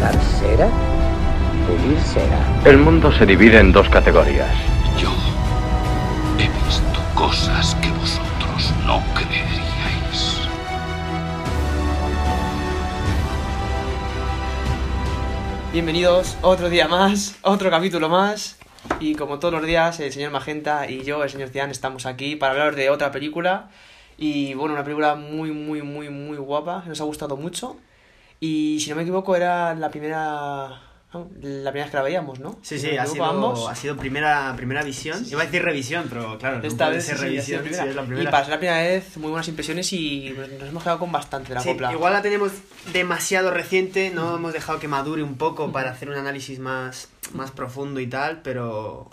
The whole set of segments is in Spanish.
Pulir cera. El mundo se divide en dos categorías. Yo he visto cosas que vosotros no creeríais. Bienvenidos otro día más, otro capítulo más. Y como todos los días, el señor Magenta y yo, el señor Cian, estamos aquí para hablar de otra película. Y bueno, una película muy, muy, muy, muy guapa, nos ha gustado mucho. Y si no me equivoco, era la primera. no, La primera vez que la veíamos, ¿no? Sí, sí, no ha sido, ambos. ha sido primera, primera visión. Iba a decir revisión, pero claro, no Esta puede vez ser sí, revisión, es la Y primera. para ser la primera vez, muy buenas impresiones y nos hemos quedado con bastante de la Sí, copla. igual la tenemos demasiado reciente, no hemos dejado que madure un poco para hacer un análisis más, más profundo y tal, pero...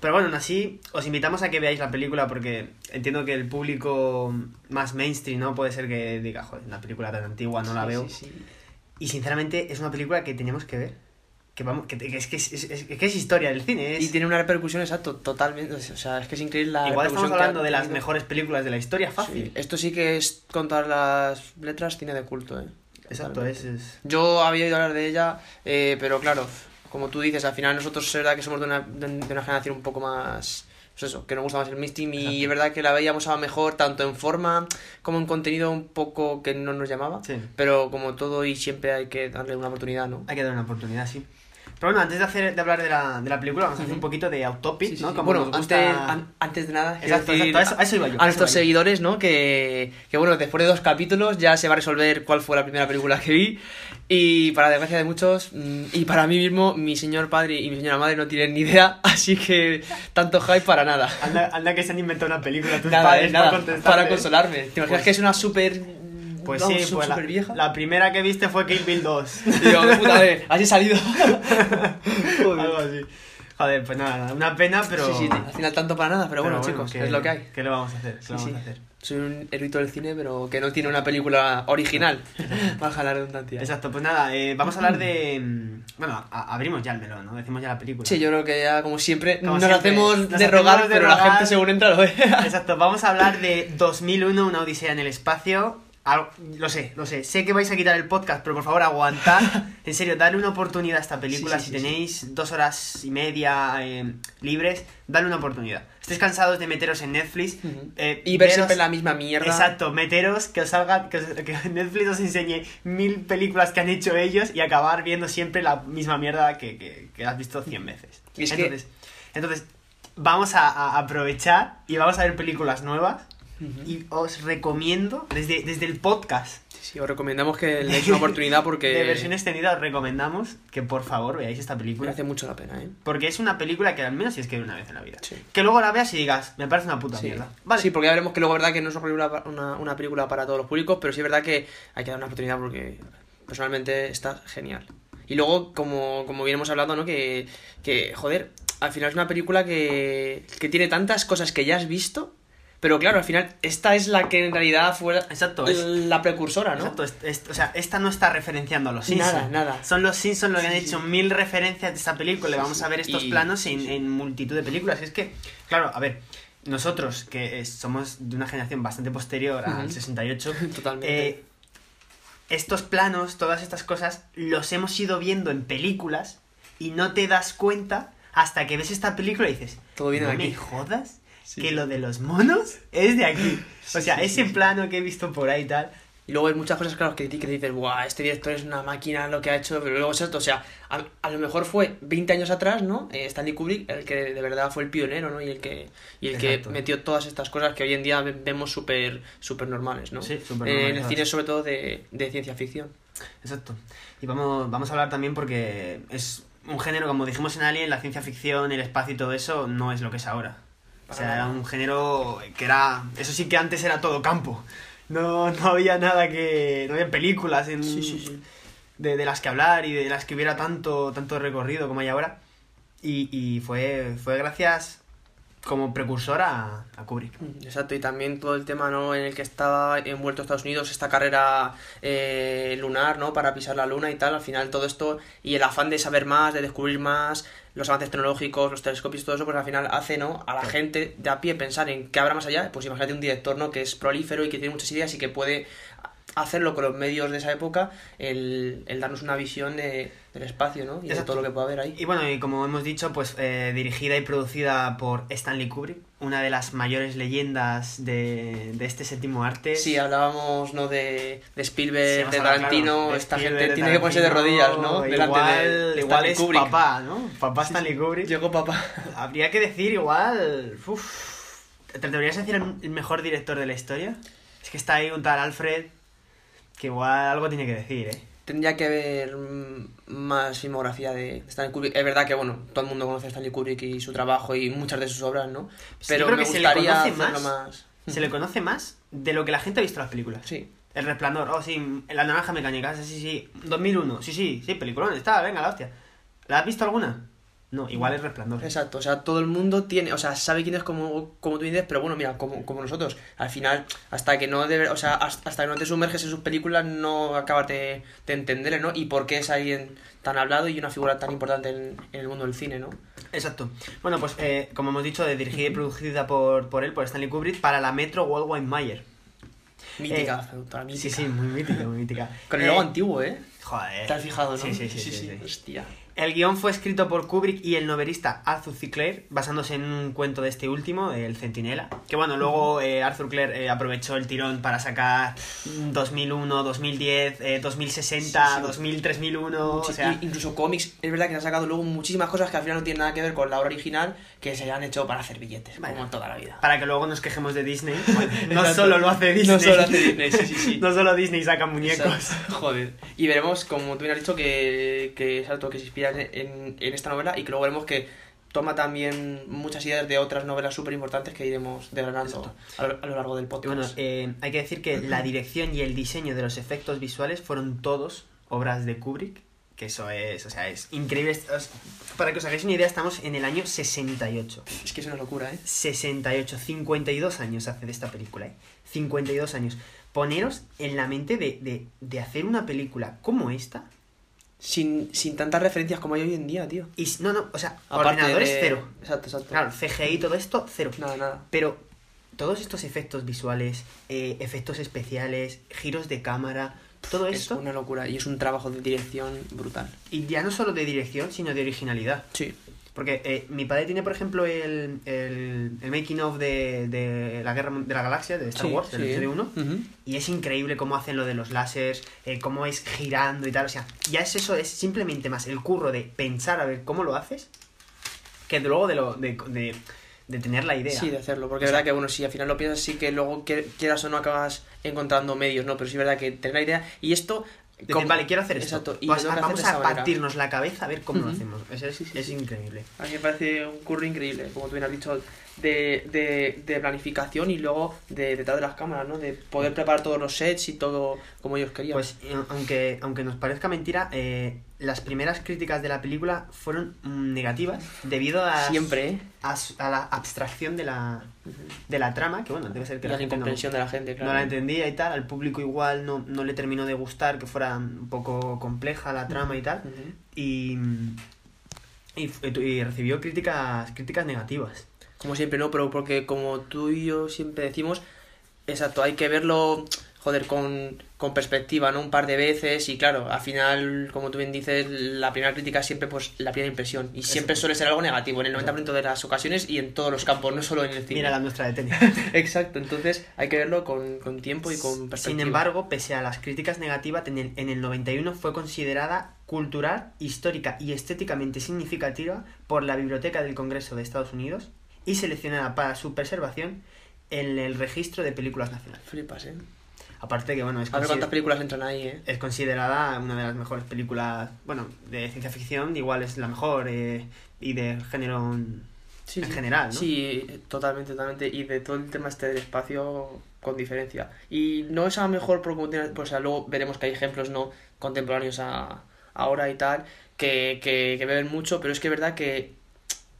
Pero bueno, aún así, os invitamos a que veáis la película porque entiendo que el público más mainstream, ¿no? Puede ser que diga, joder, una película tan antigua, no la veo. sí, sí. Y sinceramente es una película que teníamos que ver. Que, vamos, que, que es, que es, es- que es historia del cine. Es... Y tiene una repercusión exacto, totalmente. O sea, es que es increíble la Igual estamos hablando de las mejores películas de la historia, fácil. Sí, Esto sí que es, con todas las letras, cine de culto, ¿eh? Exacto, es, es... Yo había oído hablar de ella, eh, pero claro, como tú dices, al final nosotros es verdad que somos de una, de de una generación un poco más... Pues eso, que nos gusta más el y Exacto. es verdad que la veíamos a mejor tanto en forma como en contenido un poco que no nos llamaba. Sí. Pero como todo y siempre hay que darle una oportunidad, ¿no? Hay que dar una oportunidad, sí. Pero bueno, antes de, hacer, de hablar de la, de la película, vamos a hacer un poquito de autopic, Sí, sí, ¿no? sí. Como Bueno, nos antes, gusta- an- antes de nada, Exacto, decir exacto, a eso- iba yo, a nuestros iba yo. seguidores, ¿no? Que, que bueno, después de dos capítulos ya se va a resolver cuál fue la primera película que vi. Y para desgracia de muchos, mm, y para mí mismo, mi señor padre y mi señora madre no tienen ni idea, así que tanto hype para nada. Anda, anda que se han inventado una película tus Nada, padres nada, para para consolarme. ¿Te imaginas Pues- que es una súper... Pues vamos, sí, pues la, vieja? la primera que viste fue Kill Bill 2. Y digo, "Qué puta madre, así he salido. Algo así. Joder, pues nada, una pena, pero... Sí, sí, al final tanto para nada, pero, pero bueno, chicos, ¿qué- es lo que hay. ¿Qué le vamos a hacer? ¿Qué Sí, vamos sí. a hacer? Soy un erudito del cine, pero que no tiene una película original. Baja la redundancia. Exacto, pues nada, eh, vamos a hablar de... mm, Bueno, a- abrimos ya el melón, ¿no? Decimos ya la película. Sí, yo creo que ya, como siempre, Como nos siempre, hacemos nos de rogar, de pero la gente según entra lo ve. Exacto, vamos a hablar de 2001, una odisea en el espacio. Al- Lo sé, lo sé. Sé que vais a quitar el podcast, pero por favor aguantad. En serio, dale una oportunidad a esta película. Sí, sí, si sí, tenéis dos horas y media eh, libres, dale una oportunidad. Estáis cansados de meteros en Netflix. eh, y ver siempre la misma mierda. Exacto, meteros, que os salga, que, os- que Netflix os enseñe mil películas que han hecho ellos y acabar viendo siempre la misma mierda que, que, que has visto cien veces. Que- entonces, entonces, vamos a, a aprovechar y vamos a ver películas nuevas. Y os recomiendo, desde, desde el podcast Sí, sí, os recomendamos que le deis una oportunidad porque de versión extendida, os recomendamos que por favor veáis esta película. merece mucho la pena, ¿eh? Porque es una película que al menos tienes que ver una vez en la vida. Sí. Que luego la veas y digas, me parece una puta Sí. mierda. Vale. sí, porque ya veremos que luego es verdad que no es una película, una, una película para todos los públicos, pero sí es verdad que hay que dar una oportunidad porque personalmente está genial. Y luego, como, como bien hemos hablado, ¿no? Que, que, joder, al final es una película que, que tiene tantas cosas que ya has visto, pero claro, al final esta es la que en realidad fue Exacto, es- la precursora, ¿no? Exacto, es- es- o sea, esta no está referenciando a los Simpsons. Nada, nada. Son los Simpsons los que han hecho mil referencias de esta película. y vamos a ver estos Y- planos en, multitud de películas. Es que, claro, a ver, nosotros que eh, somos de una generación bastante posterior al Ujú. 68, Totalmente. eh, estos planos, todas estas cosas, los hemos ido viendo en películas y no te das cuenta hasta que ves esta película y dices, Todo viene ¿no aquí". me jodas? Sí, que sí. lo de los monos es de aquí. O sea, ese plano que he visto por ahí y tal. Y luego hay muchas cosas, claro, que, que dices, guau, este director es una máquina lo que ha hecho, pero luego es esto, o sea, a, a lo mejor fue 20 años atrás, ¿no? Eh, Stanley Kubrick, el que de verdad fue el pionero, ¿no? Y el que, y el Exacto. que metió todas estas cosas que hoy en día ve- vemos súper súper normales, ¿no? Sí, súper Eh, en el cine sobre todo de, de ciencia ficción. Exacto. Y vamos, vamos a hablar también porque es un género, como dijimos en Alien, la ciencia ficción, el espacio y todo eso no es lo que es ahora. O sea, era un género que era... Eso sí que antes era todo campo. no, no había nada que... No había películas en, Sí, sí, sí. De, de las que hablar y de las que hubiera tanto, tanto recorrido como hay ahora. Y, y fue, fue gracias como precursor a, a Kubrick. Exacto, y también todo el tema ¿no? en el que estaba envuelto Estados Unidos, esta carrera eh, lunar, ¿no? Para pisar la luna y tal, al final todo esto, y el afán de saber más, de descubrir más, los avances tecnológicos, los telescopios, todo eso, pues al final hace, ¿no? A la gente de a pie pensar en qué habrá más allá, pues imagínate un director, ¿no? Que es prolífero y que tiene muchas ideas y que puede hacerlo con los medios de esa época, el, el darnos una visión de, del espacio, ¿no? Y de todo lo que puede haber ahí. Y bueno, y como hemos dicho, pues eh, dirigida y producida por Stanley Kubrick, una de las mayores leyendas de, de este séptimo arte. Sí, hablábamos ¿no? de, de Spielberg, Sí, de Tarantino, claro, esta Spielberg, gente tiene que ponerse de rodillas, ¿no? Igual, de igual es Kubrick. papá, ¿no? Papá Stanley Kubrick. Llegó papá. Habría que decir igual... Uf, ¿Te atreverías a decir el mejor director de la historia? Es que está ahí un tal Alfred que igual algo tiene que decir, ¿eh? Tendría que haber mm, más filmografía de Stanley Kubrick. Es verdad que, bueno, todo el mundo conoce a Stanley Kubrick y su trabajo y muchas de sus obras, ¿no? Pero creo me que se le gustaría conoce más. más... Se le conoce más de lo que la gente ha visto en las películas. Sí. El Resplandor, oh sí, La Naranja Mecánica, sí, sí, sí. 2001, sí, sí, sí, peliculón, está, venga, la hostia. ¿La has visto alguna? No, igual es Resplandor. Exacto, o sea, todo el mundo tiene, o sea, sabe quién es como, como tú dices, pero bueno, mira, como, como nosotros, al final, hasta que no debe, o sea, hasta hasta que no te sumerges en sus películas, no acabas de, de entenderle, ¿no? Y por qué es alguien tan hablado y una figura tan importante en, en el mundo del cine, ¿no? Exacto. Bueno, pues eh, como hemos dicho, de dirigida y producida por, por él, por Stanley Kubrick, para la Metro Goldwyn Mayer. Mítica, Eh, productora Sí, mítica. sí, muy mítica, muy mítica. Con el Eh, logo antiguo, ¿eh? Joder. ¿Te has fijado, no? Sí, sí, sí. sí, sí. Hostia. El guion fue escrito por Kubrick y el novelista Arthur C. Clarke, basándose en un cuento de este último, El Centinela. Que bueno, luego eh, Arthur Clarke eh, aprovechó el tirón para sacar 2001, 2010, eh, 2060, Sí, sí. 2000, 3001. O Sí, sea, incluso cómics, es verdad que han sacado luego muchísimas cosas que al final no tienen nada que ver con la obra original, que se han hecho para hacer billetes, Vale. como toda la vida. para que luego nos quejemos de Disney. no Exacto. solo lo hace Disney. No solo hace Disney, sí, sí, sí. no solo Disney saca muñecos. Exacto. Joder. Y veremos, como tú bien has dicho, que, que, exacto, que se inspira en, en- en esta novela y que luego veremos que toma también muchas ideas de otras novelas súper importantes que iremos desgranando a lo, a lo largo del podcast. bueno, eh, hay que decir que la dirección y el diseño de los efectos visuales fueron todos obras de Kubrick. Que eso es, o sea, es increíble. Para que os hagáis una idea, estamos en el año 68. es que es una locura, ¿eh? 68, 52 años hace de esta película, ¿eh? 52 años. Poneros en la mente de, de, de hacer una película como esta. Sin, sin tantas referencias como hay hoy en día, tío. Y, no, no, o sea, Aparte ordenadores de- cero. Exacto, exacto. Claro, CGI, todo esto, cero. Nada, nada. Pero todos estos efectos visuales, eh, efectos especiales, giros de cámara, todo Es esto, una locura y es un trabajo de dirección brutal. y ya no solo de dirección, sino de originalidad. Sí. Porque eh, mi padre tiene, por ejemplo, el, el, el making of de, de la guerra de la galaxia, de Star Sí, Wars, del sí. episodio 1, Ujú. y es increíble cómo hacen lo de los láseres, eh, cómo es girando y tal. O sea, ya es eso, es simplemente más el curro de pensar a ver cómo lo haces, que luego de, lo, de, de, de tener la idea. Sí, de hacerlo, porque O es sea- verdad que, bueno, si al final lo piensas, sí que luego quieras o no acabas encontrando medios, ¿no? Pero sí es verdad que tener la idea. Y esto. Decir, vale, quiero hacer esto. Exacto, y Pues, vamos hacer a manera. partirnos la cabeza a ver cómo lo hacemos. Es, es, Sí, sí, es sí. increíble. A mí me parece un curro increíble, como tú bien has dicho, de, de, de planificación y luego de detrás de las cámaras, ¿no? De poder preparar todos los sets y todo como ellos querían. Pues eh, aunque, aunque nos parezca mentira, eh, las primeras críticas de la película fueron mm, negativas debido a, Siempre, ¿eh? a, a la abstracción de la, de la trama, que bueno, debe ser que la la gente no, incomprensión de la gente, claro. no la entendía y tal, al público igual no, no le terminó de gustar, que fuera un poco compleja la trama y tal, Ujú. y, y, y recibió críticas, críticas negativas. Como siempre, ¿no? Pero porque como tú y yo siempre decimos, exacto, hay que verlo, joder, con, con perspectiva, ¿no? Un par de veces y claro, al final, como tú bien dices, la primera crítica es siempre pues la primera impresión y siempre suele ser algo negativo en el 90% de las ocasiones y en todos los campos, no solo en el cine. Mira la nuestra de tenis. Exacto, entonces hay que verlo con, con tiempo y con perspectiva. Sin embargo, pese a las críticas negativas, en el, en el 91 fue considerada cultural, histórica y estéticamente significativa por la Biblioteca del Congreso de Estados Unidos y seleccionada para su preservación en el registro de películas nacionales. Flipas, ¿eh? Aparte que, bueno, es, A ver cuántas películas entran ahí, ¿eh? es considerada una de las mejores películas, bueno, de ciencia ficción, igual es la mejor, eh, y de género Sí, en sí. general, ¿no? Sí, totalmente, totalmente. Y de todo el tema este del espacio, con diferencia. Y no es a mejor tiene- pues, o sea, luego veremos que hay ejemplos no contemporáneos a ahora y tal, que, que, que beben mucho, pero es que es verdad que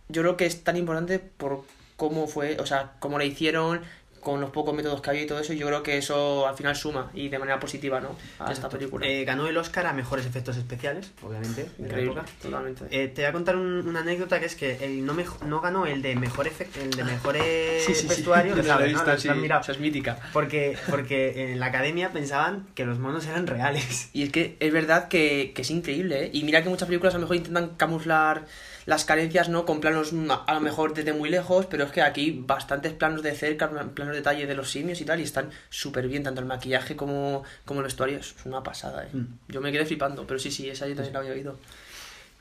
yo creo que es tan importante por cómo fue, o sea, cómo la hicieron, con los pocos métodos que había y todo eso, yo creo que eso al final suma y de manera positiva, ¿no? A esta Exacto. película. Eh, ganó el Oscar a mejores efectos especiales, obviamente, de la época. totalmente. Eh, te voy a contar un- una anécdota que es que el no, no ganó el de mejor efecto, el de mejores vestuarios, es mítica. Porque, porque en la academia pensaban que los monos eran reales. Y es que es verdad que, que es increíble, ¿eh? Y mira que muchas películas a lo mejor intentan camuflar las carencias, ¿no? Con planos mm, a lo mejor desde muy lejos, pero es que aquí bastantes planos de cerca, planos de detalle de los simios y tal, y están súper bien, tanto el maquillaje como, como el vestuario. Es una pasada, ¿eh? Mm. Yo me quedé flipando, pero sí, sí, esa yo también la había oído.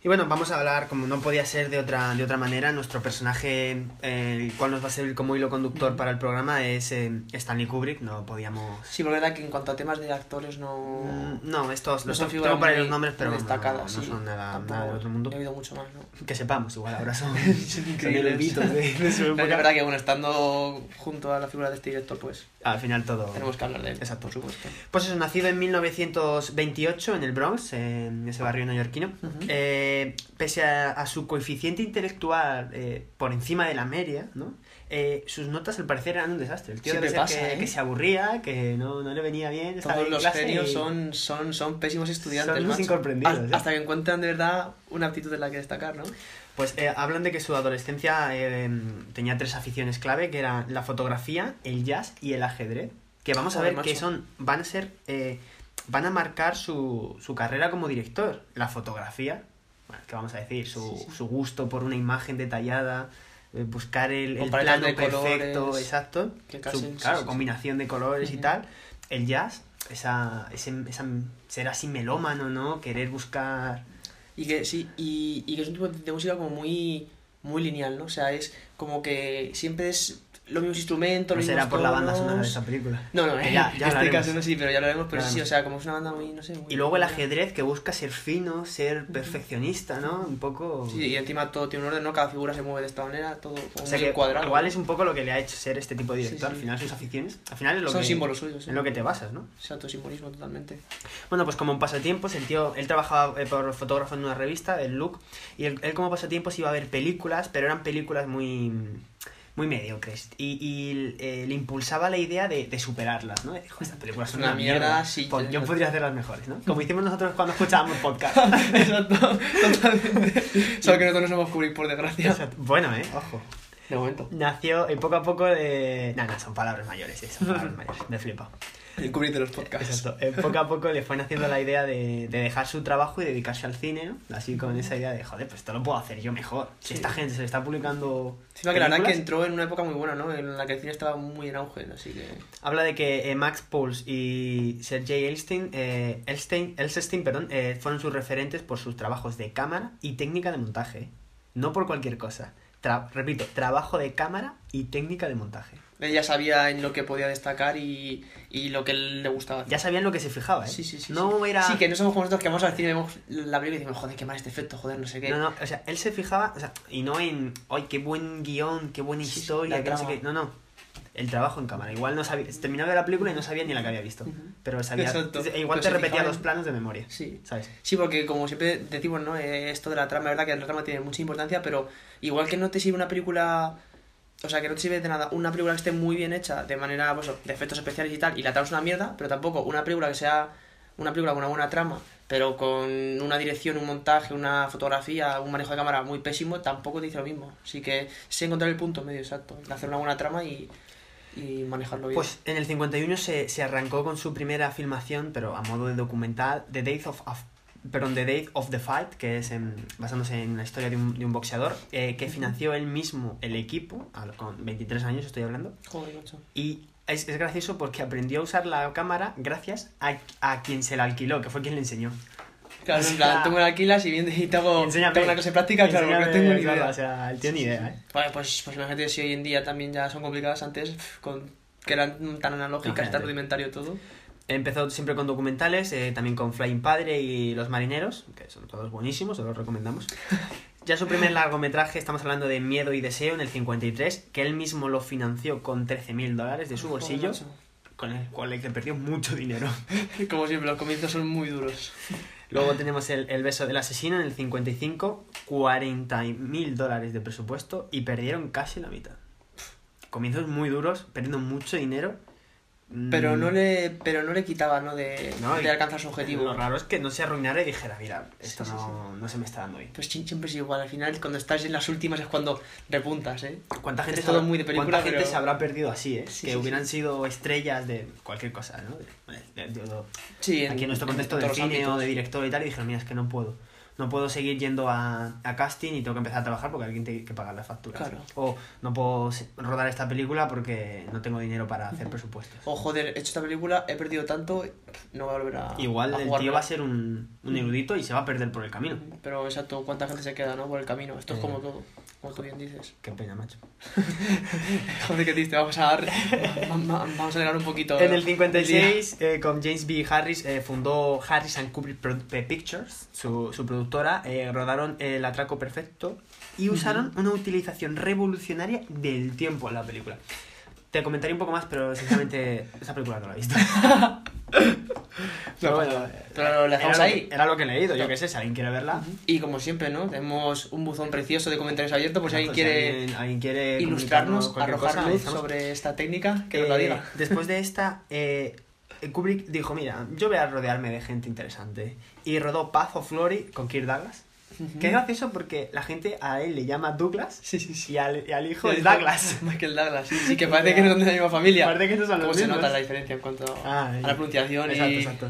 Y bueno, vamos a hablar, como no podía ser de otra, de otra manera, nuestro personaje, eh, el cual nos va a servir como hilo conductor para el programa, es eh, Stanley Kubrick. No podíamos... Sí, porque es verdad que en cuanto a temas de actores no... Mm, No, estos No los son tengo muy- los nombres, pero no, destacadas, no, sí. son nada, nada del otro mundo. He oído mucho más, ¿no? Que sepamos, igual ahora son, Son increíbles. es verdad que, bueno, estando junto a la figura de este director, pues Al final todo... tenemos que hablar de él. Exacto. Por supuesto. Pues eso, nacido en 1928 en el Bronx, en ese barrio neoyorquino. Ujú. Eh, pese a, a su coeficiente intelectual eh, por encima de la media, ¿no? Eh, sus notas al parecer eran un desastre. El tío debe ser pasa, que, ¿eh? que se aburría, que no, no le venía bien. Todos los clase genios y- son, son, son pésimos estudiantes. Son incomprendidos, Hasta- ¿eh? Hasta que encuentran de verdad una aptitud en la que destacar, ¿no? Pues eh, hablan de que su adolescencia eh, tenía tres aficiones clave, que eran la fotografía, el jazz y el ajedrez. Que vamos a ver que son, van a ser, eh, van a marcar su, su carrera como director. La fotografía, bueno, ¿qué vamos a decir? Su, Sí, sí. su gusto por una imagen detallada, eh, buscar el, el plano de perfecto, colores, exacto. que Su- claro, sí, combinación de colores y tal. El jazz, esa, ese, esa, ser así melómano, ¿no? Querer buscar... Y que sí, y, y que es un tipo de música como muy, muy lineal, ¿no? O sea, es como que siempre es los mismos instrumentos, No los será por la banda sonora de esa película. No, no, en ya- ya este caso no sí, pero ya lo haremos, pero Ya sí, o sea, como es una banda muy, no sé, muy... Y luego el ajedrez que busca ser fino, ser perfeccionista, ¿no? Un poco... Sí, y encima todo tiene un orden, ¿no? Cada figura se mueve de esta manera, todo o sea que cuadrado. igual es un poco lo que le ha hecho ser este tipo de director. sí. Al final sus aficiones, al final es lo Son que... símbolos suyos. En lo que te basas, ¿no? Exacto, simbolismo totalmente. Bueno, pues como pasatiempos, el tío, él trabajaba eh, por fotógrafo en una revista, el Look, y él, él como pasatiempos iba a ver películas, pero eran películas muy muy mediocres. Y, y eh, le impulsaba la idea de, de superarlas, ¿no? De decir, "Jo, estas películas son Una una mierda, mierda, sí, pues yo- yo podría hacerlas mejores, ¿no? Como hicimos nosotros cuando escuchábamos podcast. Exacto, totalmente. Solo que nosotros no somos Kubrick, por desgracia. Exacto. Bueno, ¿eh? Ojo. De momento. Nació y poco a poco de... No, no, son palabras mayores, sí, son palabras mayores. Me flipo. El de los podcasts. Exacto. Eh, poco a poco le fue naciendo la idea de, de dejar su trabajo y dedicarse al cine, ¿no? Así con esa idea de, joder, pues esto lo puedo hacer yo mejor. Si Sí. esta gente se le está publicando... Encima que la verdad que entró en una época muy buena, ¿no? En la que el cine estaba muy en auge, así que... Habla de que eh, Max Puls y Sergei Elstein, eh, Elstein, perdón, eh, fueron sus referentes por sus trabajos de cámara y técnica de montaje. No por cualquier cosa. Tra- repito, trabajo de cámara y técnica de montaje. Él ya sabía en lo que podía destacar y, y lo que le gustaba. hacer. Ya sabían lo que se fijaba, ¿eh? Sí, sí, sí. No sí. era... Sí, que no somos como nosotros que vamos al cine y vemos la película y decimos, joder, qué mal este efecto, joder, no sé qué. No, no, o sea, él se fijaba, o sea, y no en, ay, qué buen guion, qué buena sí, historia, que no sé trama. qué. No, no. El trabajo en cámara. Igual no sabía, terminaba la película y no sabía ni la que había visto. Pero sabía. Exacto. Igual Pero te repetía los planos de memoria. Sí. ¿Sabes? Sí, porque como siempre decimos, ¿no? Eh, esto de la trama, es verdad que la trama tiene mucha importancia, pero igual que no te sirve una película... O sea, que no te sirve de nada una película que esté muy bien hecha, de manera, pues, de efectos especiales y tal, y la trama es una mierda, pero tampoco una película que sea una película con una buena trama, pero con una dirección, un montaje, una fotografía, un manejo de cámara muy pésimo, tampoco te dice lo mismo. Así que sí encontrar el punto medio exacto, hacer una buena trama y, y manejarlo bien. Pues en el 51 se, se arrancó con su primera filmación, pero a modo de documental, The Days of, of- perdón, The Day of the Fight, que es en- basándose en la historia de un, de un boxeador, eh, que financió él mismo el equipo, con 23 años estoy hablando, Joder. Y es, es gracioso porque aprendió a usar la cámara gracias a, a quien se la alquiló, que fue quien le enseñó. Claro, O en sea, plan, tú me la alquilas y, bien, y te hago, Enséñame. te hago una clase práctica, claro, porque no tengo ni claro, idea. O sea, él tiene ni idea, ¿eh? Vale, pues, pues imagínate si hoy en día también ya son complicadas antes, con, que eran tan analógicas, tan rudimentario todo. Empezó siempre con documentales, eh, también con Flying Padre y Los Marineros, que son todos buenísimos, se los recomendamos. Ya su primer largometraje, estamos hablando de Miedo y Deseo en el 53, que él mismo lo financió con 13.000 dólares de su bolsillo. con el cual le perdió mucho dinero. Como siempre, los comienzos son muy duros. Luego tenemos el, el beso del asesino en el 55, 40 mil dólares de presupuesto y perdieron casi la mitad. Comienzos muy duros, perdiendo mucho dinero. Pero Mm, no le, pero no le quitaba, ¿no? De, no, de alcanzar su objetivo. Lo raro es que no se arruinara y dijera, mira, esto Sí, sí, no, no se me está dando bien. Pues chin- siempre es igual, al final cuando estás en las últimas es cuando repuntas, ¿eh? ¿Cuánta gente, Es todo habrá- muy de película, cuánta gente se habrá perdido así, eh? Que hubieran sido estrellas de cualquier cosa, ¿no? De- de- Sí, aquí en nuestro contexto en de cine o de director y tal, y dijeron, mira, es que no puedo. No puedo seguir yendo a, a casting y tengo que empezar a trabajar porque alguien tiene que pagar las facturas. Claro. O no puedo rodar esta película porque no tengo dinero para hacer presupuestos. O joder, he hecho esta película, he perdido tanto, no voy a volver a. Igual a el tío va a ser un, un erudito y se va a perder por el camino. Pero exacto, cuánta gente se queda, ¿no? Por el camino. Esto es Eh. como todo, como tú bien dices. Qué pena, macho. Joder, qué triste, vamos a, vamos a- un poquito. En el día. 56, eh, con James B. Harris, eh, fundó Harris and Kubrick eh, Pictures, su, su productora, eh, rodaron El Atraco Perfecto y usaron una utilización revolucionaria del tiempo en la película. Te comentaré un poco más, pero sinceramente esa película no la he visto. Pero bueno, Pero la dejamos era, ahí. era lo que he leído, yo qué sé, si alguien quiere verla. Y como siempre, ¿no? Tenemos un buzón precioso de comentarios abiertos por si alguien quiere alguien, alguien quiere ilustrarnos, arrojar cosa, luz sobre esta técnica, que nos la Eh, diga. Después de esta, eh, Kubrick dijo, mira, yo voy a rodearme de gente interesante. Y rodó Path of Glory con Kirk Douglas. Que es gracioso porque la gente a él le llama Douglas Sí, sí, sí. y al, y al hijo es Douglas. Michael Douglas, sí, sí, que parece que no son de la misma familia. Parece que no son los ¿Cómo se mismos. nota la diferencia en cuanto Ah, a la pronunciación Exacto, y... exacto.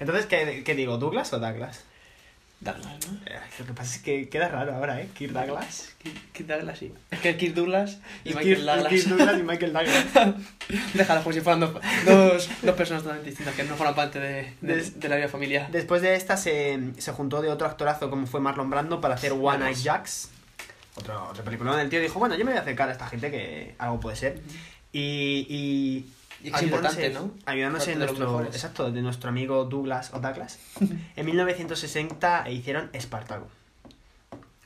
Entonces, ¿qué, qué digo? ¿Douglas o Douglas? Douglas, ¿no? Eh, Lo que pasa es que queda raro ahora, ¿eh? Kirk Douglas. Kirk Kirk Douglas, sí. Es que Kirk Douglas y Es Michael Kirk- Douglas. Kirk Douglas y Michael Douglas. Déjalo como si fueran dos, dos, dos personas totalmente distintas que no forman parte de, de, Des- de la vida familiar. Después de esta se, se juntó de otro actorazo como fue Marlon Brando para hacer One Eye Jacks. Otro película del tío dijo, bueno, yo me voy a acercar a esta gente que algo puede ser. Y, y, es ¿no? Ayudándose de nuestro, exacto, de nuestro amigo Douglas o Douglas. en 1960 hicieron Espartaco.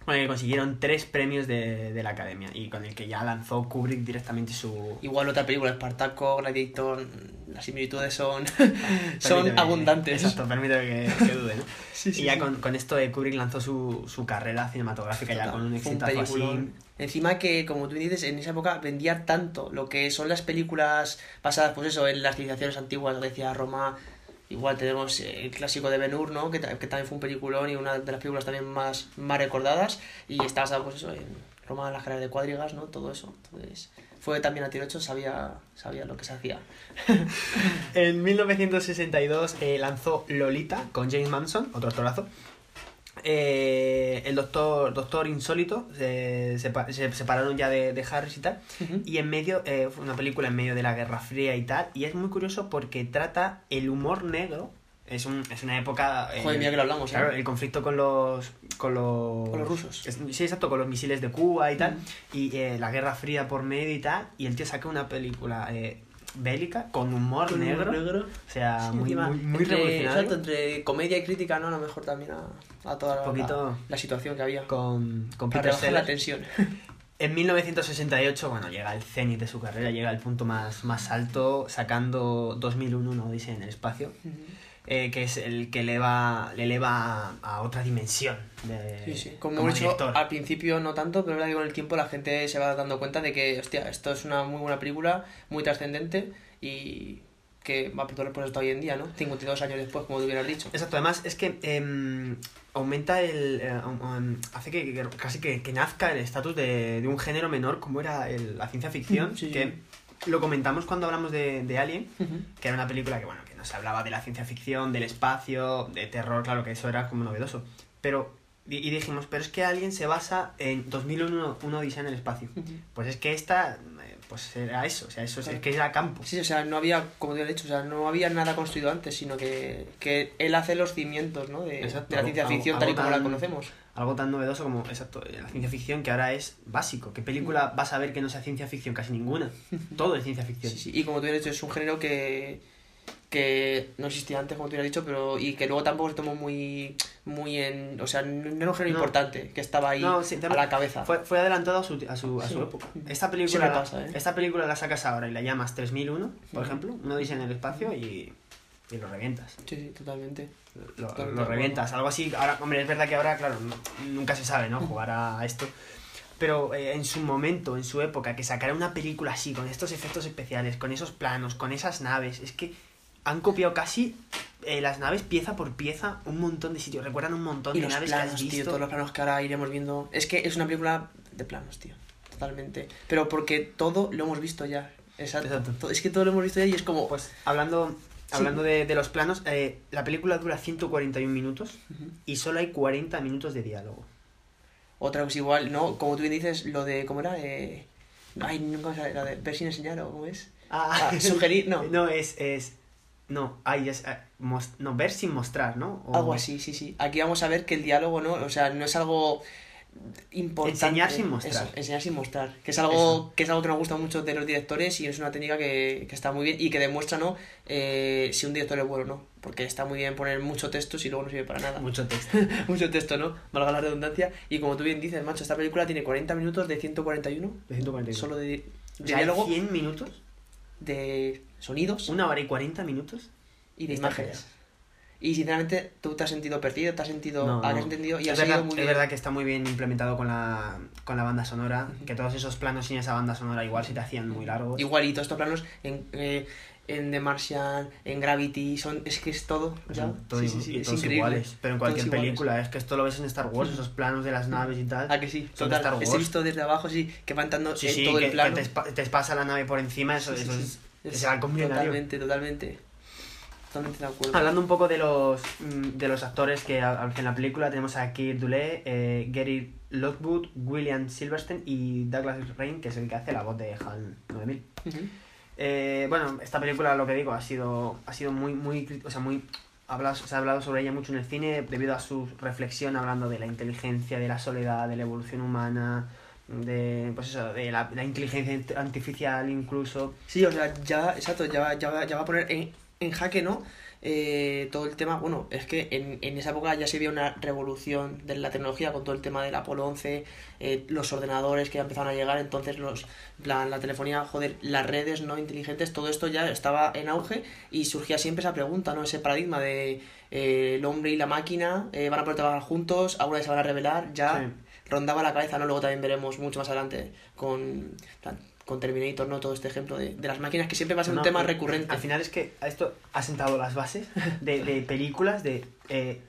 Con el que consiguieron tres premios de, de la academia y con el que ya lanzó Kubrick directamente su, Igual otra película, Espartaco, Gladiator, las similitudes son, son abundantes. Exacto, permíteme que, que dude, ¿no? Sí, sí, y ya sí. con, con esto de Kubrick lanzó su, su carrera cinematográfica ya con un exitazo así. Encima que, como tú dices, en esa época vendía tanto lo que son las películas basadas, pues eso, en las civilizaciones antiguas, Grecia, Roma. Igual tenemos eh, el clásico de Ben Hur, ¿no? Que, que también fue un peliculón y una de las películas también más, más recordadas. Y está basado, pues eso, en Roma, las guerras de cuadrigas, ¿no? Todo eso. Entonces, fue también a tiro hecho, sabía, sabía lo que se hacía. En 1962 eh, lanzó Lolita con James Manson, otro actorazo. Eh, el doctor, doctor Insólito se, sepa- se separaron ya de, de Harris y tal. Y en medio, eh, fue una película en medio de la Guerra Fría y tal. Y es muy curioso porque trata el humor negro. Es, un, es una época. eh, Joder, mira que lo hablamos, ¿eh? Claro, el conflicto con los. Con los, Con los rusos. es- sí, exacto, con los misiles de Cuba y tal. Y eh, la Guerra Fría por medio y tal. Y el tío saca una película eh, bélica con humor Con humor negro. negro. O sea, Sí, muy, muy, muy entre, revolucionario. exacto, entre comedia y crítica, ¿no? A lo mejor también a, a toda la, Poquito la, la situación que había. Con, con Peter la tensión. En 1968, bueno, llega el cenit de su carrera, llega al punto más, más alto, sacando 2001, una odisea en el espacio, eh, que es el que eleva, le eleva a, otra dimensión de, Sí, sí. Como, como hemos dicho, al principio no tanto, pero es verdad que con el tiempo la gente se va dando cuenta de que, hostia, esto es una muy buena película, muy trascendente y que va a perdurar por hasta hoy en día, ¿no? 52 años después, como tú hubieras dicho. Exacto, además es que em, aumenta el. eh, um, hace que, que casi que, que nazca el estatus de, de un género menor como era el- la ciencia ficción, Sí, sí. que lo comentamos cuando hablamos de, de Alien, que era una película que, bueno, que nos hablaba de la ciencia ficción, del espacio, de terror, claro que eso era como novedoso. Pero, y, dijimos, pero es que Alien se basa en 2001, una odisea en el espacio. Pues es que esta, eh, pues era eso, o sea, eso es, Claro. es que era campo. Sí, o sea, no había, como te he dicho, o sea, no había nada construido antes, sino que, que él hace los cimientos, ¿no? De, Exacto, de la ciencia ficción algo tal y como la tan- conocemos. Algo tan novedoso como, exacto, eh, la ciencia ficción que ahora es básico. ¿Qué película vas a ver que no sea ciencia ficción? Casi ninguna. Todo es ciencia ficción. Sí, sí, Y como tú has dicho, es un género que, que no existía antes, como tú hubieras dicho, pero y que luego tampoco se tomó muy, muy en... O sea, no era un género No. importante, que estaba ahí No, sí, a la cabeza. Fue, fue adelantado a su, a su, a Sí. su época. Esta película, pasa, ¿eh? esta película la sacas ahora y la llamas 3001, por Ujú. ejemplo, uno dice en el espacio y, y lo revientas. Sí, sí, totalmente. Lo, Totalmente lo revientas, algo así. Ahora, hombre, es verdad que ahora, claro, nunca se sabe, ¿no? Jugar a, a esto. Pero eh, en su momento, en su época, que sacara una película así, con estos efectos especiales, con esos planos, con esas naves, es que han copiado casi eh, las naves pieza por pieza un montón de sitios. Recuerdan un montón Y de los naves que planos, has tío, visto. todos los planos que ahora iremos viendo. Es que es una película de planos, tío. Totalmente. Pero porque todo lo hemos visto ya. Exacto. Exacto. Es que todo lo hemos visto ya y es como. Pues hablando, hablando de, de los planos, eh, la película dura 141 minutos Ujú. y solo hay 40 minutos de diálogo. Otra cosa igual, ¿no? Como tú bien dices, lo de. ¿Cómo era? Eh... Ay, nunca me sale. La de ver sin enseñar o cómo es. Ah, sugerir, no. No, es. es no, es. eh, no, ver sin mostrar, ¿no? O- Algo así, sí, sí. Aquí vamos a ver que el diálogo, ¿no? O sea, no es algo importante. Enseñar sin mostrar. Eso, enseñar sin mostrar. Que es algo, Eso. que es algo que nos gusta mucho de los directores y es una técnica que, que está muy bien y que demuestra, ¿no? Eh, si un director es bueno o no. Porque está muy bien poner mucho texto si luego no sirve para nada. Mucho texto. mucho texto, ¿no? Valga la redundancia. Y como tú bien dices, macho, esta película tiene 40 minutos de 141. De 141. Solo de, de O sea, diálogo, 100 minutos, de sonidos una hora y 40 minutos. y de imágenes. Y sinceramente, tú te has sentido perdido, te has sentido. No, has no. entendido y es, has verdad, muy es bien. verdad que está muy bien implementado con la, con la banda sonora. Ujú. Que todos esos planos sin esa banda sonora igual se te hacían muy largos. Igual, y todos estos planos en, eh, en The Martian, en Gravity, son, es que es todo. Ya. Sí, sí, sí, y es todos increíble. iguales. Pero en cualquier Todos iguales. película, es que esto lo ves en Star Wars, esos planos de las naves y tal. Ah, que sí, Son de total. Star Ese Wars. visto desde abajo, sí, que va entrando Sí, en todo que, el plano. que te, te pasa la nave por encima, eso, eso es, Totalmente, totalmente. Totalmente de acuerdo. Hablando un poco de los mm, de los actores que en la película tenemos a Keir Dullea, eh, Gary Lockwood, William Silverstein y Douglas Rain, que es el que hace la voz de HAL 9000. Ujú. Eh, bueno, esta película, lo que digo, ha sido, ha sido muy, muy, o sea, muy, habla- se ha hablado sobre ella mucho en el cine debido a su reflexión hablando de la inteligencia, de la soledad, de la evolución humana, de, pues eso, de la, la inteligencia artificial incluso. Sí, o sea, ya, exacto, ya, va- ya, va- ya va a poner en, en jaque, ¿no? Eh, todo el tema, bueno, es que en, en esa época ya se veía una revolución de la tecnología con todo el tema del Apolo 11, eh, los ordenadores que ya empezaron a llegar, entonces los, la, la telefonía, joder, las redes no inteligentes, todo esto ya estaba en auge y surgía siempre esa pregunta, ¿no? Ese paradigma de eh, el hombre y la máquina eh, van a poder trabajar juntos, vez se van a revelar, ya Sí. Rondaba la cabeza, ¿no? Luego también veremos mucho más adelante con, con Terminator, ¿no? Todo este ejemplo de, de las máquinas que siempre va a ser No, un tema recurrente. Al final es que esto ha sentado las bases de, de películas de eh,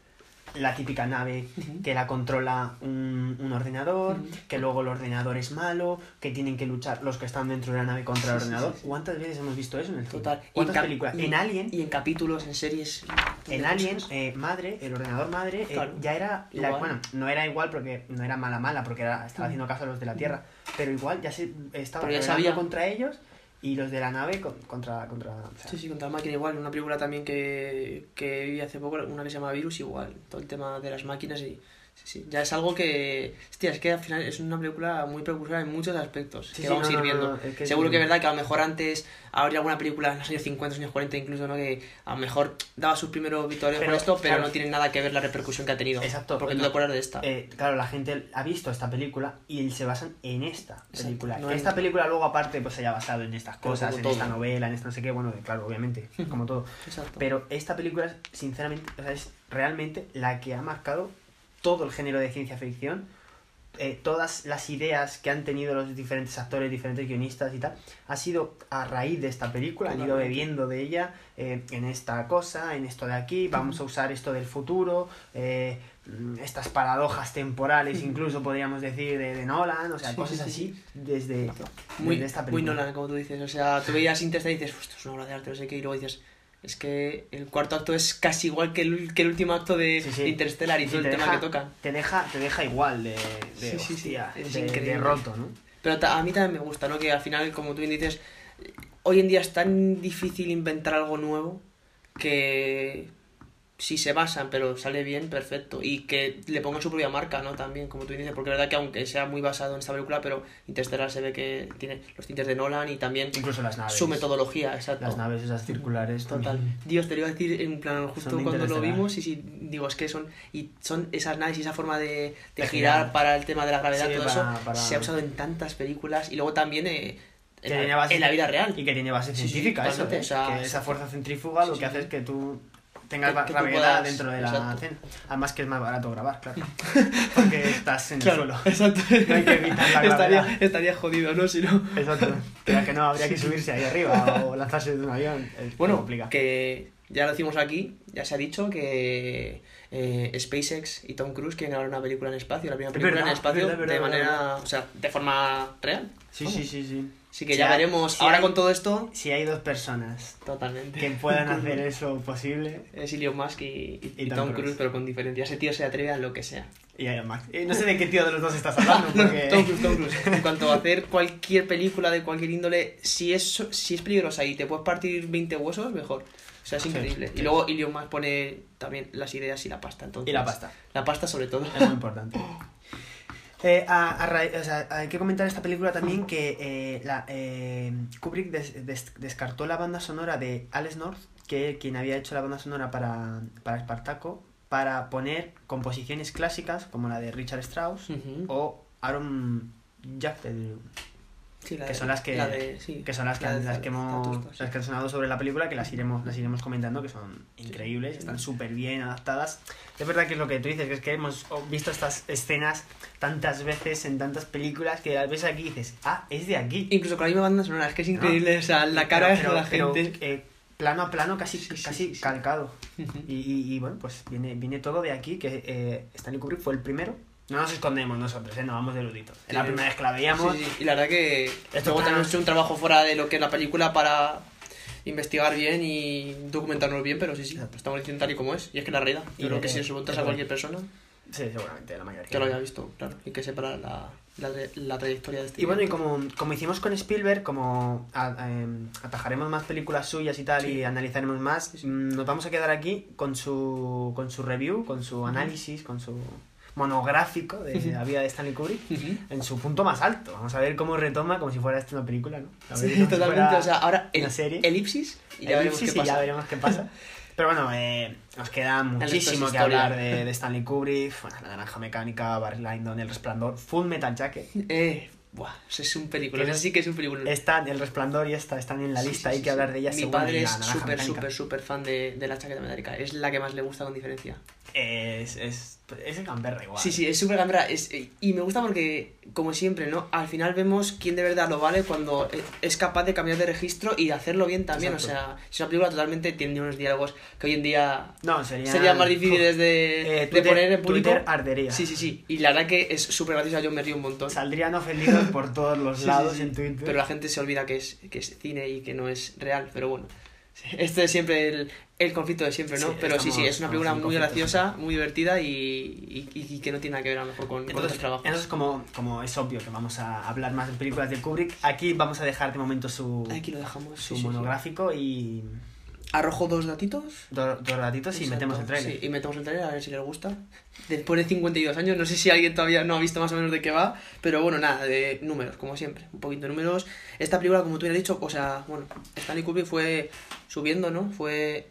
la típica nave que la controla un, un ordenador, que luego el ordenador es malo, que tienen que luchar los que están dentro de la nave contra el Sí, ordenador. sí, sí. ¿Cuántas veces hemos visto eso en el cine? Total. ¿Cuántas cap- películas? y- en Alien, Y en capítulos, en series. en Alien, eh, madre, el ordenador madre, eh, ya era, la- bueno, no era igual porque no era mala mala, porque era, estaba haciendo caso a los de la Tierra, pero igual ya se estaba Pero ya sabía. contra ellos y los de la nave con- contra, contra, o sea, Sí, sí, contra la máquina igual. Una película también que, que vi hace poco, una que se llama Virus, igual. Todo el tema de las máquinas y. Sí, sí. Ya es algo que. Hostia, es que al final es una película muy precursora en muchos aspectos. Sí, que sí, vamos no, a ir viendo. no, es que es Seguro que es verdad que a lo mejor antes habría alguna película en los años 50, los años 40 incluso, ¿no? Que a lo mejor daba sus primeros victorias con esto, pero claro. no tiene nada que ver la repercusión que ha tenido. Exacto, Porque no. te acuerdas de esta. Eh, claro, la gente ha visto esta película y se basan en esta Exacto, película. en- esta película luego aparte pues se haya basado en estas cosas, en todo. esta novela, en esta no sé qué, bueno, claro, obviamente, como todo. Exacto. Pero esta película, sinceramente, o sea, es realmente la que ha marcado todo el género de ciencia ficción. eh, todas las ideas que han tenido los diferentes actores, diferentes guionistas y tal, ha sido a raíz de esta película, han ido bebiendo de ella eh, en esta cosa, en esto de aquí, vamos a usar esto del futuro, eh, estas paradojas temporales, incluso podríamos decir, de, de Nolan, o sea, Sí, cosas sí, sí, así desde, muy, desde esta muy película. Nolan, como tú dices. O sea, tú veías Interstellar y dices, "Uf, esto es una obra de arte, no sé qué, y luego dices, es que el cuarto acto es casi igual que el, que el último acto de, Sí, sí. de Interstellar y todo el tema deja- que tocan. Te deja, te deja igual de, de, Sí, sí, sí, hostia, es de- de increíble. roto, ¿no? Pero a mí también me gusta, ¿no? Que al final, como tú bien dices, hoy en día es tan difícil inventar algo nuevo que si se basan, pero sale bien, perfecto. Y que le pongan su propia marca, ¿no? También, como tú dices, porque es verdad que aunque sea muy basado en esta película, pero Interstellar se ve que tiene los tintes de Nolan y también Incluso las naves. su metodología, exacto. Las naves esas circulares. Total. también. Dios, te lo iba a decir en plan, justo Son cuando lo vimos, y sí, digo, es que son, y son esas naves y esa forma de, de girar girar. para el tema de la gravedad, Sí, todo para- eso, para- se ha usado en tantas películas y luego también eh, en, la, base- en la vida real. Y que tiene base Sí, sí, científica, eso. totalmente, ¿eh? o sea, que esa fuerza centrífuga lo sí, que sí, hace sí. es que tú tengas gravedad dentro de la exacto. cena. Además que es más barato grabar, claro. Porque estás en Claro, el suelo. exacto. No hay que evitar la estaría, gravedad. estaría jodido, ¿no? Si no... Exacto. Pero que no, habría que subirse ahí arriba o lanzarse de un avión. Es Bueno, complica. que ya lo decimos aquí, ya se ha dicho que eh, SpaceX y Tom Cruise quieren grabar una película en espacio, la primera película verdad, en espacio verdad, verdad, de manera, o sea, de forma real. Sí, sí, sí, sí. Así que ya veremos, si ahora hay- con todo esto, Si hay dos personas totalmente. que puedan hacer eso posible, Es Elon Musk y, y- Y y Tom Tom Cruise. Pero con diferencia. Ese tío se atreve a lo que sea. y más. Eh, no sé de qué tío de los dos estás hablando, porque... Tom Cruise, Tom Cruise. En cuanto a hacer cualquier película de cualquier índole, si es, si es peligrosa y te puedes partir 20 huesos, mejor. O sea, es Sí, increíble. sí. Y luego Elon Musk pone también las ideas y la pasta. Entonces, Y la pasta. La pasta sobre todo. Es muy importante. Eh, a- a ra- o sea, hay que comentar esta película también que eh, la, eh, Kubrick des- des- descartó la banda sonora de Alex North, que quien había hecho la banda sonora para, para Espartaco, para poner composiciones clásicas como la de Richard Strauss o Aaron Jack, Sí, que de- son las que, de- sí, que son las que, la de las que hemos sí. las que han sonado sobre la película que las iremos las iremos comentando que son increíbles están súper bien adaptadas es verdad que es lo que tú dices que es que hemos visto estas escenas tantas veces en tantas películas que las ves aquí y dices ah es de aquí Incluso con la misma banda sonora, es que es increíble. O sea, la cara Pero- de la pero- gente. pero, eh, plano a plano casi Sí, sí, casi sí, sí. calcado Ujú. y, y- y, bueno pues viene viene todo de aquí que eh, Stanley Kubrick fue el primero no nos escondemos nosotros ¿eh? no vamos de eruditos. Es la primera vez que la veíamos. Sí, sí, Y la verdad que Esto hecho un trabajo fuera de lo que es la película para investigar bien y documentarnos bien, pero sí, sí, estamos diciendo tal y como es. Y es que la realidad. Y Yo creo de- que si se lo preguntas a cualquier persona, sí seguramente la mayoría. que lo haya visto, claro, y que sepa la, la, la, trayectoria de este Y bueno, y como, como hicimos con Spielberg, como a- em, atajaremos más películas suyas y tal y analizaremos más, mm, nos vamos a quedar aquí con su, con su review, con su análisis, con su monográfico de la vida de Stanley Kubrick Ujú. en su punto más alto. Vamos a ver cómo retoma como si fuera esto una película, ¿no? Sí, si totalmente. O sea, ahora el, serie. elipsis y ya veremos Elipsis qué y pasa. ya veremos qué pasa. Pero bueno, eh, nos queda muchísimo que hablar de, de Stanley Kubrick, bueno, La Naranja Mecánica, Barry Lyndon, El Resplandor, Full Metal Jacket. Eh, buah, eso es un película. Eso sí que es un película. Están El Resplandor y esta están en la Sí, lista, sí, hay sí, que sí. hablar de ellas Mi padre es súper, súper, súper fan de, de la chaqueta metálica. Es la que más le gusta con diferencia. Es, es, es el gamberra igual. Sí, sí, es súper gambra. Es, y me gusta porque, como siempre, ¿no? Al final vemos quién de verdad lo vale cuando e- es capaz de cambiar de registro y de hacerlo bien también. Exacto. O sea, es una película totalmente tiene unos diálogos que hoy en día No, serían, serían más difíciles de, Eh, de Twitter- poner en público. Twitter ardería. Sí, sí, sí. Y la verdad que es súper graciosa, yo me río un montón. Saldrían ofendidos por todos los Sí, sí, lados sí. en Twitter. Pero la gente se olvida que es, que es cine y que no es real, pero bueno. Este es siempre el, el conflicto de siempre, ¿no? Sí, pero sí, sí, es una película muy graciosa, muy divertida y, y, y- que no tiene nada que ver a lo mejor con, con otros trabajos. entonces como, como es obvio que vamos a hablar más de películas de Kubrick, aquí vamos a dejar de momento su, Aquí lo dejamos. su sí, sí, sí. monográfico y Arrojo dos datitos. do- dos ratitos y Exacto, metemos el trailer. Sí, y metemos el trailer a ver si les gusta. Después de 52 años, no sé si alguien todavía no ha visto más o menos de qué va, pero bueno, nada, de números, como siempre, un poquito de números. Esta película, como tú ya has dicho, o sea, bueno, Stanley Kubrick fue subiendo, ¿no? Fue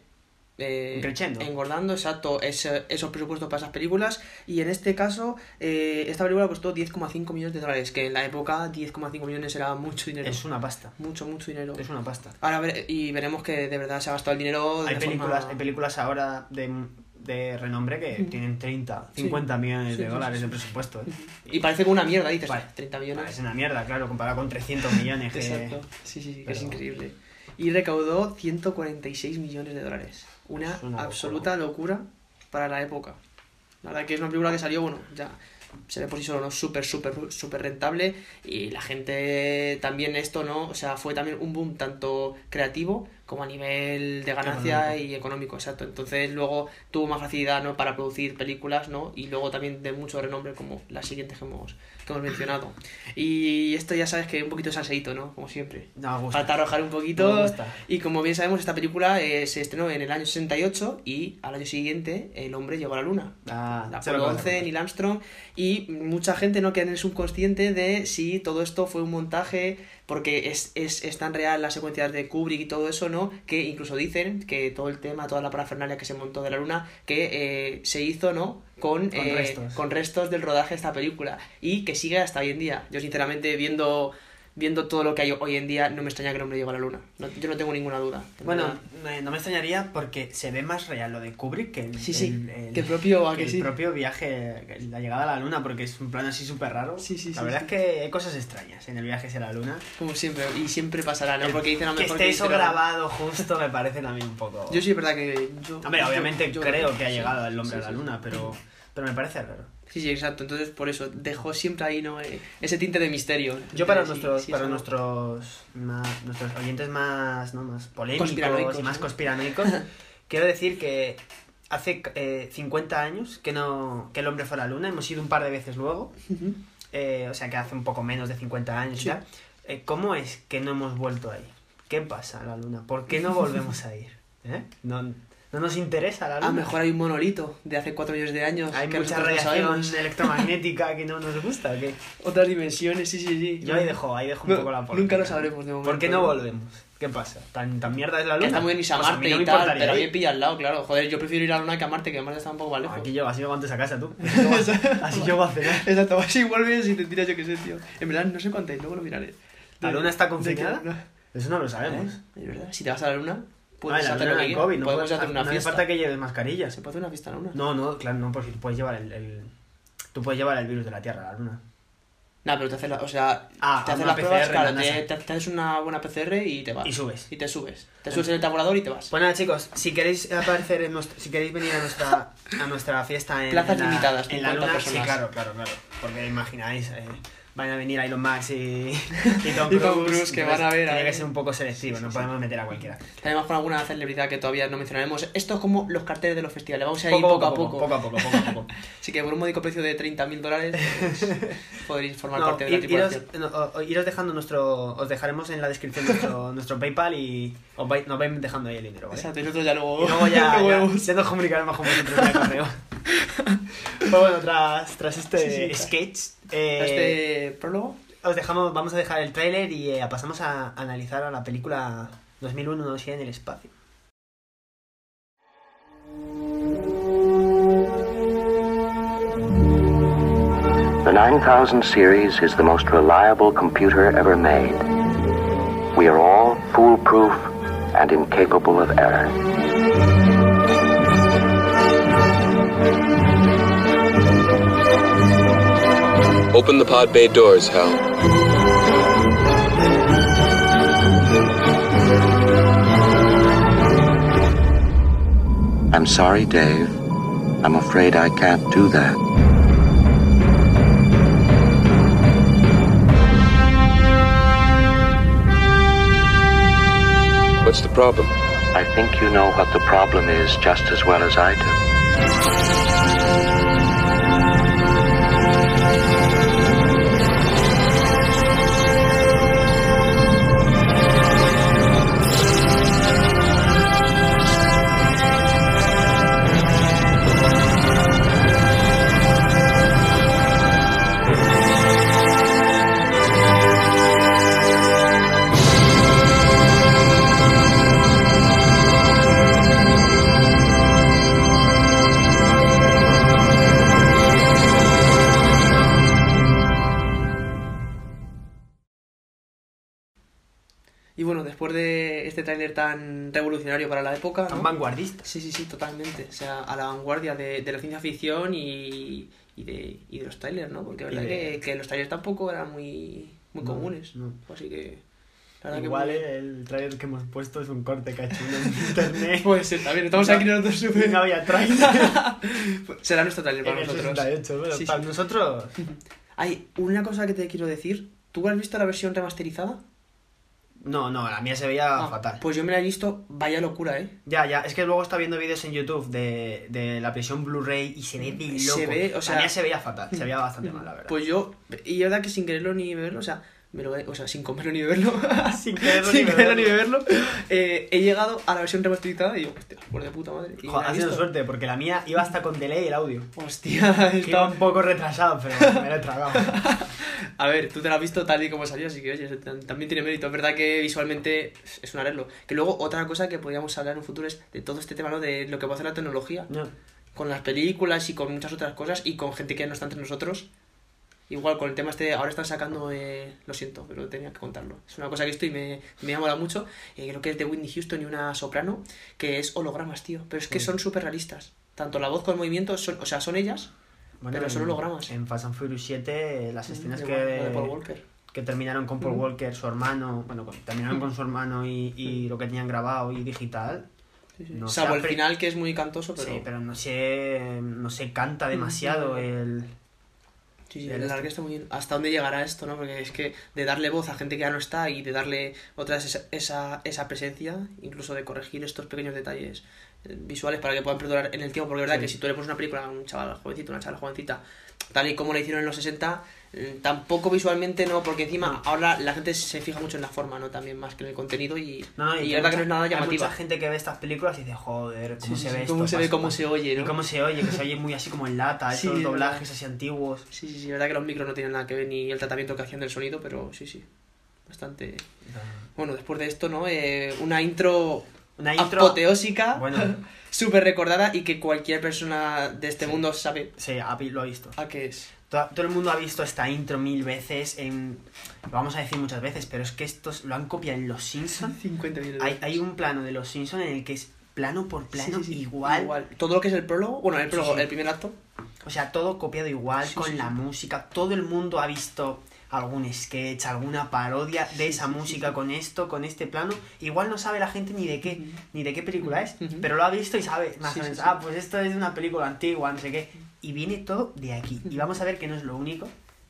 eh, engordando, exacto, ese- esos presupuestos para esas películas. Y en este caso, eh, esta película costó 10,5 millones de dólares, que en la época 10,5 millones era mucho dinero. Es una pasta. Mucho, mucho dinero. Es una pasta. Ahora ver- y veremos que de verdad se ha gastado el dinero. de Hay películas, forma- hay películas ahora de, de renombre que tienen 30, 50 millones de sí, dólares de presupuesto. ¿eh? Y parece como una mierda, dices, Vale. 30 millones. Es una mierda, claro, comparado con 300 millones. que- Exacto. Sí, sí, sí, que es pero- increíble. Y recaudó 146 millones de dólares. Una, absoluta locura para la época. La verdad que es una película que salió, bueno, ya se ve por sí solo, ¿no? Súper, súper, súper rentable. Y la gente también esto, ¿no? O sea, fue también un boom tanto creativo como a nivel de ganancia Económico. y económico, exacto. Entonces luego tuvo más facilidad, ¿no? Para producir películas, ¿no? Y luego también de mucho renombre como las siguientes que hemos, que hemos mencionado. Y esto ya sabes que un poquito salseíto, ¿no? Como siempre. No, gusta. Falta arrojar un poquito. Me gusta. Y como bien sabemos, esta película eh, se estrenó en el año 68 y al año siguiente el hombre llegó a la luna. Ah, Apolo que vas a 11, contar. Neil Armstrong y mucha gente no queda en el subconsciente de si todo esto fue un montaje porque es, es, es tan real las secuencias de Kubrick y todo eso, ¿no? Que incluso dicen que todo el tema, toda la parafernalia que se montó de la luna, que eh, se hizo, ¿no? Con, Con eh, restos. con restos del rodaje de esta película y que sigue hasta hoy en día. Yo sinceramente viendo viendo todo lo que hay hoy en día no me extraña que el hombre llegue a la luna. No- yo no tengo ninguna duda. en Bueno, me- no me extrañaría porque se ve más real lo de Kubrick que el, Sí, sí, el- el- que el propio- ¿a que el sí? propio viaje, la llegada a la luna, porque es un plan así súper raro. Sí, sí, La sí, verdad es que hay cosas extrañas en el viaje hacia la luna. como siempre y siempre pasará, ¿no? Porque dicen a lo que mejor esté eso grabado justo me parece también un poco... Yo sí es verdad que yo Hombre, yo- obviamente yo- creo que ha llegado el hombre a la luna, pero, pero me parece raro. Sí, sí, exacto. Entonces, por eso, dejó siempre ahí, ¿no? Eh, Ese tinte de misterio. Yo para Sí, nuestros, sí, para nuestros, más- nuestros oyentes más, ¿no? más polémicos y más ¿no? conspiranoicos, quiero decir que hace eh, 50 años que no que el hombre fue a la luna, hemos ido un par de veces luego, eh, o sea que hace un poco menos de 50 años y Sí. tal. Eh, ¿Cómo es que no hemos vuelto ahí? ¿Qué pasa a la luna? ¿Por qué no volvemos a ir? ¿Eh? No, no nos interesa la luna. A lo mejor hay un monolito de hace 4 millones de años. Hay que mucha no radiación electromagnética que no nos gusta. ¿o qué? Otras dimensiones, sí, sí, sí. Yo ahí dejo, ahí dejo un No, poco la polémica. Nunca lo sabremos de momento. ¿Por qué no volvemos? ¿Qué pasa? ¿Tan, tan mierda es la luna? Que está muy bien irse a Pues a Marte no y me tal, pero a mí me pilla al lado, claro. Joder, yo prefiero ir a la Luna que a Marte, que Marte está un poco más lejos. Aquí llego, así llego antes a casa tú. Así a- Así llego a cenar. Exacto, vas y vuelves y te tiras yo qué sé, tío. En verdad, no sé cuánto hay, luego lo miraré. ¿La luna está confinada? Eso no lo sabemos. ¿Eh? Es verdad, si te vas a la Luna, puedes la hacer lo no que. COVID, no, Podemos puedes- hacer una no hace fiesta. falta que lleves mascarillas. ¿Se puede hacer una fiesta en la Luna? No, no, claro, no, porque tú puedes llevar el, el- Tú puedes llevar el virus de la Tierra a la luna. Nah, pero te haces la, o sea, Ah, te haces las pruebas, PCR claro, la te, NASA. te- te haces una buena PCR y te vas. Y subes. Y te subes. Te subes en el tabulador y te vas. Pues nada, chicos, si queréis aparecer en nuestro, si queréis venir a nuestra a nuestra fiesta en Plazas en la, limitadas, en la 50 luna, personas. sí, claro, claro, claro, porque imagináis eh, van a venir Elon Musk y, y Tom Y Cruise, Tom Cruise, que van a ver tiene que ser un poco selectivo, no podemos meter a cualquiera. Además con alguna celebridad que todavía no mencionaremos. Esto es como los carteles de los festivales. Vamos a ir Poco, poco, a poco, poco. a poco, poco a poco. Así que por un módico precio de 30.000 dólares pues, podréis formar No, parte de la ir- iros, tripulación. no, iros dejando nuestro. Os dejaremos en la descripción nuestro, nuestro PayPal y os vais, nos vais dejando ahí el dinero, ¿vale? Exacto, y nosotros ya luego, Y luego ya, luego ya, vemos. ya nos comunicaremos con vosotros en el correo. pues bueno, tras, tras este Sí, sí, sketch, eh, Este prólogo. os dejamos, vamos a dejar el tráiler y eh, pasamos a analizar a la película 2001 Odisea en el espacio. The 9000 series is the most reliable computer ever made. We are all foolproof and incapable of error. Open the pod bay doors, Hal. I'm sorry, Dave. I'm afraid I can't do that. What's the problem? I think you know what the problem is just as well as I do. Después de este tráiler tan revolucionario para la época, Tan ¿no? vanguardista. Sí, sí, sí, totalmente. O sea, a la vanguardia de, de la ciencia ficción y, y, de, y de los trailers, ¿no? Porque la verdad de- que, que los trailers tampoco eran muy, muy No, comunes. no. Así que. Igual que el tráiler que hemos puesto es un corte uno en internet. Puede ser también. Estamos No, aquí nosotros súper. No había tráiler. Será nuestro trailer para el nosotros. 68, bueno, Sí, para sí. nosotros... Hay una cosa que te quiero decir. ¿Tú has visto la versión remasterizada? No, no, la mía se veía Ah, fatal. Pues yo me la he visto, vaya locura, ¿eh? Ya, ya, es que luego está viendo vídeos en YouTube de, de la prisión Blu-ray y se ve de loco. Se ve, o sea- La mía se veía fatal, se veía bastante mal, la verdad. Pues yo, y es verdad que sin quererlo ni beberlo, o sea, me lo he- o sea, sin comerlo ni beberlo, Sin quererlo sin ni quererlo ni beberlo. eh, he llegado a la versión remasterizada y digo, hostia, por de puta madre. Joder, tenido visto. suerte, porque la mía iba hasta con delay el audio. Hostia. Iba un poco retrasado, pero me lo he tragado. A ver, tú te la has visto tal y como salió, así que oye, también tiene mérito. Es verdad que visualmente es- un arreglo. Que luego otra cosa que podríamos hablar en un futuro es de todo este tema, ¿no? De lo que puede hacer la tecnología. No. Con las películas y con muchas otras cosas y con gente que no está entre nosotros. Igual con el tema este, ahora están sacando, eh, lo siento, pero tenía que contarlo. Es una cosa que he visto y me, me ha molado mucho. Eh, creo que es de Whitney Houston y una soprano, que es hologramas, tío. Pero es que Sí. son súper realistas. Tanto la voz como el movimiento, son, o sea, son ellas, pero son hologramas. En Fast and Furious 7, las escenas de, que, de Paul Walker. que terminaron con Paul. Walker, su hermano, bueno, terminaron con su hermano y, y lo que tenían grabado y digital. No Salvo el final que es muy cantoso, pero... Sí, pero no se, no se canta demasiado el... Sí, sí, el el este. alargue está muy bien. ¿Hasta dónde llegará esto, no? Porque es que de darle voz a gente que ya no está y de darle otra vez esa, esa, esa presencia, incluso de corregir estos pequeños detalles eh, visuales para que puedan perdurar en el tiempo, porque es verdad Sí. que si tú le pones una película a un chaval jovencito, una chaval jovencita, tal y como la hicieron en los 60, eh, tampoco visualmente no, porque encima ahora la gente se fija mucho en la forma, ¿no? También más que en el contenido y, No, y que es verdad que no es nada hay llamativa. mucha gente que ve estas películas y dice, joder, cómo Sí, se sí, ve esto. cómo se ve, cómo pasa". se oye, ¿no? Y cómo se oye, que se oye muy así como en lata, Sí, esos es doblajes así antiguos. Sí, sí, sí, es verdad que los micros no tienen nada que ver ni el tratamiento que hacían del sonido, pero sí, sí, bastante... Bueno, después de esto, ¿no? Eh, una intro Una intro... apoteósica, Bueno, súper recordada y que cualquier persona de este Sí. mundo sabe sí, lo ha visto. a qué es. Todo, todo el mundo ha visto esta intro mil veces, en, lo vamos a decir muchas veces, pero es que estos lo han copiado en Los Simpsons. 50 millones de Hay, hay un plano de Los Simpsons en el que es plano por plano Sí, sí, sí, igual. Todo lo que es el prólogo, bueno, el prólogo, el primer acto, O sea, todo copiado igual, con la música. Todo el mundo ha visto algún sketch, alguna parodia de esa música con esto, con este plano. Igual no sabe la gente ni de qué, ni de qué película es, pero lo ha visto y sabe más o menos. Ah, pues esto es de una película antigua, no sé qué. Y viene todo de aquí. Y vamos a ver que no es lo único,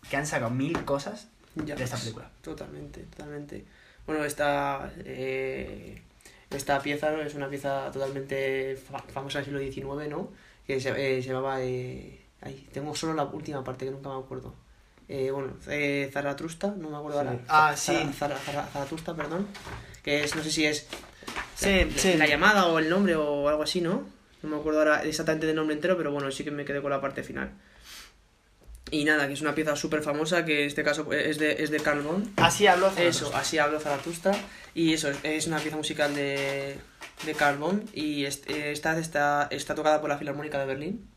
que han sacado mil cosas ya de esta película. Totalmente, totalmente. Bueno, esta, eh, esta pieza ¿no? es una pieza totalmente fa- famosa del siglo XIX, ¿no? Que se, eh, se llamaba... Eh, ay, tengo solo la última parte que nunca me acuerdo. Eh, bueno, eh, Zaratrusta, no me acuerdo Sí. ahora. Ah, sí. Zara- Zara- Zaratrusta, perdón. Que es, no sé si es Sí, la, sí. la llamada o el nombre o algo así, ¿no? No me acuerdo ahora exactamente del nombre entero, pero bueno, sí que me quedé con la parte final. Y nada, que es una pieza súper famosa, que en este caso es de, es de Carl Bond. Así habló Eso, Zaratustra. así hablo Zaratustra. Y eso, es, una pieza musical de, de Carl Bond. Y eh, esta está, está tocada por la Filarmónica de Berlín.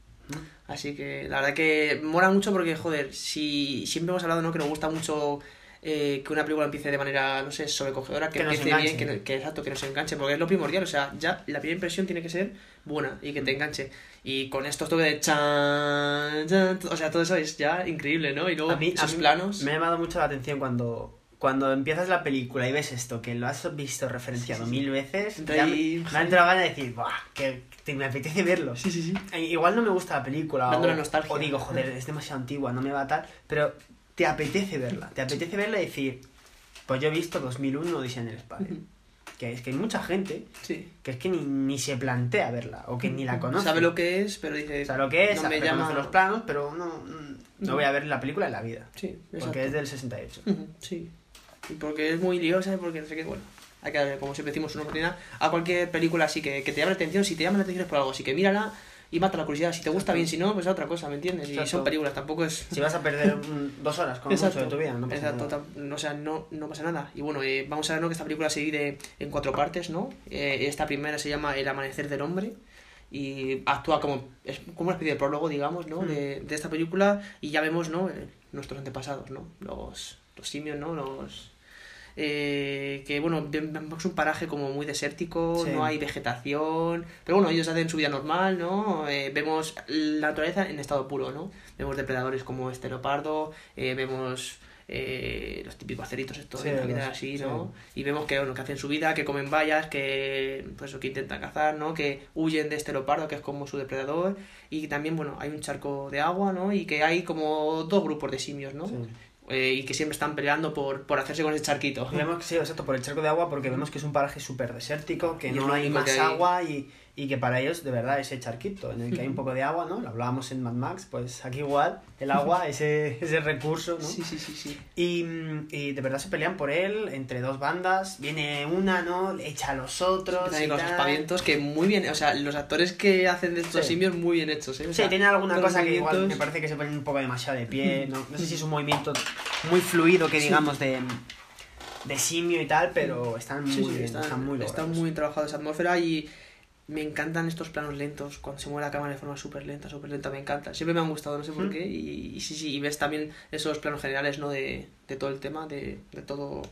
Así que la verdad que mola mucho porque, joder, si siempre hemos hablado, ¿no? Que nos gusta mucho eh, que una película empiece de manera, no sé, sobrecogedora, que, Que empiece bien, que, que exacto, que nos enganche, porque es lo primordial, o sea, ya la primera impresión tiene que ser buena y Mm. que te enganche. Y con estos toques de chan, chan, o sea, todo eso es ya increíble, ¿no? Y luego A mí, a esos mí planos. me ha llamado mucho la atención cuando, cuando empiezas la película y ves esto, que lo has visto referenciado Sí, sí, sí. mil veces, Entra ya me, me ha entrado ganas de decir, Buah, que, que me apetece verlo. Sí, sí, sí. Eh, Igual no me gusta la película, Dando o, la nostalgia. o digo, joder, es demasiado antigua, no me va a tal, pero te apetece verla, te apetece verla y decir, pues yo he visto 2001 Odisea en el espacio. Que es que hay mucha gente Sí. que es que ni, ni se plantea verla, o que ni la conoce. Sabe lo que es, pero dice. O sea, lo que es, no me llama. los planos, pero no, mm, no voy a ver la película en la vida. Sí, exacto. Porque es del 68. Ujú, Sí. Y porque es muy liosa, y porque no sé qué, bueno. Hay que darle, como siempre decimos, una oportunidad a cualquier película así que, que te llame la atención. Si te llama la atención es por algo, así que mírala y mata la curiosidad. Si te gusta bien, si no, pues a otra cosa, ¿me entiendes? Y Exacto. son películas, tampoco es. Si vas a perder mm, dos horas con mucho de tu vida, no pasa Exacto, nada. no, o sea, no, no pasa nada. Y bueno, eh, vamos a ver ¿no? que esta película se divide en cuatro partes, ¿no? Eh, esta primera se llama El amanecer del hombre y actúa como, es como una especie de prólogo, digamos, ¿no? Hmm. De, de esta película y ya vemos, ¿no? Eh, nuestros antepasados, ¿no? Los, los simios, ¿no? Los... eh, que bueno, vemos un paraje como muy desértico, Sí. no hay vegetación, pero bueno, ellos hacen su vida normal, ¿no? Eh, vemos la naturaleza en estado puro, ¿no? Vemos depredadores como este leopardo, eh, vemos eh, los típicos ceritos estos Sí, de Navidad los- así, sí. ¿no? Y vemos que, bueno, que hacen su vida, que comen bayas, que pues que intentan cazar, ¿no? Que huyen de este leopardo, que es como su depredador, y también, bueno, hay un charco de agua, ¿no? Y que hay como dos grupos de simios, ¿no? Sí. Eh, y que siempre están peleando por, por hacerse con ese charquito. Vemos que sí, exacto, por el charco de agua, porque vemos que es un paraje súper desértico, que Y no hay más hay. agua y, y que para ellos de verdad ese charquito en el que hay un poco de agua, ¿no? Lo hablábamos en Mad Max, pues aquí igual, el agua, ese, ese recurso, ¿no? Sí, sí, sí, sí. Y, y de verdad se pelean por él entre dos bandas, viene una, ¿no? Le echa a los otros. Y los tal. aspavientos que muy bien, o sea, los actores que hacen de estos Sí. simios muy bien hechos, ¿eh? O Sí, sea, tiene alguna cosa que igual me parece que se ponen un poco demasiado de pie. No, no sé si es un movimiento muy fluido que Sí. digamos de, de simio y tal, pero están muy Sí, sí, bien, están, están muy está logrados. muy trabajado esa atmósfera y me encantan estos planos lentos, cuando se mueve la cámara de forma súper lenta, súper lenta, me encanta. Siempre me han gustado, no sé por Mm. qué. Y, y sí, sí, y ves también esos planos generales, ¿no? De, de todo el tema, de, de todo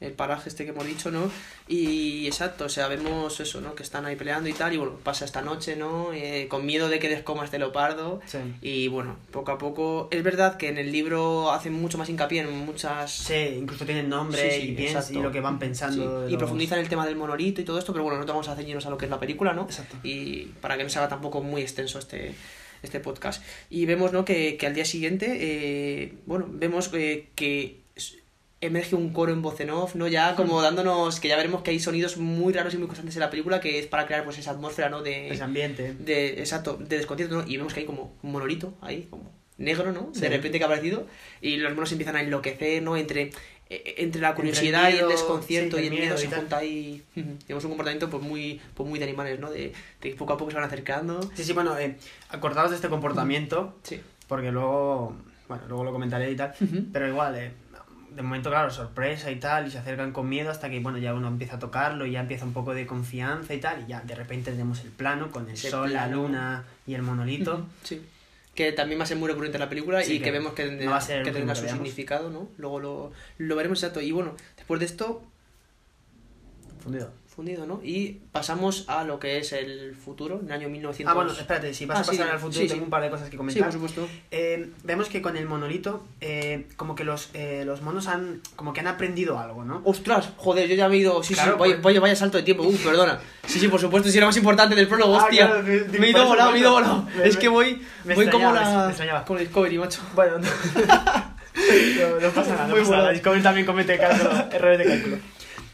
el paraje este que hemos dicho, ¿no? Y exacto, o sea, vemos eso, ¿no? Que están ahí peleando y tal, y bueno, pasa esta noche, ¿no? Eh, con miedo de que descoma este leopardo. Sí. Y bueno, poco a poco. Es verdad que en el libro hacen mucho más hincapié en muchas. Sí, incluso tienen nombre Sí, sí, y, piens- exacto. y lo que van pensando. Y los- profundizan el tema del monolito y todo esto, pero bueno, no te vamos a ceñirnos a lo que es la película, ¿no? Exacto. Y para que no se haga tampoco muy extenso este, este podcast. Y vemos, ¿no? Que, que al día siguiente, eh, bueno, vemos eh, que emerge un coro en voz en off, ¿no? Ya como dándonos, que ya veremos que hay sonidos muy raros y muy constantes en la película, que es para crear pues esa atmósfera, ¿no? De, Ese ambiente. de exacto, de desconcierto, ¿no? Y vemos que hay como un monolito ahí, como negro, ¿no? Sí. De repente que ha aparecido y los monos empiezan a enloquecer, ¿no? Entre, eh, entre la curiosidad y miedo, el desconcierto sí, y el el miedo miedo se y junta ahí. Tenemos un comportamiento pues muy, pues muy de animales, ¿no? De, de que poco a poco se van acercando. Sí, sí, bueno, eh, acordaos de este comportamiento, Sí. porque luego, bueno, luego lo comentaré y tal, Ujú. pero igual, eh, de momento, claro, sorpresa y tal, y se acercan con miedo hasta que, bueno, ya uno empieza a tocarlo y ya empieza un poco de confianza y tal, y ya de repente tenemos el plano con el Ese sol, la luna y el monolito. Sí. Que también va a ser muy recurrente en la película Sí, y que que, vemos que, no va a ser el que tendrá su significado, ¿no? Luego lo, lo veremos exacto. Y bueno, después de esto, Fundido. Fundido, ¿no? Y pasamos a lo que es el futuro, en el año 1900. Ah, bueno, espérate, si vas Ah, a pasar sí, al futuro, sí, tengo sí. un par de cosas que Sí, comentar. por supuesto. Eh, vemos que con el monolito, eh, como que los, eh, los monos han, como que han aprendido algo, ¿no? Ostras, joder, yo ya me he ido. Sí, Claro, sí, pues- vaya, vaya salto de tiempo. Uh, perdona. Sí, sí, por supuesto, si era más importante del prólogo, Ah, hostia. claro, di- me he ido volado, me he ido volado. Me- es que voy, me voy como la. me. Como Discovery, macho. Bueno, no, no, no pasa nada, no Muy pasa nada. Discovery también comete errores de cálculo.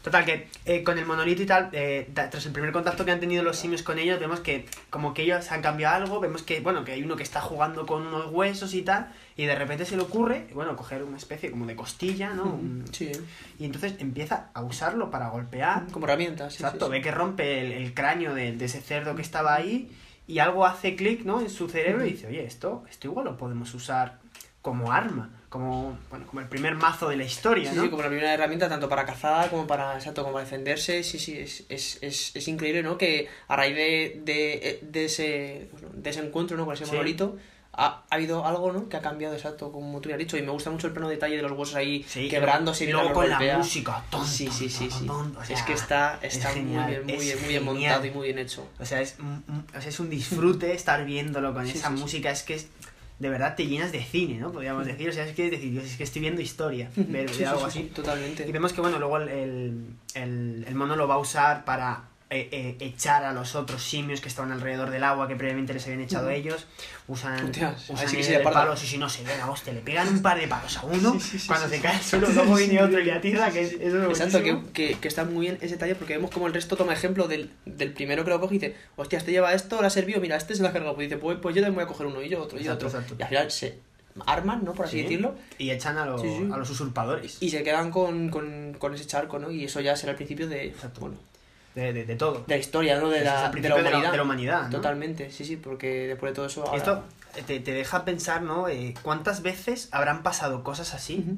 Total, que eh, con el monolito y tal, eh, tras el primer contacto que han tenido los simios con ellos, vemos que como que ellos han cambiado algo, vemos que, bueno, que hay uno que está jugando con unos huesos y tal, y de repente se le ocurre, bueno, coger una especie como de costilla, ¿no? Sí, Y entonces empieza a usarlo para golpear. como herramientas. sí, Exacto, sí, sí. ve que rompe el, el cráneo de, de ese cerdo que estaba ahí y algo hace clic, ¿no? En su cerebro y dice, oye, esto, esto igual lo podemos usar como arma, como, bueno, como el primer mazo de la historia, Sí, ¿no? sí, como la primera herramienta tanto para cazar como para, exacto, como para defenderse. Sí, sí, es, es, es, es increíble, ¿no? Que a raíz de, de, de ese, bueno, de ese encuentro, ¿no? Con ese Sí. monolito, ha, ha habido algo, ¿no? Que ha cambiado, exacto, como tú ya has dicho. Y me gusta mucho el plano detalle de los huesos ahí Sí, quebrándose y y luego con la golpea. música. ton, Sí, sí, sí, ton, sí. ton, o es sea, que está, es está genial, muy bien, muy es bien, muy bien montado y muy bien hecho. O sea, es, un- un- o sea, es un disfrute estar viéndolo con esa música, es que es, de verdad te llenas de cine, ¿no? Podríamos decir, o sea, es que decir, Dios, es que estoy viendo historia, ver, Sí, algo sí, así. sí, totalmente. Y vemos que, bueno, luego el, el- el mono lo va a usar para eh, eh, echar a los otros simios que estaban alrededor del agua que previamente les habían echado Ujú. ellos. Usan, Hostias, a ver usan si que el se le aparta. palo, si no se ve la hostia, le pegan un par de palos a uno Sí, sí, sí, cuando sí, se sí. cae suelo, luego viene otro y le atiza, que es, eso es Exacto, que, que, que está muy bien ese detalle porque vemos como el resto toma ejemplo del, del primero que lo coge y dice, hostia, este lleva esto, le ha servido, mira, este se lo ha cargado. Pues dice, pues, pues yo también voy a coger uno y yo otro y Exacto, otro. exacto. Y al final se arman, ¿no? Por así Sí. decirlo. Y echan a, los- Sí, sí. a los usurpadores. Y se quedan con, con, con ese charco, ¿no? Y eso ya será el principio de, Exacto. bueno, De, de, de todo. de la historia, ¿no? De la, de la de la- humanidad. la humanidad, ¿no? Totalmente, sí, sí, porque después de todo eso... Y ahora- esto te, te deja pensar, ¿no? Eh, ¿Cuántas veces habrán pasado cosas así Ujú.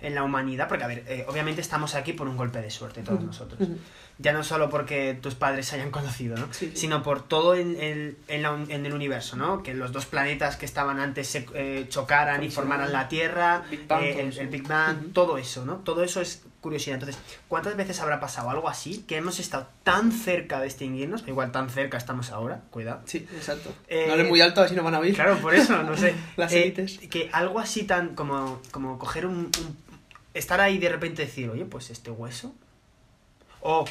en la humanidad? Porque, a ver, eh, obviamente estamos aquí por un golpe de suerte, todos Ujú. nosotros. Ujú. Ya no solo porque tus padres se hayan conocido, ¿no? Sí, sí. Sino por todo en el, en, la- en el universo, ¿no? Que los dos planetas que estaban antes se eh, chocaran y Colisionaran. formaran la Tierra, Big Bang, eh, el, el Big Bang, Ujú. todo eso, ¿no? Todo eso es curiosidad. Entonces, ¿cuántas veces habrá pasado algo así? Que hemos estado tan cerca de extinguirnos, igual tan cerca estamos ahora, cuidado. Sí, exacto. Eh, no hables muy alto, así no van a oír. Claro, por eso, no sé. Las Eh, élites. que algo así tan como, como coger un, un- Estar ahí de repente decir, oye, pues este hueso. O,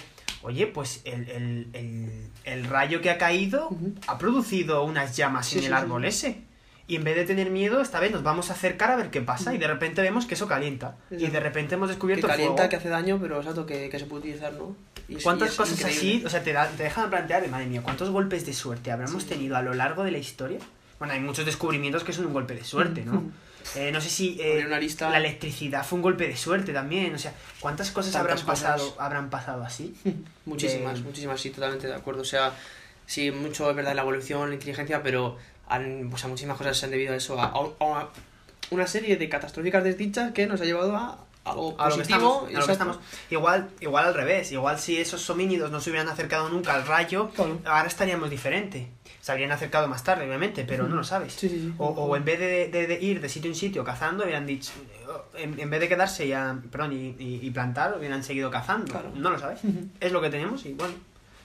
oye, pues el, el, el, el rayo que ha caído ha producido unas llamas Sí, en sí, el sí. árbol ese. Y en vez de tener miedo, esta vez nos vamos a acercar a ver qué pasa y de repente vemos que eso calienta. Y de repente hemos Que descubierto calienta, fuego. que hace daño, pero exacto, que, que se puede utilizar, ¿no? Y ¿Cuántas cosas así, increíble. o sea, te, da- te dejan plantear, de, madre mía, cuántos golpes de suerte habremos Sí. tenido a lo largo de la historia? Bueno, hay muchos descubrimientos que son un golpe de suerte, ¿no? Eh, no sé si eh, una lista. la electricidad fue un golpe de suerte también, o sea, ¿cuántas cosas Tantas habrán cosas. pasado habrán pasado así? Muchísimas, de- muchísimas, sí, totalmente de acuerdo. O sea, sí, mucho es verdad la evolución, la inteligencia, pero han, o sea, muchísimas cosas se han debido a eso, a, a- a una serie de catastróficas desdichas que nos ha llevado a algo A lo que positivo. estamos, a lo que estamos. Igual, igual al revés, igual si esos homínidos no se hubieran acercado nunca al rayo, Claro. ahora estaríamos diferente. Se habrían acercado más tarde, obviamente, pero no lo sabes. Sí, sí, sí. O, o en vez de, de- de ir de sitio en sitio cazando, hubieran dicho, en, en vez de quedarse ya, perdón, y, y- y plantar, hubieran seguido cazando. Claro. No lo sabes. Es lo que tenemos y bueno,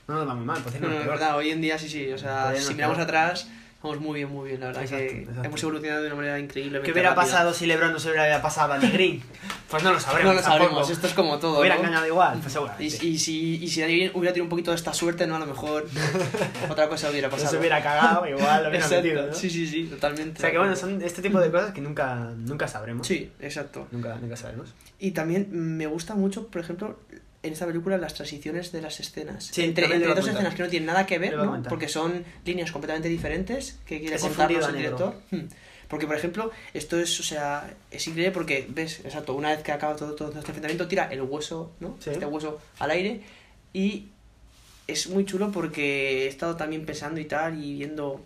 no nos va muy mal. Pues No, no, es verdad, hoy en día sí, sí, o sea, si miramos atrás, vamos muy bien, muy bien, la verdad Exacto, que exacto. hemos evolucionado de una manera increíble. ¿Qué hubiera pasado si LeBron no se hubiera pasado a Danny Green? Pues no lo sabremos. No lo sabremos, tampoco. esto es como todo, Hubieran ¿no? ganado igual, pues Y, seguramente. y si, y si Danny Green hubiera tenido un poquito de esta suerte, ¿no? A lo mejor otra cosa hubiera No pasado. se hubiera cagado, igual lo hubiera metido, ¿no? Sí, sí, sí, totalmente. O sea que bueno, son este tipo de cosas que nunca, nunca sabremos. Sí, exacto. Nunca, nunca sabremos. Y también me gusta mucho, por ejemplo, en esta película las transiciones de las escenas. Sí, entre entre dos escenas que no tienen nada que ver, ¿no? Porque son líneas completamente diferentes que quiere Ese contarnos el director. Hmm. Porque, por ejemplo, esto es, o sea, es increíble porque, ves, exacto, una vez que acaba todo, todo este enfrentamiento, tira el hueso, ¿no? Sí. Este hueso al aire y es muy chulo porque he estado también pensando y tal y viendo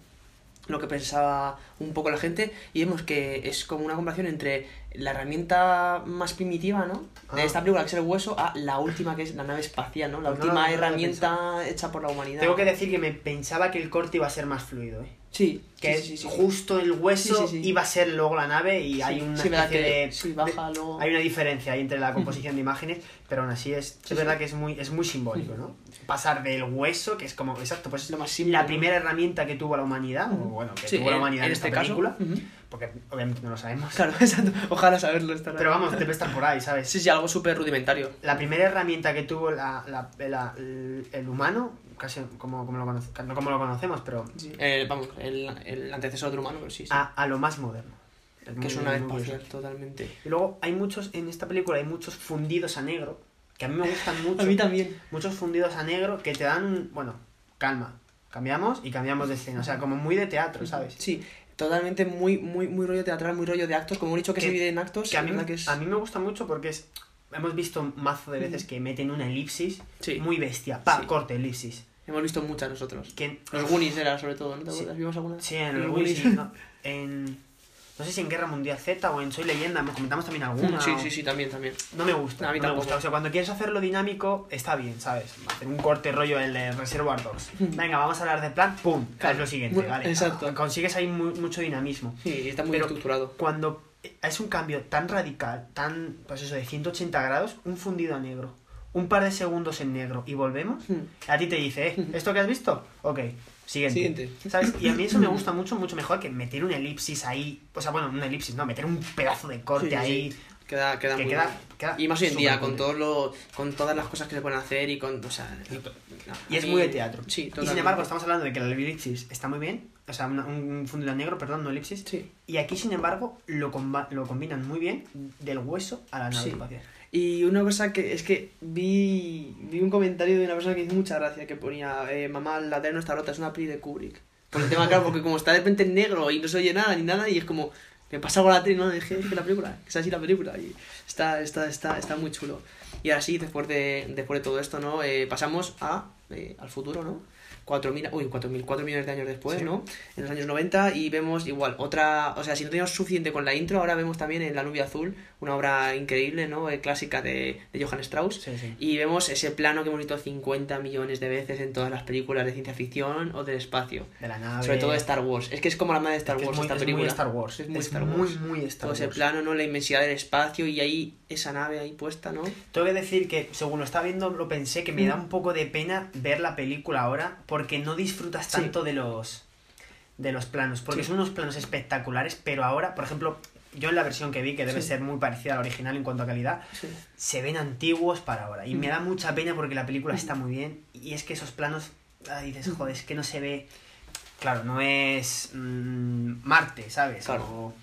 lo que pensaba un poco la gente y vemos que es como una comparación entre la herramienta más primitiva, ¿no? De Ah. esta película, que es el hueso, a la última, que es la nave espacial, ¿no? La Pues no última no herramienta hecha por la humanidad. Tengo que decir que me pensaba que el corte iba a ser más fluido, ¿eh? Sí, Que sí, justo el hueso iba a ser luego la nave y hay una especie de... sí, baja de- luego. Hay una diferencia ahí entre la composición de imágenes, pero aún así es, es verdad que es muy, es muy simbólico, ¿no? Pasar del hueso, que es como, exacto, pues es Lo más simple, la ¿no? primera herramienta que tuvo la humanidad, o bueno, que tuvo la humanidad en, en esta este caso. película, porque obviamente no lo sabemos. Claro, exacto. Ojalá saberlo. estará Pero vamos, debe estar por ahí, ¿sabes? Sí, sí, algo súper rudimentario. La primera herramienta que tuvo la, la- la- el humano, casi como, como, lo conoce- no como lo conocemos, pero Sí. Eh, vamos, el, el antecesor del humano, pero sí, sí. a, a lo más moderno. que es una espacial, totalmente. Y luego hay muchos, en esta película hay muchos fundidos a negro, que a mí me gustan mucho. A mí también. Muchos fundidos a negro que te dan, un- bueno, calma. Cambiamos y cambiamos de escena. O sea, como muy de teatro, ¿sabes? Sí, totalmente muy, muy, muy rollo teatral, muy rollo de actos. Como he dicho que, Que- se divide en actos, Que a mí, verdad que es... a mí me gusta mucho porque es... Hemos visto un mazo de veces que meten una elipsis Sí. muy bestia. Pa, Sí. corte, elipsis. Hemos visto muchas nosotros. Los Goonies era, sobre todo, ¿no? ¿Te Sí. acuerdas? ¿Vimos alguna? Sí, en Los Goonies. Goonies, no, en... No sé si en Guerra Mundial Z o en Soy Leyenda, me comentamos también alguna. Sí, o- sí, sí, también, también. No me gusta, A mí no me gusta. O sea, cuando quieres hacerlo dinámico, está bien, ¿sabes? Hacer un corte rollo el de Reservoir Dogs. Venga, vamos a hablar de plan, ¡pum! Claro. Es lo siguiente, ¿vale? exacto. Consigues ahí mu- mucho dinamismo. Sí, está muy Pero- estructurado. Cuando es un cambio tan radical, tan, pues eso, de 180 grados, un fundido a negro, un par de segundos en negro y volvemos, Hmm. a ti te dice, ¿eh? ¿Esto que has visto? Ok, siguiente. Siguiente. ¿Sabes? Y a mí eso me gusta mucho, mucho mejor que meter una elipsis ahí. O sea, bueno, una elipsis, no, meter un pedazo de corte Sí, sí, ahí. sí. Queda, queda que muy queda- bien. queda Y más hoy en día, con, todo lo, con todas las cosas que se pueden hacer y con. O sea, no, Y es muy de teatro. Sí, y sin embargo, estamos hablando de que la elipsis está muy bien. O sea, un fundido a negro, perdón, no elipsis. Sí. Y aquí, sin embargo, lo, comba- lo combinan muy bien del hueso a la nave Sí. espacial. Y una cosa que es que vi, vi un comentario de una persona que hizo mucha gracia que ponía eh, mamá la tele no está rota, es una peli de Kubrick. Por el tema claro, porque como está de repente en negro y no se oye nada ni nada y es como ¿qué pasa con la tele? No, que la película, es así la película y está, está, está, está muy chulo. Y ahora sí, después de, después de todo esto, ¿no? Eh, pasamos a, eh, al futuro, ¿no? 4.000, uy, 4.000, 4 millones de años después, Sí. ¿no? En los años 90 y vemos igual otra, o sea, si no teníamos suficiente con la intro, ahora vemos también en La nube azul, una obra increíble, ¿no? Eh, clásica de, de Johann Strauss. Sí, sí. Y vemos ese plano que hemos visto 50 millones de veces en todas las películas de ciencia ficción o del espacio. De la nave. Sobre todo de Star Wars. Es que es como la madre de Star Es que Wars es muy, esta es muy película. Star Wars. Es muy Star muy, Wars. muy Star todo ese Wars. plano, ¿no? La inmensidad del espacio y ahí esa nave ahí puesta, ¿no? Tengo que decir que, según lo estaba viendo, lo pensé que me Mm. da un poco de pena ver la película ahora porque no disfrutas Sí. tanto de los de los planos. Porque Sí. son unos planos espectaculares, pero ahora, por ejemplo, yo en la versión que vi, que debe Sí. ser muy parecida a la original en cuanto a calidad, Sí. se ven antiguos para ahora. Y Mm. me da mucha pena porque la película está muy bien. Y es que esos planos, ah, dices, joder, es que no se ve. claro, no es mm, Marte, ¿sabes? Claro. O,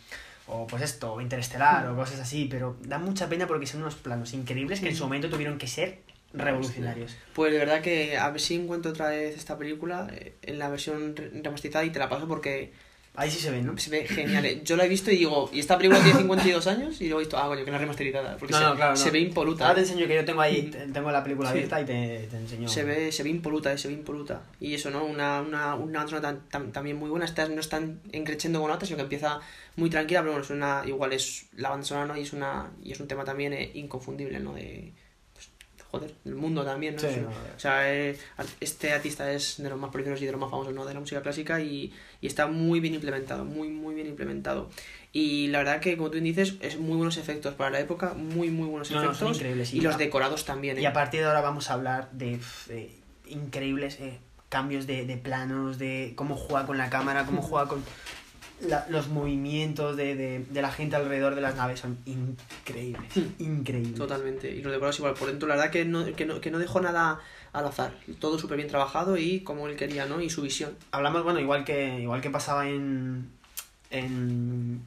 o, pues esto, o Interestelar, o cosas así, pero da mucha pena porque son unos planos increíbles que en su momento tuvieron que ser revolucionarios. Pues de verdad que a ver si encuentro otra vez esta película eh, en la versión re- remasterizada y te la paso porque Ahí sí se ven, ¿no? se ve genial. eh. Yo la he visto y digo, ¿y esta película tiene 52 años? Y luego he visto, ah, coño, que no es remasterizada. Porque No, se, no, claro, se no. ve impoluta. Ahora te eh. enseño que yo tengo ahí, tengo la película Sí. abierta y te, te enseño. Se ve, se ve impoluta, eh, se ve impoluta. Y eso, ¿no? Una, una, una sonora tan- tan- también muy buena. Estas no están encrechendo con otras, sino que empieza muy tranquila, pero bueno, es una, igual es la banda sonora, ¿no? Y es, una, y es un tema también eh, inconfundible, ¿no? De, joder, del mundo también, ¿no? Sí, no, o sea, eh, este artista es de los más prolíferos y de los más famosos, ¿no? De la música clásica y, y está muy bien implementado, muy, muy bien implementado. Y la verdad que, como tú dices, es muy buenos efectos para la época, muy, muy buenos son efectos. increíbles. y Y los decorados también, ¿eh? Y a partir de ahora vamos a hablar de, de increíbles eh, cambios de, de planos, de cómo juega con la cámara, cómo juega con la- los movimientos de, de, de la gente alrededor de las naves. Son increíbles, increíbles. Totalmente. Y los decorados igual por dentro. La verdad que no, que no, que no dejó nada al azar. Todo súper bien trabajado y como él quería, ¿no? Y su visión. Hablamos, bueno, igual que, igual que pasaba en, en,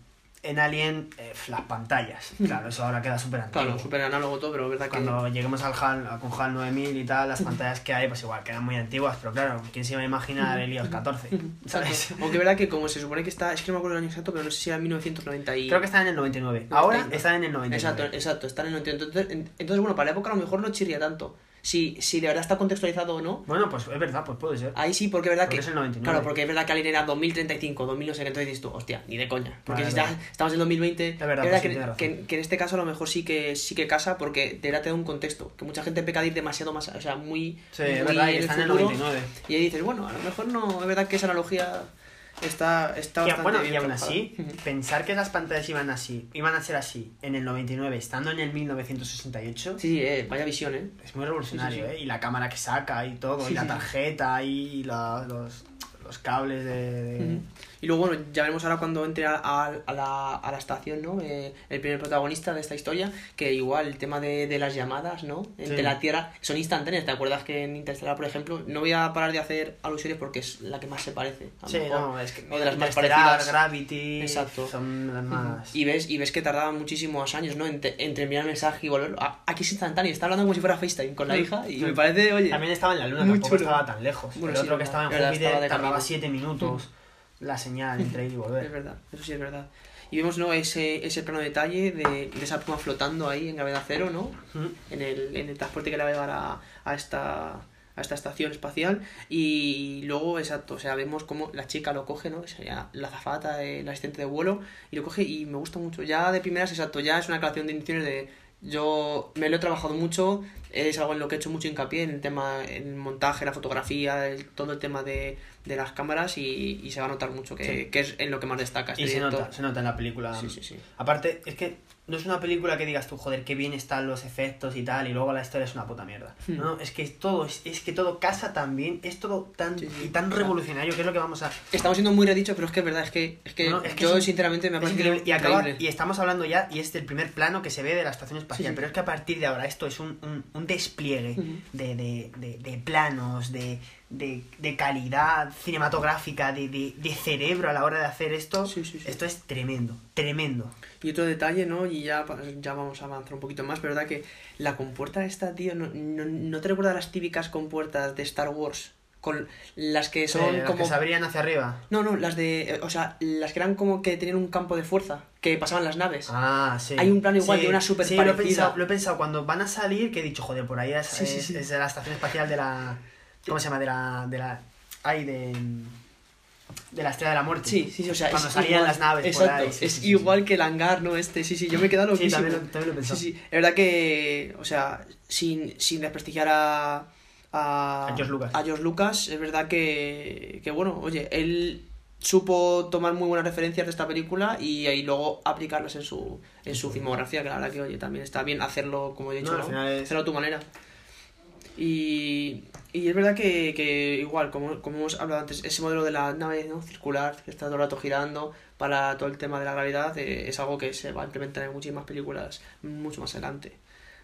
en Alien, eh, las pantallas. Claro, eso ahora queda súper antiguo. Claro, súper análogo todo, pero es verdad que... Cuando lleguemos al HAL, con HAL 9000 y tal, las pantallas que hay, pues igual quedan muy antiguas, pero claro, ¿quién se iba a imaginar el iOS 14? ¿Sabes? Aunque verdad que como se supone que está... Es que no me acuerdo el año exacto, pero no sé si era 1990 y... Creo que están en el 99. Ahora 90. están en el 99. Exacto, exacto, están en el 90. Entonces, en- entonces, bueno, para la época a lo mejor no chirría tanto. Si, si de verdad está contextualizado o no, Bueno, pues es verdad, pues puede ser. ahí sí, porque es verdad Porque que... es el 99. Claro, porque es verdad que Alien era 2035, 2000 no sé qué, entonces dices tú, hostia, ni de coña. Porque Vale, si vale. estamos en 2020, es verdad, verdad, pues que, que, que en este caso a lo mejor sí que sí que casa porque de verdad te da un contexto. Que mucha gente peca de ir demasiado más, o sea, muy... Sí, muy es verdad, y están en el futuro, 99. Y ahí dices, bueno, a lo mejor no, es verdad que esa analogía está, está Y, bastante bueno, bien y aún así, pensar que las pantallas iban así, iban a ser así en el 99, estando en el 1968, Sí, sí, eh, vaya visión, ¿eh? es muy revolucionario, Sí, sí, sí. ¿eh? Y la cámara que saca y todo, y la tarjeta y la- los, los cables de... Y luego, bueno, ya veremos ahora cuando entre a, a- a la, a la estación, ¿no? Eh, el primer protagonista de esta historia, que igual el tema de, de las llamadas, ¿no? Entre Sí. la Tierra son instantáneas. ¿Te acuerdas que en Interstellar, por ejemplo, no voy a parar de hacer alusiones porque es la que más se parece? a Sí, mejor, no, es que o de las más parecidas. Gravity, Exacto. son las más... Y ves, y ves que tardaban muchísimos años, ¿no? Entre, entre enviar el mensaje y volverlo. A- Aquí es instantáneo, está hablando como si fuera FaceTime con la hija y me parece, oye. También estaba en la luna, tampoco chulo. estaba tan lejos. Bueno, el sí, otro que estaba en Júpiter tardaba camino. 7 minutos la señal entre ir y Es volver. verdad, eso sí es verdad. Y vemos, ¿no? Ese, ese plano de detalle de, de esa pluma flotando ahí en gravedad cero, ¿no? Ujú. En el, en el transporte que la va a llevar a, a esta a esta estación espacial y luego, exacto, o sea, vemos cómo la chica lo coge, ¿no? Sería la azafata, el asistente de vuelo y lo coge y me gusta mucho. Ya de primeras, exacto, ya es una declaración de intenciones de yo me lo he trabajado mucho, es algo en lo que he hecho mucho hincapié en el tema, en el montaje, la fotografía, el- todo el tema de, de las cámaras y, y se va a notar mucho que, Sí. que es en lo que más destaca. este Y se nota, se nota en la película. Sí, sí, sí. Aparte, es que no es una película que digas tú, joder, qué bien están los efectos y tal, y luego la historia es una puta mierda. Hmm. No, es que todo, es, es que todo casa tan bien, es todo tan Sí, sí. y tan revolucionario, que es lo que vamos a... Estamos siendo muy redichos, pero es que es verdad, es que, es que No, es que yo es- sinceramente me ha Es parecido increíble. Y, acaba- increíble. y estamos hablando ya, y es del primer plano que se ve de la estación espacial, Sí, pero es que a partir de ahora esto es un, un, un despliegue Ujú. de, de, de, de planos, de, de, de calidad cinematográfica, de, de, de cerebro a la hora de hacer esto. Sí, sí, sí. Esto es tremendo, tremendo. Y otro detalle, ¿no? Y ya, ya vamos a avanzar un poquito más, pero verdad que la compuerta esta, tío, no, no, no te recuerda las típicas compuertas de Star Wars. Con las que son Eh, las como... que se abrían hacia arriba. No, no, las de... eh, O sea, las que eran como que tenían un campo de fuerza, que pasaban las naves. Ah, sí. Hay un plano igual Sí, de una súper Sí, lo he, pensado, lo he pensado cuando van a salir, que he dicho, joder, por ahí es, Sí, sí, es- sí. es la estación espacial de la... ¿Cómo se llama? De la... De la ay, de... De la Estrella de la Muerte. Sí, sí, sí, o sea, Cuando es salían igual- las naves Exacto, por ahí. sí, es sí, sí, igual que el hangar, ¿no? Este, sí, sí, yo me he quedado Sí, loquísimo. también lo- también lo he pensado. Sí, sí, es verdad que, o sea, sin, sin desprestigiar a, a... A George Lucas. a George Lucas, es verdad que, que, bueno, oye, él supo tomar muy buenas referencias de esta película y, y luego aplicarlas en su, en su filmografía, que la verdad que, oye, también está bien hacerlo, como he dicho, No, ¿no? al final es- hacerlo a tu manera. Y, y es verdad que, que igual, como, como hemos hablado antes, ese modelo de la nave ¿no? circular, que está todo el rato girando para todo el tema de la gravedad, eh, es algo que se va a implementar en muchísimas películas mucho más adelante.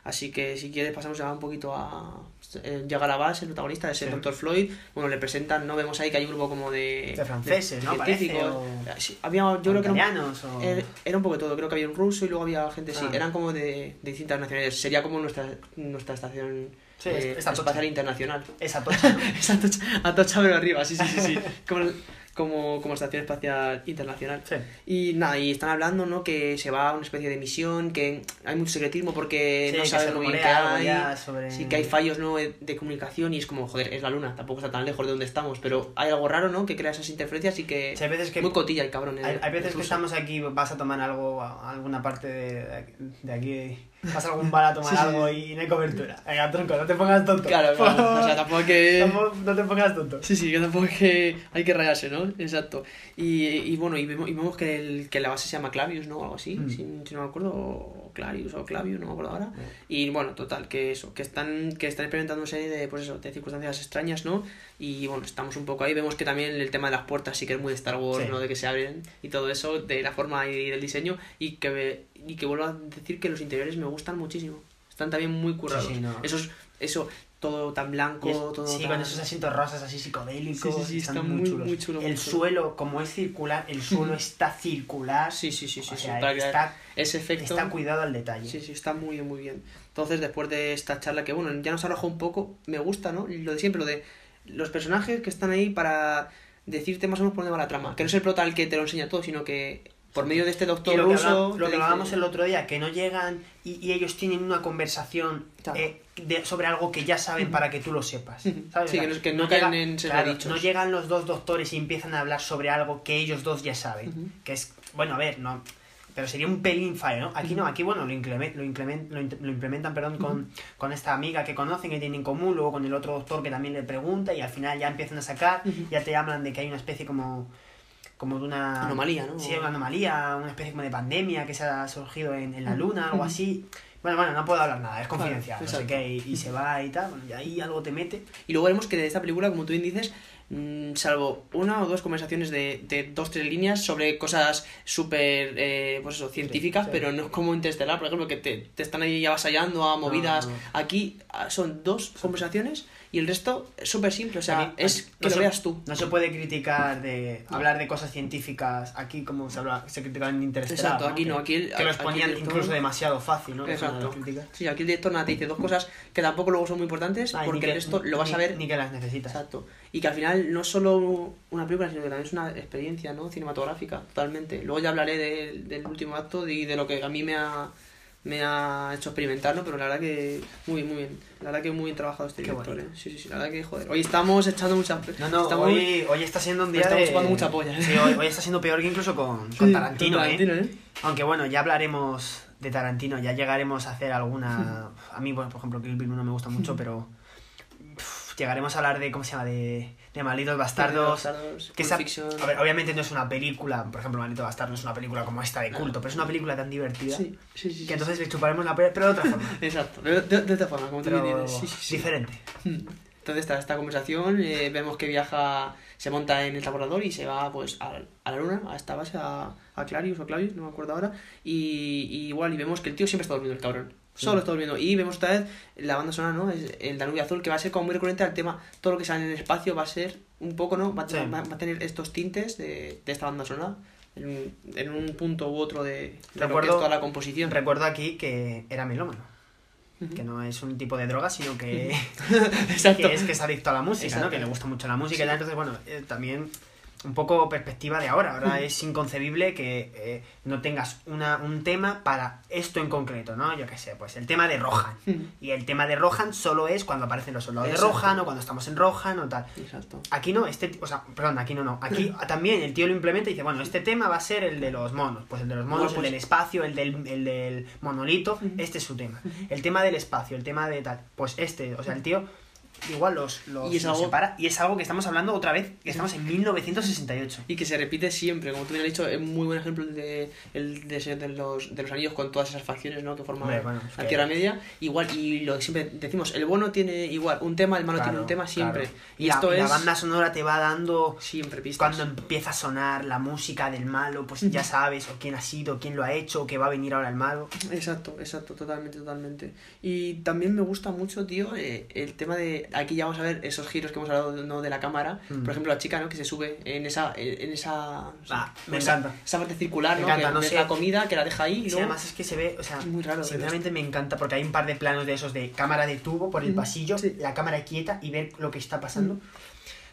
Así que si quieres pasamos ya un poquito a... Eh, llega la base, el protagonista es el Sí. Dr. Floyd. Bueno, le presentan, ¿no? Vemos ahí que hay un grupo como de... De franceses, ¿no? científicos. Parece, o- Sí, había, yo creo que era un- o- era, era un poco de todo. Creo que había un ruso y luego había gente, sí. Ah. Eran como de, de distintas nacionalidades. Sería como nuestra, nuestra estación Sí, eh, tocha. espacial internacional. Esa tocha, ¿no? Esa tocha, a tocha pero arriba, sí, sí, sí, sí. Como, como, como Estación Espacial Internacional. Sí. Y nada, y están hablando, ¿no? Que se va a una especie de misión, que hay mucho secretismo porque Sí, no saben se muy bien qué hay. sobre- Sí, que hay fallos, ¿no? De comunicación y es como, joder, es la luna, tampoco está tan lejos de donde estamos, pero hay algo raro, ¿no? Que crea esas interferencias y que... Hay veces que- Muy cotilla el cabrón. el- Hay, hay el veces que estamos aquí, vas a tomar algo, alguna parte de, de aquí, vas a algún bar a tomar Sí, sí, algo y no hay cobertura. Venga, tronco, no te pongas tonto. Claro, claro. O sea, tampoco que... Tampoco- no te pongas tonto. Sí, sí, que tampoco es que hay que rayarse, ¿no? Exacto. Y, y bueno, y vemos, y vemos que, el, que la base se llama Clavius, ¿no? O algo así, Mm. si, si no me acuerdo, o Clarius o Clavius, no me acuerdo ahora. Y bueno, total, que eso, que están, que están experimentando una serie de, pues eso, de circunstancias extrañas, ¿no? Y bueno, estamos un poco ahí, vemos que también el tema de las puertas sí que es muy de Star Wars, Sí. ¿no? De que se abren y todo eso, de la forma y del diseño, y que, y que vuelvo a decir que los interiores me gustan muchísimo. Están también muy currados. Sí, sí, no. Esos, eso, todo tan blanco, es- todo sí, tan- con esos asientos rosas así psicodélicos. Sí, sí, sí, están está muy, muy, chulos. muy chulo, el muy chulo. suelo, como es circular, el suelo está circular. Sí, sí, sí, sí, O sea, está, ese efecto. está cuidado al detalle. Sí, sí, está muy bien, muy bien. Entonces, después de esta charla, que bueno, ya nos arrojó un poco, me gusta, ¿no? Lo de siempre, lo de los personajes que están ahí para decirte más o menos por dónde va la trama. Que no es el prota el que te lo enseña todo, sino que por medio de este doctor lo que, ruso. habla- lo te que dice- hablábamos el otro día, que no llegan y, y ellos tienen una conversación Claro. eh, de- sobre algo que ya saben para que tú lo sepas. ¿sabes? Sí, O sea, que no- que no caen en ser claro, dichos. no llegan los dos doctores y empiezan a hablar sobre algo que ellos dos ya saben. Que es, bueno, a ver, no. Pero sería un pelín fallo, ¿no? Aquí no, aquí bueno, lo, incremen- lo, incremen- lo, lo implementan perdón, con, con esta amiga que conocen, que tienen en común, luego con el otro doctor que también le pregunta y al final ya empiezan a sacar, ya te hablan de que hay una especie como como de una Anomalía, ¿no? Sí, una anomalía, una especie como de pandemia que se ha surgido en, en la luna, algo así. Bueno, bueno, no puedo hablar nada, es confidencial, Claro, no sé exacto. qué, y, y se va y tal, bueno, y ahí algo te mete. Y luego veremos que de esta película, como tú bien dices, mm, salvo una o dos conversaciones de, de dos tres líneas sobre cosas súper, eh, pues eso, científicas, sí. pero no es como Interstellar, por ejemplo, que te, te están ahí avasallando a movidas. no. Aquí ah, son dos conversaciones y el resto es súper simple, o sea, Aquí- es que no lo se- veas tú. No se puede criticar de hablar de cosas científicas aquí como se habla, se criticaba en Interstellar. Exacto, aquí no, aquí el- que los ponían director- incluso demasiado fácil, ¿no? Exacto. Sí, aquí el director nada te dice dos cosas que tampoco luego son muy importantes ni porque que- el resto lo vas ni- a ver Ni que las necesitas. Exacto. Y que al final no es solo una película, sino que también es una experiencia ¿no? cinematográfica, totalmente. Luego ya hablaré del- del último acto y de lo que a mí me ha, me ha hecho experimentar, ¿no? Pero la verdad que muy, muy bien. La verdad que muy bien trabajado este Qué director. ¿eh? Sí, sí, sí. La verdad que, joder. Hoy estamos echando mucha... No, no, estamos... hoy, hoy está siendo un día estamos de... chupando mucha polla, ¿eh? Sí, hoy, hoy está siendo peor que incluso con, con Sí, Tarantino, con ¿eh? Tarantino, ¿eh? Aunque bueno, ya hablaremos de Tarantino, ya llegaremos a hacer alguna... A mí, bueno, por ejemplo, Kill Bill 1 me gusta mucho, pero... uf, llegaremos a hablar de, ¿cómo se llama? De, de Malditos Bastardos. Bastardos, Que esa- a ver, obviamente no es una película, por ejemplo, Maldito Bastardo no es una película como esta de culto, pero es una película tan divertida Sí, sí, sí. sí, que entonces le chuparemos la polla, pero de otra forma. Exacto. De, de, otra forma, como tú pero dices. Sí, sí. diferente. Entonces está esta conversación, eh, vemos que viaja, se monta en el transbordador y se va pues a, a la luna, a esta base, a, a Clarius o Clarius, no me acuerdo ahora, y, y igual, y vemos que el tío siempre está durmiendo, el cabrón. Solo está durmiendo. Y vemos otra vez la banda sonora, ¿no? Es el Danubio Azul, que va a ser como muy recurrente al tema. Todo lo que sale en el espacio va a ser un poco, ¿no? Va, a- Sí. va, va a tener estos tintes de, de esta banda sonora en, en un punto u otro de, de lo que Recuerdo- es toda la composición. Recuerdo aquí que era melómano. Que no es un tipo de droga, sino que, Exacto. que es que es adicto a la música, Exacto. ¿no? Que le gusta mucho la música Sí. y. Entonces, bueno, eh, también un poco perspectiva de ahora. Ahora es inconcebible que eh, no tengas una, un tema para esto en concreto, ¿no? Yo qué sé, pues el tema de Rohan. Ujú. Y el tema de Rohan solo es cuando aparecen los soldados Exacto. de Rohan o cuando estamos en Rohan o tal. Exacto. Aquí no, este, o sea, perdón, aquí no, no. Aquí también el tío lo implementa y dice, bueno, este tema va a ser el de los monos. Pues el de los monos, Bueno, pues- el del espacio, el del, el del monolito, este es su tema. El tema del espacio, el tema de tal, pues este, o sea, el tío igual los, los, Y es los algo- separa. Y es algo que estamos hablando otra vez, que estamos en 1968. Y que se repite siempre, como tú bien has dicho, es muy buen ejemplo de, el de, de, los, de los Anillos con todas esas facciones ¿no? que forman bueno, es la que- Tierra Media. Igual, y lo que siempre decimos, el bueno tiene igual un tema, el malo Claro, tiene un tema siempre. claro. Y, la, esto y la es banda sonora te va dando siempre pistas. cuando empieza a sonar la música del malo, pues ya sabes o quién ha sido, quién lo ha hecho, o que va a venir ahora el malo. Exacto, exacto, totalmente, totalmente. Y también me gusta mucho, tío, eh, el tema de. Aquí ya vamos a ver esos giros que hemos hablado ¿no? de la cámara. Mm. Por ejemplo, la chica, ¿no? Que se sube en esa. En esa Ah, me esa, encanta. Esa parte circular, Me ¿no? encanta, que no sé. la comida, que la deja ahí. Y luego- además es que se ve, o sea, Muy raro, sinceramente me encanta porque hay un par de planos de esos de cámara de tubo por el Ujú, pasillo, sí. la cámara quieta y ver lo que está pasando.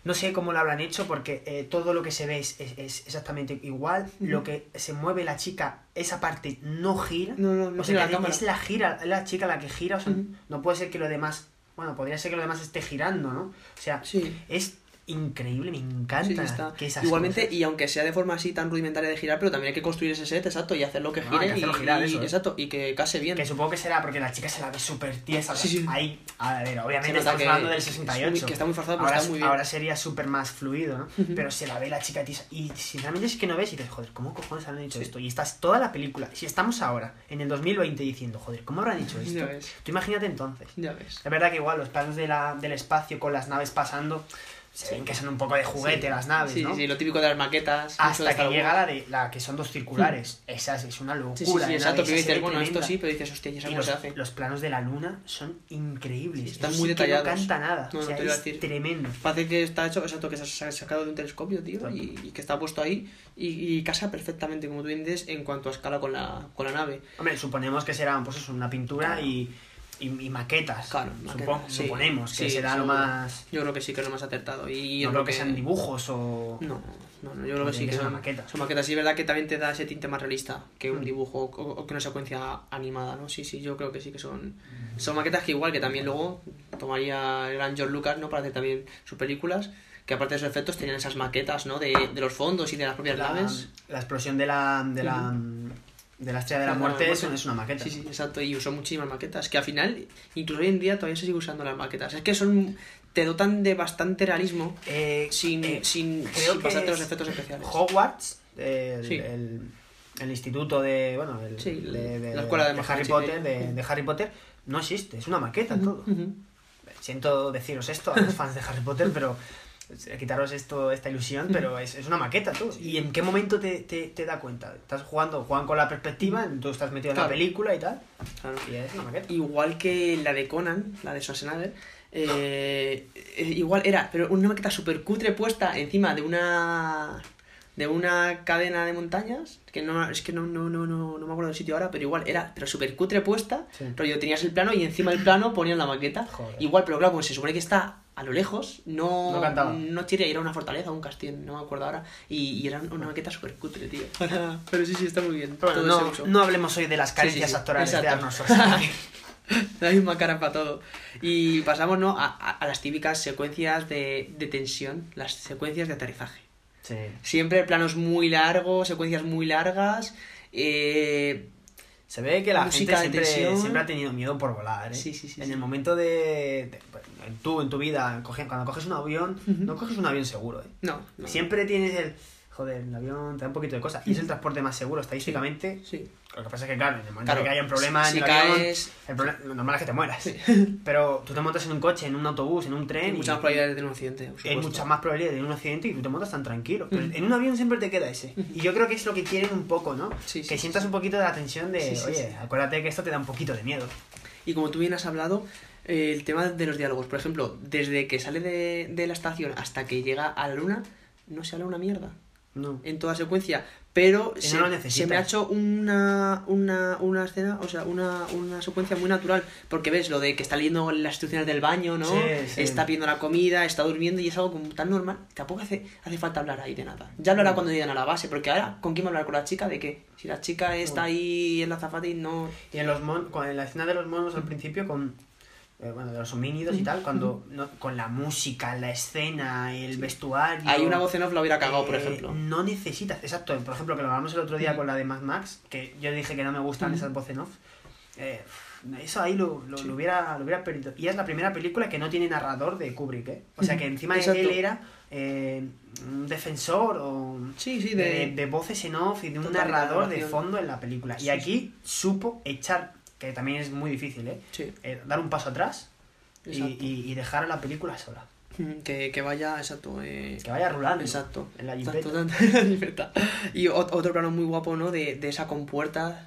No sé cómo lo habrán hecho porque eh, todo lo que se ve es, es- es exactamente igual. Lo que se mueve la chica, esa parte no gira. No, no, no o sea, la es la gira, es la chica la que gira. O sea, Ujú. no puede ser que lo demás. Bueno, podría ser que lo demás esté girando, ¿no? O sea, Sí. es increíble, me encanta Sí, que esas Igualmente, cosas- y aunque sea de forma así tan rudimentaria de girar, pero también hay que construir ese set, exacto, y hacerlo que gire hacerlo y, girar, y- eso, ¿eh? exacto, y que case bien. Que supongo que será porque la chica se la ve súper tiesa. Sí, sí. Ahí, a ver, obviamente estamos hablando del es muy- 68. que está muy forzado, pero ahora, está muy bien. ahora sería súper más fluido, ¿no? Pero se la ve la chica tiesa. Y sinceramente es que no ves y dices, joder, ¿cómo cojones han hecho esto? Y estás toda la película. Si estamos ahora, en el 2020, diciendo, joder, ¿cómo habrán hecho esto? Ya ves. Tú imagínate entonces. Ya ves. Es verdad que igual los planos de la, del espacio con las naves pasando se ven que son un poco de juguete Sí. las naves, Sí, ¿no? sí, lo típico de las maquetas. Hasta que llega la de la que son dos circulares. Esa es, una locura. Sí, sí, sí, de exacto, se dices, bueno, esto sí, pero dices, hostia, ¿y eso Y cómo los, se hace? los planos de la luna son increíbles. Están muy sí detallados. no canta nada. No, o no sea, te iba a es decir. tremendo. Parece que está hecho, exacto, que se ha sacado de un telescopio, tío, y, y que está puesto ahí y, y casa perfectamente, como tú dices, en cuanto a escala con la, con la nave. Hombre, suponemos que será pues eso, una pintura y, y, y maquetas. Claro, Supongo- maquetas, sí. suponemos que Sí, será lo más. Yo creo que sí que es lo más acertado. Y no creo que sean dibujos o. No, no, no, yo creo que sí que son una maqueta. Son maquetas, sí, es verdad que también te da ese tinte más realista que un Mm. dibujo o, o que una secuencia animada, ¿no? Sí, sí, yo creo que sí que son, Mm. son maquetas que igual que también luego tomaría el gran George Lucas, ¿no? Para hacer también sus películas, que aparte de esos efectos tenían esas maquetas, ¿no? De, de los fondos y de las propias La, naves. la explosión de la. de la. De la estrella de la De la muerte, eso es una maqueta. Sí, sí, exacto, y usó muchísimas maquetas, que al final, incluso hoy en día todavía se sigue usando las maquetas. Es que son, te dotan de bastante realismo Eh, sin, eh, sin, creo sin que pasarte los es efectos especiales. Hogwarts, el, Sí. el, el instituto de. Bueno, el, Sí, de, de- la escuela de Harry Magia, Potter, de, de Harry Potter, no existe, es una maqueta todo. Siento deciros esto a los fans de Harry Potter, pero quitaros esto, esta ilusión, pero es, es una maqueta tú. ¿Y en qué momento te, te, te da cuenta? Estás jugando, juegan con la perspectiva, tú estás metido en la película y tal, Claro. y es una maqueta. Igual que la de Conan, la de Schwarzenegger, eh, eh, igual era, pero una maqueta súper cutre puesta encima de una de una cadena de montañas, que no es que no, no, no, no, no me acuerdo del sitio ahora, pero igual era, pero súper cutre puesta, Sí. rollo, tenías el plano y encima del plano ponían la maqueta. Joder. Igual, pero claro, pues se supone que está a lo lejos, no, No cantaba. no era una fortaleza, un castillo, no me acuerdo ahora, y, y era una maqueta súper cutre, tío. pero sí, sí, está muy bien. Bueno, no, no hablemos hoy de las carencias Sí, actorales de. Arnold Schwarzenegger. La misma cara para todo. Y pasamos ¿no? a, a- a las típicas secuencias de, de tensión, las secuencias de aterrizaje. Sí. Siempre planos muy largos, secuencias muy largas. eh, Se ve que la gente siempre, ha tenido miedo por volar, ¿eh? Sí, sí, sí, En el momento de... tú, en tu vida, coge- cuando coges un avión, no coges un avión seguro, ¿eh? no, no. Siempre tienes el... Joder, el avión te da un poquito de cosas. Y es el transporte más seguro estadísticamente. Sí. Lo que pasa es que, claro, en el momento Claro, en que haya un problema en si el avión, caes- el problema- lo normal es que te mueras. Pero tú te montas en un coche, en un autobús, en un tren... Hay y- muchas probabilidades de tener un accidente. hay muchas más probabilidades de un accidente y tú te montas tan tranquilo. Pero en un avión siempre te queda ese. Y yo creo que es lo que quieren un poco, ¿no? Sí, sí, que sí, sientas sí. un poquito de la tensión de, Sí, sí, oye, sí. acuérdate que esto te da un poquito de miedo. Y como tú bien has hablado, eh, el tema de los diálogos. Por ejemplo, desde que sale de, de la estación hasta que llega a la luna, no se habla una mierda. No. en toda secuencia, pero Y no se, se me ha hecho una, una, una escena, o sea, una, una secuencia muy natural, porque ves lo de que está leyendo las instrucciones del baño, ¿no? Sí, sí. Está pidiendo la comida, está durmiendo y es algo como tan normal, tampoco hace, hace falta hablar ahí de nada. Ya lo hará cuando lleguen a la base, porque ahora, ¿con quién va a hablar con la chica? ¿De qué? Si la chica está ahí en la zafata y no... Y en, los mon en la escena de los monos al principio, con. Eh, bueno, de los homínidos y tal, cuando. no- con la música, la escena, el vestuario. Hay una voz en off la hubiera cagado, por eh, ejemplo. No necesitas. Exacto, por ejemplo, que lo hablamos el otro día con la de Mad Max, que yo dije que no me gustan esas voces en off. Eh, eso ahí lo, lo, Sí. lo hubiera, lo hubiera perdido. Y es la primera película que no tiene narrador de Kubrick, ¿eh? O sea que encima Exacto. él era un defensor o Sí, sí, de, de... de voces en off y de un Total, de narrador de fondo en la película. Y aquí supo echar, que también es muy difícil, ¿eh? Sí, Eh, dar un paso atrás y, y- y dejar a la película sola. Mm, Que, que vaya, exacto. eh, Que vaya rulando. Exacto. En la jipeta. tanto- en la jipeta. Y ot- otro plano muy guapo, ¿no? De, de esa compuerta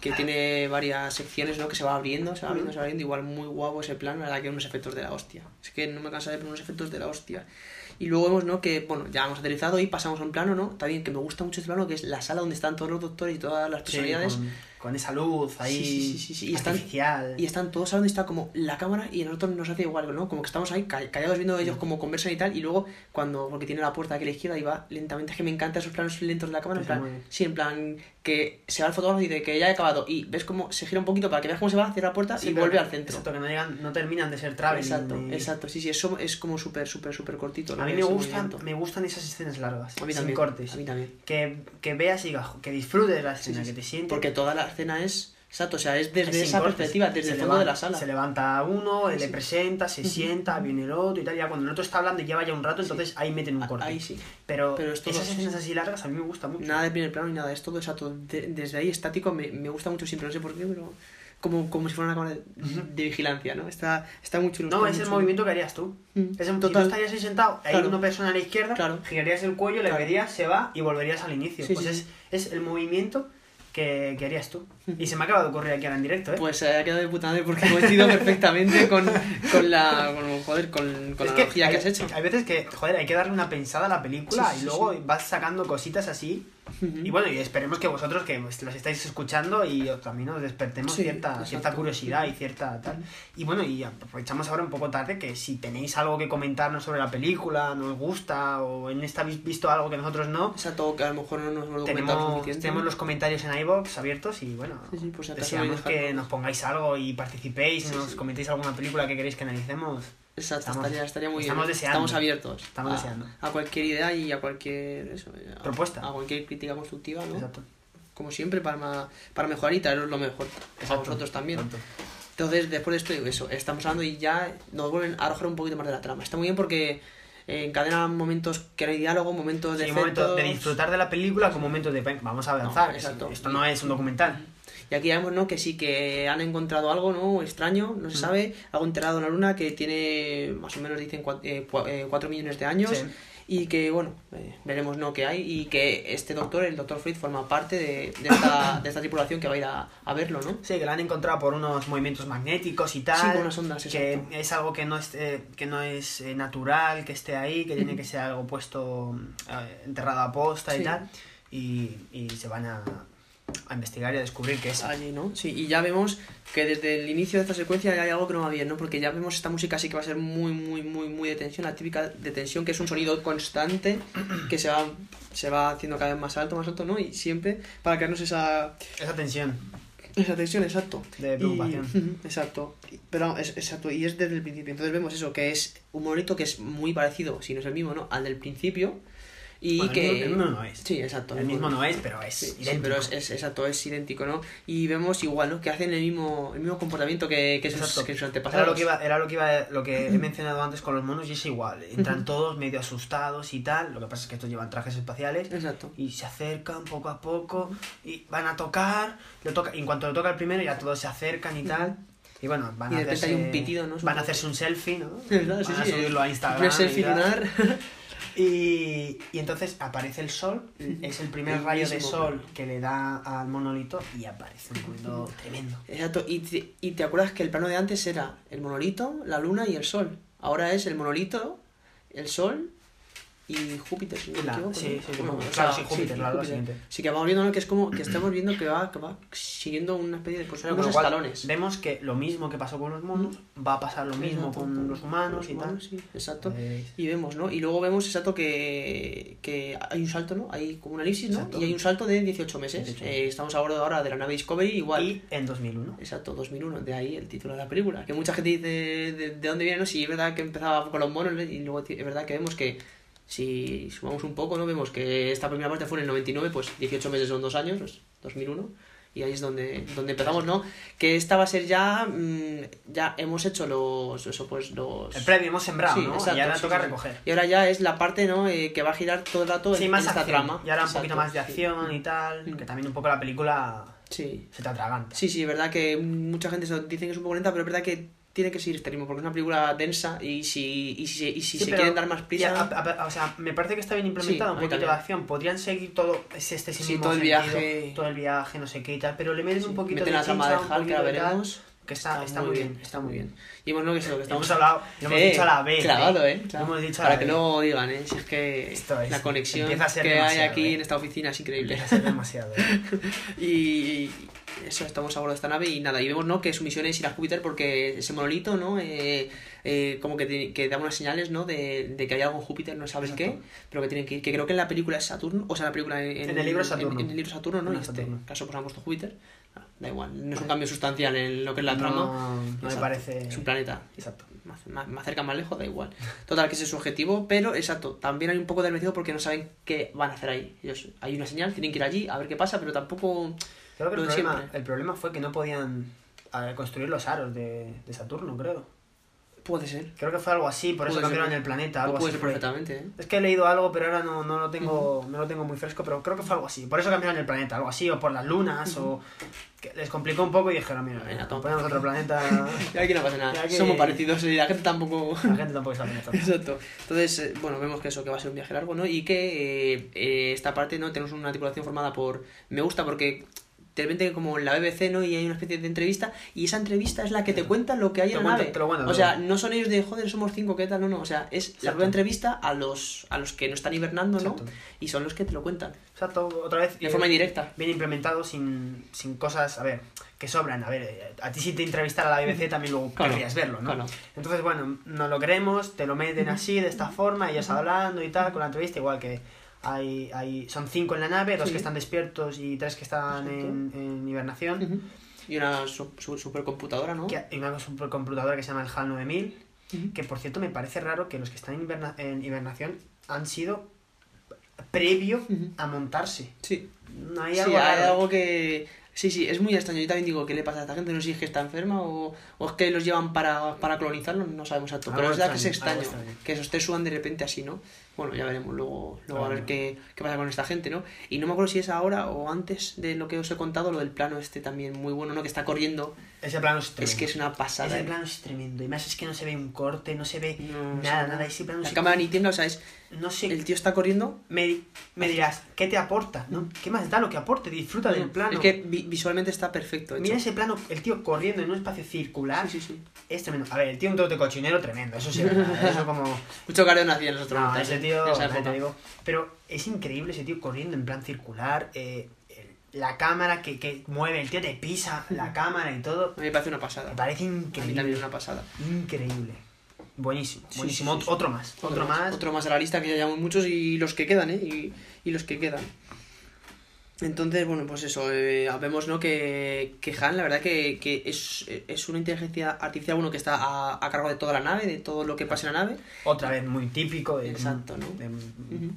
que tiene varias secciones, ¿no? Que se va abriendo, se va abriendo, se va abriendo. Igual muy guapo ese plano, la verdad que unos efectos de la hostia. Es que no me cansa de ver unos efectos de la hostia. Y luego vemos, ¿no? Que, bueno, ya hemos aterrizado y pasamos a un plano, ¿no? También que me gusta mucho este plano, que es la sala donde están todos los doctores y todas las Sí, personalidades. con, con esa luz ahí Sí, sí, y están- artificial. Y están todos hablando y está como la cámara y a nosotros nos hace igual, ¿no? Como que estamos ahí ca- callados viendo ellos como conversan y tal. Y luego, cuando, porque tiene la puerta aquí a la izquierda y va lentamente, es que me encantan esos planos lentos de la cámara. En plan, sí, en plan, que se va el fotógrafo y dice que ya he acabado. Y ves como se gira un poquito para que veas cómo se va, cierra la puerta y vuelve que- al centro. Exacto, que no, llegan, no terminan de ser traveling. Exacto, ni- exacto. Sí, sí, eso es como súper, súper, súper cortito. A mí me gustan, me gustan esas escenas largas, A mí sin también. cortes. A mí también. Que, que veas y que disfrutes de la escena, que te sientes. Porque toda la escena es. Exacto, o sea, es desde es esa cortes. perspectiva, desde Se el fondo de levanta- la sala. Se levanta uno, Sí, le sí. presenta, se sienta, viene el otro y tal. Ya cuando el otro está hablando y lleva ya un rato, entonces ahí meten un corte. Ahí sí. Pero, Pero es esas escenas así largas a mí me gustan mucho. Nada de primer plano ni nada, es todo exacto. De- desde ahí estático me, me gusta mucho siempre, no sé por qué, pero como, como si fuera una cámara de, de vigilancia, ¿no? Está, está muy chulo. No, es el movimiento que harías tú. Es el, si tú Total. estarías ahí sentado, hay Claro. una persona a la izquierda, Claro. girarías el cuello, le Claro. verías, se va y volverías al inicio. Sí, pues sí, es, sí. es el movimiento que, que harías tú. Y se me acaba de ocurrir aquí ahora en directo, ¿eh? Pues se ha quedado de puta madre porque he coincidido perfectamente con, con la. Con, joder, con, con la que hay, que has hecho. hay veces que, joder, hay que darle una pensada a la película Sí, sí, y luego sí. vas sacando cositas así. Ujú. Y bueno, y esperemos que vosotros que pues, los estáis escuchando y también nos despertemos Sí, cierta, exacto. cierta curiosidad y cierta tal. Y bueno, y aprovechamos ahora un poco tarde que si tenéis algo que comentarnos sobre la película, nos gusta o en esta habéis visto algo que nosotros no, Exacto, que a lo mejor no nos documentado tenemos, tenemos los comentarios en iBox abiertos y bueno, Sí, sí, acaso deseamos que nos pongáis algo y participéis, nos comentéis alguna película que queréis que analicemos. Exacto, Estamos- estaría, estaría muy estamos bien. deseando. Estamos abiertos. Estamos a, deseando. A cualquier idea y a cualquier. Eso, a- Propuesta. A cualquier crítica constructiva, ¿no? Exacto. Como siempre, para, para mejorar y traeros lo mejor. A Exacto. vosotros también. Exacto. Entonces, después de esto, digo eso, estamos hablando y ya nos vuelven a arrojar un poquito más de la trama. Está muy bien porque eh, encadenan momentos que no hay diálogo, momentos de Sí, un momento de disfrutar de la película con momentos de "Ven, vamos a avanzar. No, exacto. Esto no es un documental. Y aquí vemos, ¿no? Que sí, que han encontrado algo, ¿no? Extraño, no se sabe. Algo enterrado en la luna que tiene, más o menos dicen, 4 millones de años. Sí. Y que, bueno, eh, veremos, ¿no? Que hay. Y que este doctor, el doctor Freud, forma parte de, de, esta, de esta tripulación que va a ir a, a verlo, ¿no? Sí, que lo han encontrado por unos movimientos magnéticos y tal. Sí, con unas ondas, Que exacto. es algo que no es, eh, que no es eh, natural, que esté ahí, que tiene que ser algo puesto, eh, enterrado a posta y tal. Y, y se van a, a investigar y a descubrir que es. Allí, ¿no? Sí, y ya vemos que desde el inicio de esta secuencia hay algo que no va bien, ¿no? Porque ya vemos esta música sí que va a ser muy, muy, muy, muy de tensión, la típica de tensión, que es un sonido constante que se va, se va haciendo cada vez más alto, más alto, ¿no? Y siempre para crearnos esa, Esa tensión. esa tensión, exacto. De preocupación. Y- exacto. Pero es, exacto, y es desde el principio. Entonces vemos eso, que es un monolito que es muy parecido, si no es el mismo, ¿no? Al del principio. Y Bueno, que. el mismo no es. Sí, exacto. El mismo no es, pero es Sí, sí, idéntico. pero es, es- exacto, es idéntico, ¿no? Y vemos igual, ¿no? Que hacen el mismo, el mismo comportamiento que, que, sus, que sus Era antepasados. lo que iba, era lo que iba, lo que he mencionado antes con los monos y es igual. Entran todos medio asustados y tal. Lo que pasa es que estos llevan trajes espaciales Exacto. y se acercan poco a poco y van a tocar. Lo toca, y en cuanto lo toca el primero ya todos se acercan y tal. Y bueno, van Y a hacerse, hay un pitido, ¿no? Van a hacerse un selfie, ¿no? Sí, Van a sí, subirlo a Instagram. Y. Y, y entonces aparece el sol, es el primer El rayo de sol que le da al monolito y aparece un mundo tremendo. Exacto. Y te, y te acuerdas que el plano de antes era el monolito, la luna y el sol. Ahora es el monolito, el sol y Júpiter, si no me La- equivoco. sí, sí, sí. Claro, sí, Júpiter, la- la siguiente. Sí, que vamos viendo ¿no? que es como que estamos viendo que va, que va siguiendo una especie de pues, unos escalones. Vemos que lo mismo que pasó con los monos va a pasar lo mismo Exacto, con los humanos y tal. sí, exacto. Y vemos, ¿no? Y luego vemos, exacto, que, que hay un salto, ¿no? Hay como una elipsis, ¿no? Exacto. Y hay un salto de 18 meses. 18. Eh, estamos ahora ahora de la nave Discovery, igual. Y en 2001. Exacto, 2001, de ahí el título de la película. Que mucha gente dice de, de dónde viene, ¿no? Si es verdad que empezaba con los monos ¿no? y luego es verdad que vemos que si sumamos un poco, ¿no? Vemos que esta primera parte fue en el 99, pues 18 meses son dos años, pues 2001. Y ahí es donde, donde empezamos, ¿no? Que esta va a ser ya. mm, ya hemos hecho los. Eso, pues los. El previo hemos sembrado, Sí, ¿no? exacto, y ahora sí, toca sí. recoger. Y ahora ya es la parte, ¿no? Eh, que va a girar todo el rato Sí, en, más en esta trama. Y ahora un Exacto, poquito más de acción y tal. Mm. Que también un poco la película Sí. se te atraganta. Sí, sí, es verdad que mucha gente se dicen que es un poco lenta, pero es verdad que tiene que seguir este ritmo, porque es una película densa y si, y si, y si Sí, se quieren dar más prisa... a- a- a- o sea, me parece que está bien implementado Sí, un poquito de acción. Podrían seguir todo ese, este Sí, todo el sentido, viaje. todo el viaje, no sé qué y tal, pero le meten un poquito Meten de la trama de Hulk, que la tal, veremos. que está, está, muy bien, está muy bien. Y hemos, ¿no? que lo que estamos... Hemos hablado, lo hemos Eh, dicho a la vez. Clavado, ¿eh? Lo Claro. hemos dicho a Para la que vez. no digan, ¿eh? Si es que Esto es- la conexión que hay aquí ¿eh? en esta oficina es increíble. Empieza a ser demasiado. ¿eh? y eso, estamos a bordo de esta nave y nada, y vemos, ¿no? Que su misión es ir a Júpiter porque ese monolito, ¿no? Eh, eh, como que, te- que da unas señales, ¿no? De, de que hay algo en Júpiter, no sabes Exacto. qué, pero que tienen que ir. Que creo que en la película es Saturno, o sea, la película en, En el libro Saturno. En, en el libro Saturno, ¿no? En este caso, pues han puesto Júpiter. Ah, Da igual, no es un cambio sustancial en lo que es la trama. No, no me parece. Es un planeta. Exacto. Más, más, más cerca, más lejos, da igual. Total, que ese es su objetivo, pero exacto, también hay un poco metido porque no saben qué van a hacer ahí. Ellos, hay una señal, tienen que ir allí a ver qué pasa, pero tampoco. Creo que el problema, el problema fue que no podían eh, construir los aros de, de Saturno, creo. Puede ser. Creo que fue algo así, por eso ser, cambiaron el planeta, algo puede así. ser perfectamente, ¿eh? Es que he leído algo, pero ahora no, no lo tengo, no lo tengo muy fresco, pero creo que fue algo así. Por eso cambiaron el planeta, algo así, o por las lunas, o que les complicó un poco y dijeron, mira, toma. ponemos otro planeta. Y aquí no pasa nada. Somos parecidos y la gente tampoco. La gente tampoco sabe esto. Exacto. Entonces, eh, bueno, vemos que eso, que va a ser un viaje largo, ¿no? Y que eh, eh, esta parte, ¿no? Tenemos una tripulación formada por... Me gusta porque de repente como en la BBC, ¿no? Y hay una especie de entrevista y esa entrevista es la que te cuenta lo que hay Te en la nave. o sea, no son ellos de, joder, somos cinco, ¿qué tal? No, no, o sea, es la Exacto. propia entrevista a los, a los que no están hibernando, ¿no? Exacto. Y son los que te lo cuentan. Exacto, otra vez. De eh, forma indirecta. Bien implementado, sin, sin cosas, a ver, que sobran. A ver, eh, a ti si te entrevistara la BBC también luego Claro, querrías verlo, ¿no? claro. Entonces, bueno, no lo queremos, te lo meten así, de esta forma, ellos hablando y tal, con la entrevista, igual que hay, hay son cinco en la nave, dos Sí. que están despiertos y tres que están en, en hibernación. Ujú. Y una su- su- supercomputadora, ¿no? que hay una supercomputadora que se llama el HAL 9000, Ujú. que por cierto me parece raro que los que están en, hiberna- en hibernación han sido previo Ujú. a montarse. Sí. No hay Sí, algo hay algo que... Sí, sí, es muy extraño. Yo también digo, ¿qué le pasa a esta gente? No sé si es que está enferma o, o es que los llevan para, para colonizarlo, no sabemos exacto. Pero es verdad que es extraño, que esos te suban de repente así, ¿no? Bueno, ya veremos luego, luego a ver qué, qué pasa con esta gente, ¿no? Y no me acuerdo si es ahora o antes de lo que os he contado, lo del plano este también muy bueno, ¿no? Que está corriendo. Ese plano es tremendo. Es que es una pasada. Ese ¿eh? plano es tremendo. Y más es que no se ve un corte, no se ve No, nada, nada. Ese plano La se- cámara ni tiembla, o sea, es... No sé. El tío está corriendo... Me, me dirás, ¿qué te aporta? ¿no? ¿Qué más da lo que aporte? Disfruta del plano. Es que vi- visualmente está perfecto. hecho. Mira ese plano, el tío corriendo en un espacio circular. Sí, sí, sí. Es tremendo. A ver, el tío un trote cochinero tremendo. Eso sí, es verdad, eso como. Mucho careo no hacían los otros No, ese tío, en esa ya te digo. Pero es increíble ese tío corriendo en plan circular. eh, la cámara que, que mueve, el tío te pisa la cámara y todo. A mí me parece una pasada. Me parece A mí increíble. también es una pasada. Increíble. Buenísimo, buenísimo. sí, sí, sí. Otro más, otro, más. Otro más de la lista que ya llevamos muchos y los que quedan, ¿eh? Y, y los que quedan. Entonces, bueno, pues eso, eh, vemos, ¿no? Que, que Han, la verdad que, que es, es una inteligencia artificial, bueno, que está a, a cargo de toda la nave, de todo lo que pasa en la nave. Otra vez muy típico. de- Exacto, ¿no? de-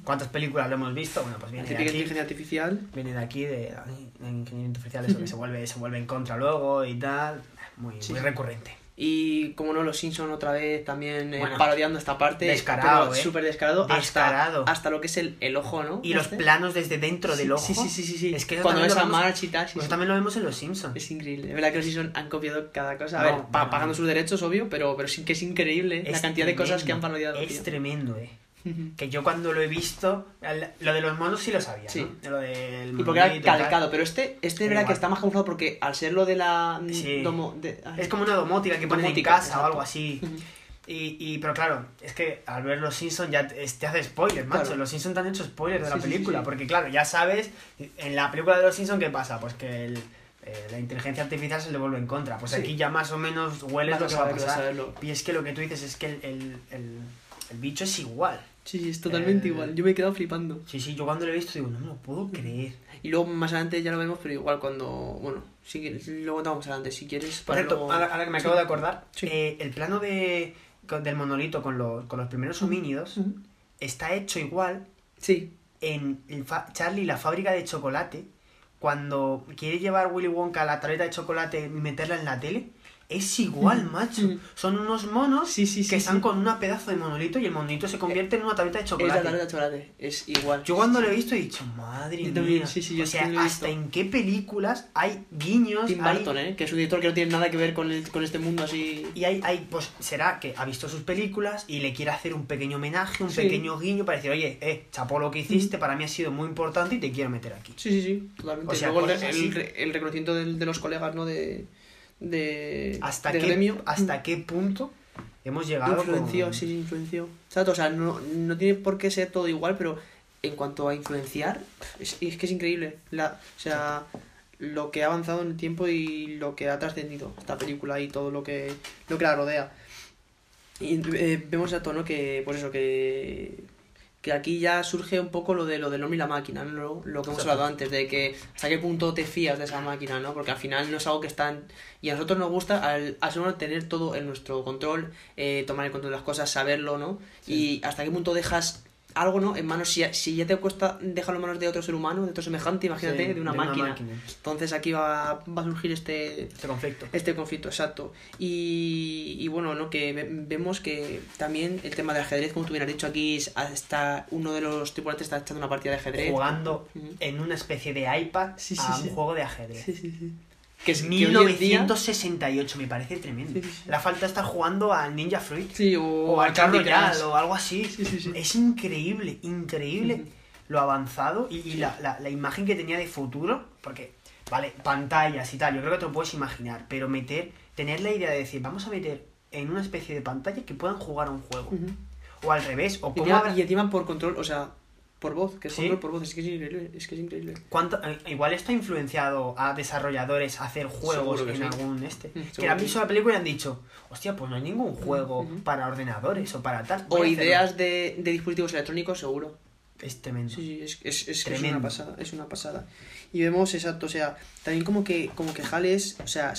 ¿Cuántas películas lo hemos visto? Bueno, pues La viene de aquí. inteligencia artificial. Viene de aquí, de, de ingeniería artificial, eso que se vuelve, se vuelve en contra luego y tal. Muy, Sí. muy recurrente. Y como no, los Simpson otra vez también eh, Bueno, parodiando esta parte. descarado, ¿eh? Súper descarado. Descarado. Hasta, hasta lo que es el, el ojo, ¿no? Y los Este. planos desde dentro Sí, del ojo. Sí, sí, sí, sí. sí. Es que Cuando ves a March y tal. sí, Eso también lo vemos en Los Simpsons. Es increíble. Es verdad que los Simpson han copiado cada cosa. A No, ver, pagando sus derechos, obvio, pero, pero sí que es increíble la cantidad de cosas que han parodiado. Es tío. tremendo, eh. Que yo cuando lo he visto, lo de los monos sí lo sabía, Sí. ¿no? Lo del Y porque era calcado, pero este, este es verdad que está más camuflado porque al ser lo de la. mm, Sí. domo- de- ay, Es como una domótica que ponen en casa o algo así. Y, y, pero claro, es que al ver los Simpsons ya te, te hace spoilers, macho. Claro. Los Simpsons te han hecho spoilers de la Sí, sí, sí, película. Porque claro, ya sabes, en la película de los Simpsons, ¿qué pasa? Pues que el- eh, la inteligencia artificial se le vuelve en contra. Pues aquí ya más o menos hueles lo que va a pasar. Y es que lo que tú dices es que el, el, el- el bicho es igual. Sí, sí, es totalmente Eh, igual. Yo me he quedado flipando. Sí, sí, yo cuando lo he visto digo, no me lo puedo creer. Y luego más adelante ya lo vemos, pero igual cuando. Bueno, sí que luego te vamos adelante si quieres. Por para cierto, luego- ahora, ahora que me Sí. acabo de acordar, Sí. eh, el plano de, del monolito con los, con los primeros homínidos está hecho igual Sí, en el fa- Charlie la fábrica de chocolate cuando quiere llevar Willy Wonka la tableta de chocolate y meterla en la tele, es igual, macho. Mm. Son unos monos Sí, sí, sí, que están con una pedazo de monolito y el monolito se convierte en una tableta de Es chocolate. la tableta de chocolate, es igual. Yo cuando lo he visto he dicho, madre Yo también, mía. yo o sea, hasta en qué películas hay guiños, Tim hay- Burton, ¿eh? Que es un director que no tiene nada que ver con, el- con este mundo así... Y hay, hay, pues será que ha visto sus películas y le quiere hacer un pequeño homenaje, un pequeño guiño para decir, oye, eh, chapó lo que hiciste, para mí ha sido muy importante y te quiero meter aquí. Sí, sí, sí, totalmente. O sea, Luego el, el, el reconocimiento del- de, los colegas, ¿no? De, de, ¿Hasta, de qué, gremio. ¿Hasta qué punto hemos llegado? Influenció, con- sí, sí, influenció. Exacto, o sea, no, no tiene por qué ser todo igual, pero en cuanto a influenciar, es, es que es increíble. La, o sea, lo que ha avanzado en el tiempo y lo que ha trascendido esta película y todo lo que, lo que la rodea. Y eh, vemos a tono que, pues eso, que, que aquí ya surge un poco lo de lo del hombre y la máquina, ¿no? Lo, que hemos hablado antes, de que hasta qué punto te fías de esa máquina, ¿no? Porque al final no es algo que están... Y a nosotros nos gusta al, al ser humano tener todo en nuestro control, eh, tomar el control de las cosas, saberlo, ¿no? Y hasta qué punto dejas algo, ¿no? En manos, si, si ya te cuesta dejarlo en manos de otro ser humano, de otro semejante, imagínate, Sí, de una máquina. Entonces aquí va, va a surgir este, Este conflicto. este conflicto, exacto. Y, y bueno, ¿no? Que ve- vemos que también el tema del ajedrez, como tú bien has dicho aquí, es- está uno de los tripulantes está echando una partida de ajedrez. Jugando en una especie de iPad Sí, sí, a un juego de ajedrez. Sí, sí, sí. Que es que hoy en día- 1968, me parece tremendo. Sí, sí, sí. La falta estar jugando al Ninja Fruit. Sí, o, o al Crush. o algo así. Sí, sí, sí. Es increíble, increíble lo avanzado y, y la, la- la imagen que tenía de futuro, porque, vale, pantallas y tal, yo creo que te lo puedes imaginar, pero meter, tener la idea de decir, vamos a meter en una especie de pantalla que puedan jugar a un juego. O al revés, o cómo habrá- y encima por control, o sea, por voz, que es Sí. control por voz, es que es increíble, es que es increíble. cuánto- eh, igual esto ha influenciado a desarrolladores a hacer juegos en sí. algún este. Mm, que han visto la película y han dicho, hostia, pues no hay ningún juego para ordenadores o para tal. O voy a hacerlo". ideas de, de dispositivos electrónicos, seguro. Es tremendo. Sí, sí, es, es, es, una pasada, es una pasada. Y vemos, exacto, o sea, también como que, como que Hal es, o sea,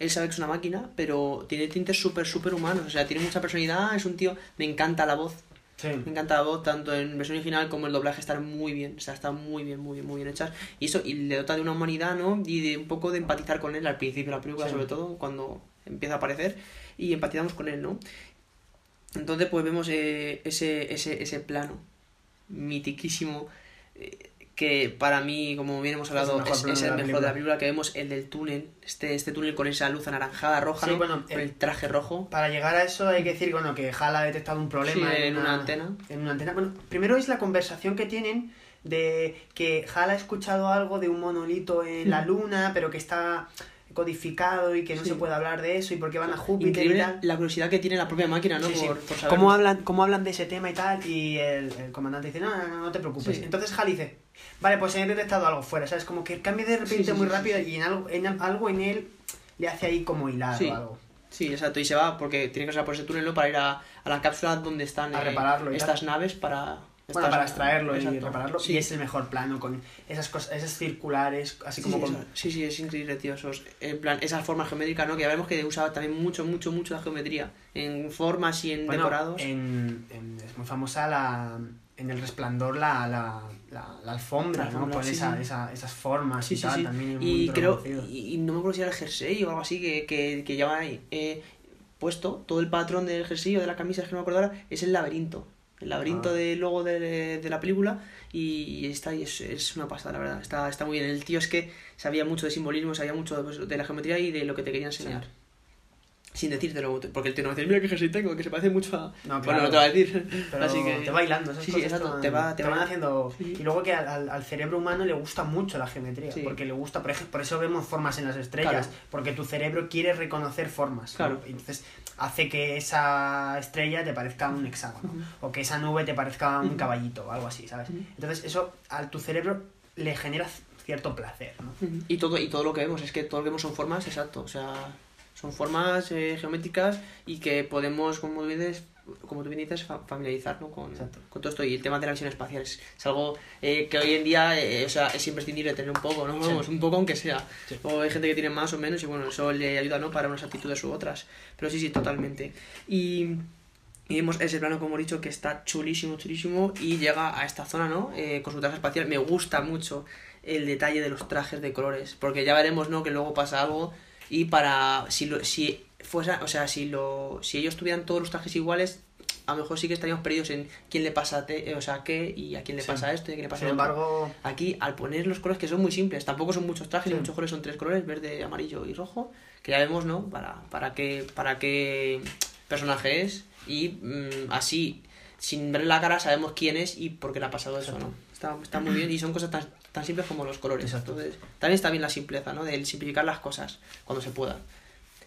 él sabe que es una máquina, pero tiene tintes súper, súper humanos, o sea, tiene mucha personalidad, es un tío, me encanta la voz, Sí. me encanta la voz, tanto en versión original como el doblaje están muy bien, o sea, están muy bien, muy bien, muy bien hechas. Y eso, y le dota de una humanidad, ¿no? Y de un poco de empatizar con él al principio de la película, Sí. sobre todo, cuando empieza a aparecer, y empatizamos con él, ¿no? Entonces, pues vemos eh, ese, ese, ese plano mitiquísimo eh, que para mí, como bien hemos hablado, es, de el la mejor de la película, que vemos el del túnel, este, este túnel con esa luz anaranjada, roja, Sí, ¿no? bueno, con el- el traje rojo. Para llegar a eso hay que decir bueno, que HAL ha detectado un problema Sí, en una antena. En una antena. Bueno, primero es la conversación que tienen de que HAL ha escuchado algo de un monolito en la luna, pero que está codificado y que no Sí. se puede hablar de eso y por qué van a Júpiter Increíble y tal. la curiosidad que tiene la propia máquina, ¿no? Sí, sí. Por, por saber- ¿Cómo, hablan, ¿Cómo hablan de ese tema y tal? Y el, el comandante dice, no, no, no, no te preocupes. Entonces HAL dice, vale, pues he detectado algo fuera, ¿sabes? Como que cambia de repente muy rápido y en algo, en algo en él le hace ahí como hilar Sí. o algo. Sí, exacto, y se va porque tiene que pasar por ese túnel ¿no? para ir a, a la cápsula donde están A eh, repararlo estas naves para... Bueno, para extraerlo y repararlo. Sí. Y es el mejor plano con esas cosas, esas circulares, así Sí, como sí, con... sí, sí, es increíble, tío. Esos, en plan, esas formas geométricas, ¿no? Que ya vemos que usa también mucho, mucho, mucho la geometría. En formas y en Bueno, decorados. En, en- es muy famosa la, en el resplandor la, la, la, la alfombra, ¿no? Con sí, esa, sí. esa- esas formas Sí, y tal, también Y creo, y no me acuerdo si era el jersey o algo así que, que, que lleva ahí eh, puesto. Todo el patrón del jersey o de la camisa, es que no me acuerdo ahora, es el laberinto. El laberinto Ah. del logo de, de la película y está ahí, es, es una pasada, la verdad. Está, está muy bien. El tío es que sabía mucho de simbolismo, sabía mucho de, pues, de la geometría y de lo que te quería enseñar. Sin decírtelo, porque el tío no va a decir, mira qué jersey tengo, que se parece mucho a... No, Bueno, claro. no te va a decir. Pero Así que... te va hilando, esas Sí, sí, cosas exacto, van- te va- te van va- haciendo... Sí. Y luego que al, al- cerebro humano le gusta mucho la geometría, Sí. porque le gusta, por ejemplo, por eso vemos formas en las estrellas, Claro. porque tu cerebro quiere reconocer formas. ¿no? Claro. Y Entonces hace que esa estrella te parezca un hexágono, o que esa nube te parezca un caballito, o algo así, ¿sabes? Entonces eso a tu cerebro le genera cierto placer, ¿no? Y todo, y todo lo que vemos, es que todo lo que vemos son formas, exacto, o sea, son formas eh, geométricas y que podemos, como dices, como tú bien dices, fa- familiarizar ¿no? con, con todo esto. Y el tema de la visión espacial es, es algo eh, que hoy en día eh, o sea, es imprescindible tener un poco, ¿no? Sí. Vamos, un poco aunque sea. Sí. O hay gente que tiene más o menos y bueno, eso le ayuda, ¿no? Para unas actitudes u otras. Pero sí, sí, totalmente. Y, Y vemos ese plano, como he dicho, que está chulísimo, chulísimo. Y llega a esta zona, ¿no? Eh, con su traje espacial. Me gusta mucho el detalle de los trajes de colores. Porque ya veremos, ¿no? Que luego pasa algo. Y para. Si, lo, si fuese. O sea, si, lo, si ellos tuvieran todos los trajes iguales. A lo mejor sí que estaríamos perdidos en quién le pasa te, o sea, qué y a quién le Sí. pasa esto y a quién le pasa Sin otro. embargo, Aquí, al poner los colores que son muy simples, tampoco son muchos trajes, Sí. muchos colores son tres colores, verde, amarillo y rojo, que ya vemos, ¿no? Para, para, qué, para qué personaje es y mm, así, sin ver la cara, sabemos quién es y por qué le ha pasado eso, ¿no? Está, está muy bien y son cosas tan, tan simples como los colores. Exacto. Entonces, también está bien la simpleza, ¿no? De simplificar las cosas cuando se pueda.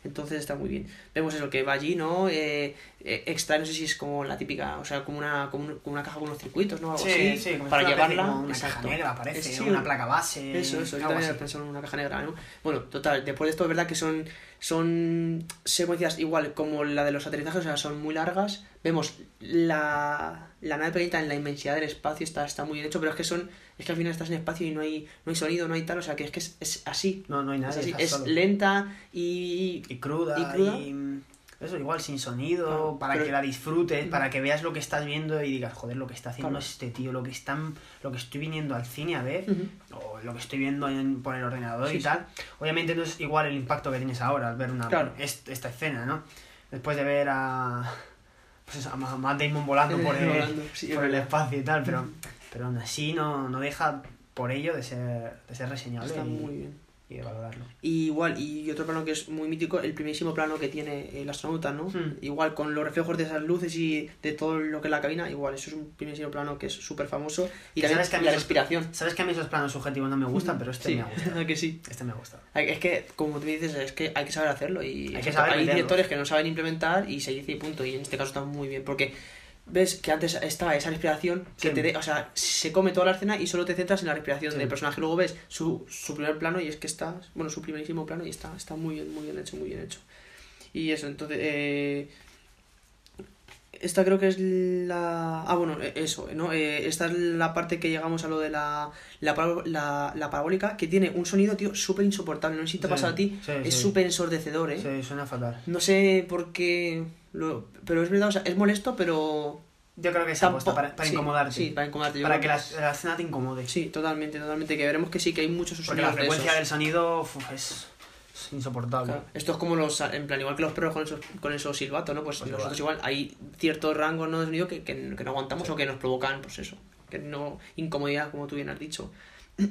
Entonces está muy bien. Vemos eso, que va allí, ¿no? Eh, eh, extrae, no sé si es como la típica, o sea, como una, como, un- como una caja con unos circuitos, ¿no? Algo sí, así, sí, como para una llevarla. como una exacto. caja negra, parece, sí, una placa base. Eso, eso, yo también pensado en una caja negra, ¿no? Bueno, total, después de esto es verdad que son, son secuencias igual como la de los aterrizajes, o sea, son muy largas. Vemos la, la nave pequeñita en la inmensidad del espacio, está, está muy bien hecho, pero es que son, es que al final estás en espacio y no hay, no hay sonido, no hay tal, o sea, que es que es, es así. No, no hay nada. es así, es lenta y... y cruda. y cruda. y, mm, eso, igual sin sonido, Claro, para pero- que la disfrutes, para que veas lo que estás viendo y digas, joder, lo que está haciendo Claro. este tío, lo que están, lo que estoy viniendo al cine a ver, o lo que estoy viendo en- por el ordenador Sí, y sí. tal. Obviamente no es igual el impacto que tienes ahora al ver una Claro. esta escena, ¿no? Después de ver a pues eso, a Ma- Matt Damon volando por el, Volando, sí, es por el espacio y tal, pero, pero aún así no, no deja por ello de ser, de ser reseñable Está y, muy bien. Y valorarlo. Y igual, y otro plano que es muy mítico, el primerísimo plano que tiene el astronauta, ¿no? Hmm. Igual con los reflejos de esas luces y de todo lo que es la cabina, igual, eso es un primerísimo plano que es súper famoso. Y también ¿Sabes que a mí la esos- respiración. Sabes que a mí esos planos subjetivos no me gustan, pero este sí, me ha gustado. que sí. Este me ha gustado. Es que, como tú dices, es que hay que saber hacerlo y Hay que saber hay directores que no saben implementar y se dice y punto. Y en este caso está muy bien, porque ves que antes estaba esa respiración que Sí. te de- o sea, se come toda la escena y solo te centras en la respiración Sí. del personaje. Luego ves su, su primer plano y es que está, bueno, su primerísimo plano y está, está muy bien, muy bien hecho, muy bien hecho. Y eso, entonces, eh, esta creo que es la... Ah, bueno, eh, eso, ¿no? Eh, esta es la parte que llegamos a lo de la, la, la, la parabólica, que tiene un sonido, tío, súper insoportable. No sé si te ha Sí, pasado a ti. sí, es sí. súper ensordecedor, ¿eh? Sí, suena fatal. No sé por qué... Lo... Pero es verdad, o sea, es molesto, pero... Yo creo que ha puesto para, incomodarte. Sí, para incomodarte. yo para que la, es- la escena te incomode. Sí, totalmente, totalmente. Que veremos que sí, que hay muchos Porque la de frecuencia del sonido uf, es insoportable. Claro. Esto es como los, en plan, igual que los perros con esos, con esos silbatos, ¿no? Pues Pues nosotros igual, hay ciertos rangos ¿no? de sonido que, que, que no aguantamos Sí. o que nos provocan, pues eso, que no, incomodidad, como tú bien has dicho.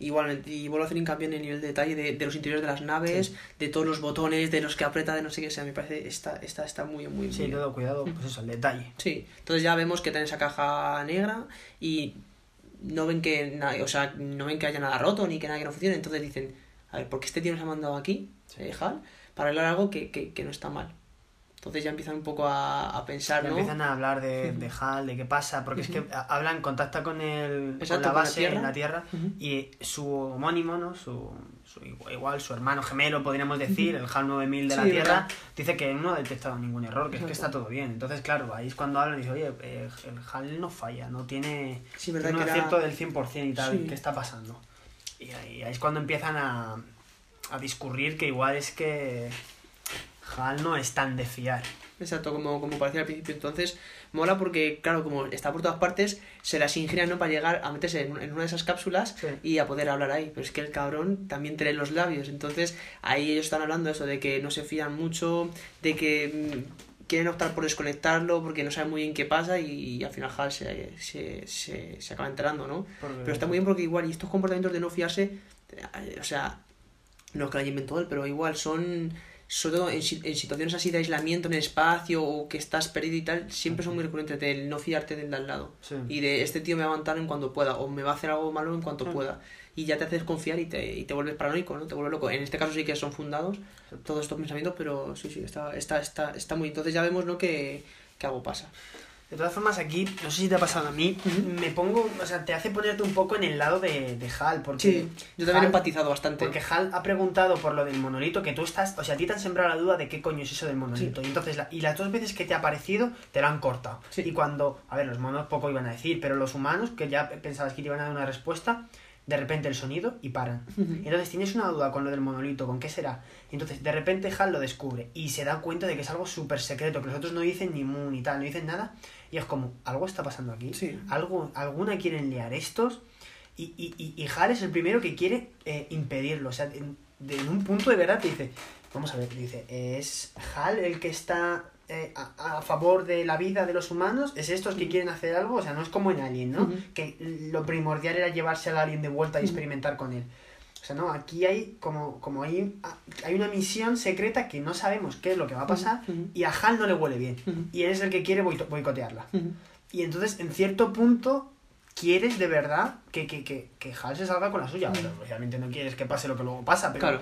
Igualmente, y vuelvo a hacer hincapié en el nivel de detalle de, de los interiores de las naves, de todos los botones, de los que aprieta, de no sé qué, o sea, me parece, está, está, está muy, muy, Sí, todo cuidado, pues eso, el detalle. Sí, entonces ya vemos que tiene esa caja negra y no ven que o sea, no ven que haya nada roto ni que nada que no funcione, entonces dicen, a ver, ¿por qué este tío nos ha mandado aquí, eh, Hal, para arreglar algo que, que, que no está mal? Entonces ya empiezan un poco a, a pensar, Ya ¿no? empiezan a hablar de, de HAL, de qué pasa, porque es que hablan, contacta con, el, Exacto, con la con la base en la Tierra y su homónimo, ¿no? Su, su igual, su hermano gemelo, podríamos decir, el HAL 9000 de la Sí, Tierra, verdad. dice que no ha detectado ningún error, que es que está todo bien. Entonces, claro, ahí es cuando hablan y dicen, oye, eh, el HAL no falla, no tiene, Sí, tiene un que era- acierto del 100% y tal, Sí. ¿qué está pasando? Y ahí, ahí es cuando empiezan a, a discurrir que igual es que HAL no es tan de fiar. Exacto, como, como parecía al principio. Entonces, mola porque, claro, como está por todas partes, se las ingenian, ¿no? Para llegar a meterse en, en una de esas cápsulas Sí. y a poder hablar ahí. Pero es que el cabrón también tiene los labios. Entonces, ahí ellos están hablando eso, de que no se fían mucho, de que mm, quieren optar por desconectarlo porque no saben muy bien qué pasa y, al final Hal se, se, se, se acaba enterando, ¿no? Porque- Pero está muy bien porque igual, y estos comportamientos de no fiarse, eh, o sea, no es que lo haya inventado él, pero igual son, sobre todo en, si- en situaciones así de aislamiento en el espacio o que estás perdido y tal, siempre son muy recurrentes del no fiarte del de al lado. Sí. Y de este tío me va a matar en cuanto pueda, o me va a hacer algo malo en cuanto pueda. Y ya te haces confiar y te, y te vuelves paranoico, ¿no? Te vuelves loco. En este caso sí que son fundados todos estos pensamientos, pero sí, sí, está, está, está, está muy... Entonces ya vemos, ¿no? Que, que algo pasa. De todas formas, aquí, no sé si te ha pasado a mí, me pongo, o sea, te hace ponerte un poco en el lado de, de Hal, porque... Sí, yo también he empatizado bastante. Porque Hal ha preguntado por lo del monolito, que tú estás, o sea, a ti te han sembrado la duda de qué coño es eso del monolito. Y entonces, la- y las dos veces que te ha aparecido, te lo han cortado. Sí. Y cuando, a ver, los monos poco iban a decir, pero los humanos, que ya pensabas que te iban a dar una respuesta, de repente el sonido y paran. Entonces tienes una duda con lo del monolito, con qué será. Entonces de repente Hal lo descubre y se da cuenta de que es algo súper secreto, que los otros no dicen ni mu ni tal, no dicen nada. Y es como, algo está pasando aquí. Sí. Algo, alguna quieren liar estos. Y, y, y, y Hal es el primero que quiere eh, impedirlo. O sea, en, de- en un punto de verdad te dice, vamos a ver, dice, ¿es Hal el que está eh, a, a favor de la vida de los humanos? ¿Es estos que quieren hacer algo? O sea, no es como en Alien, ¿no? Ujú. Que lo primordial era llevarse al alien de vuelta y Ujú. experimentar con él. O sea, no, aquí hay como, como hay, hay una misión secreta que no sabemos qué es lo que va a pasar Ujú. y a Hal no le huele bien. Y él es el que quiere boicotearla. Y entonces, en cierto punto, quieres de verdad que, que, que, que Hal se salga con la suya. Pero obviamente no quieres que pase lo que luego pasa. Pero, Claro.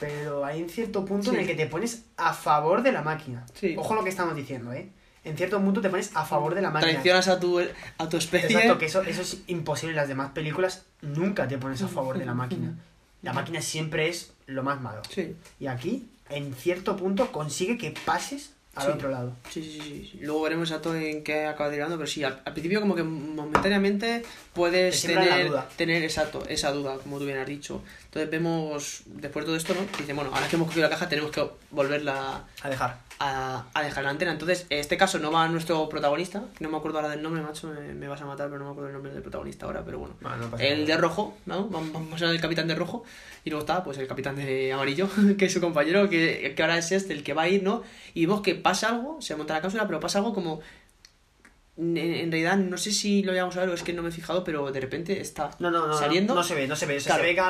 Pero hay un cierto punto en el que te pones a favor de la máquina. Sí. Ojo lo que estamos diciendo, ¿eh? En cierto punto te pones a favor de la máquina. Traicionas a tu, a tu especie. Exacto, que eso, eso es imposible. En las demás películas nunca te pones a favor de la máquina. La máquina siempre es lo más malo. Sí. Y aquí, en cierto punto, consigue que pases al Sí. otro lado. Sí, sí, sí, sí. Luego veremos exacto en qué acaba derivando, pero sí, al, al principio como que momentáneamente puedes Te tener, duda. tener exacto, esa duda, como tú bien has dicho. Entonces vemos, después de todo esto, ¿no? Dice, bueno, ahora que hemos cogido la caja tenemos que volverla A dejar. a, a dejar la antena. Entonces, en este caso no va nuestro protagonista, que no me acuerdo ahora del nombre, macho, me, me vas a matar, pero no me acuerdo el nombre del protagonista ahora, pero bueno. No el de rojo, ¿no? Vamos a ver el capitán de rojo. Y luego está, pues, el capitán de amarillo, que es su compañero, que, que ahora es este, el que va a ir, ¿no? Y vemos que pasa algo, se monta la cápsula, pero pasa algo como... En, realidad, no sé si lo vamos a ver o es que no me he fijado, pero de repente está No, no, no. saliendo. No, no se ve, no se ve. O sea, Claro. se ve que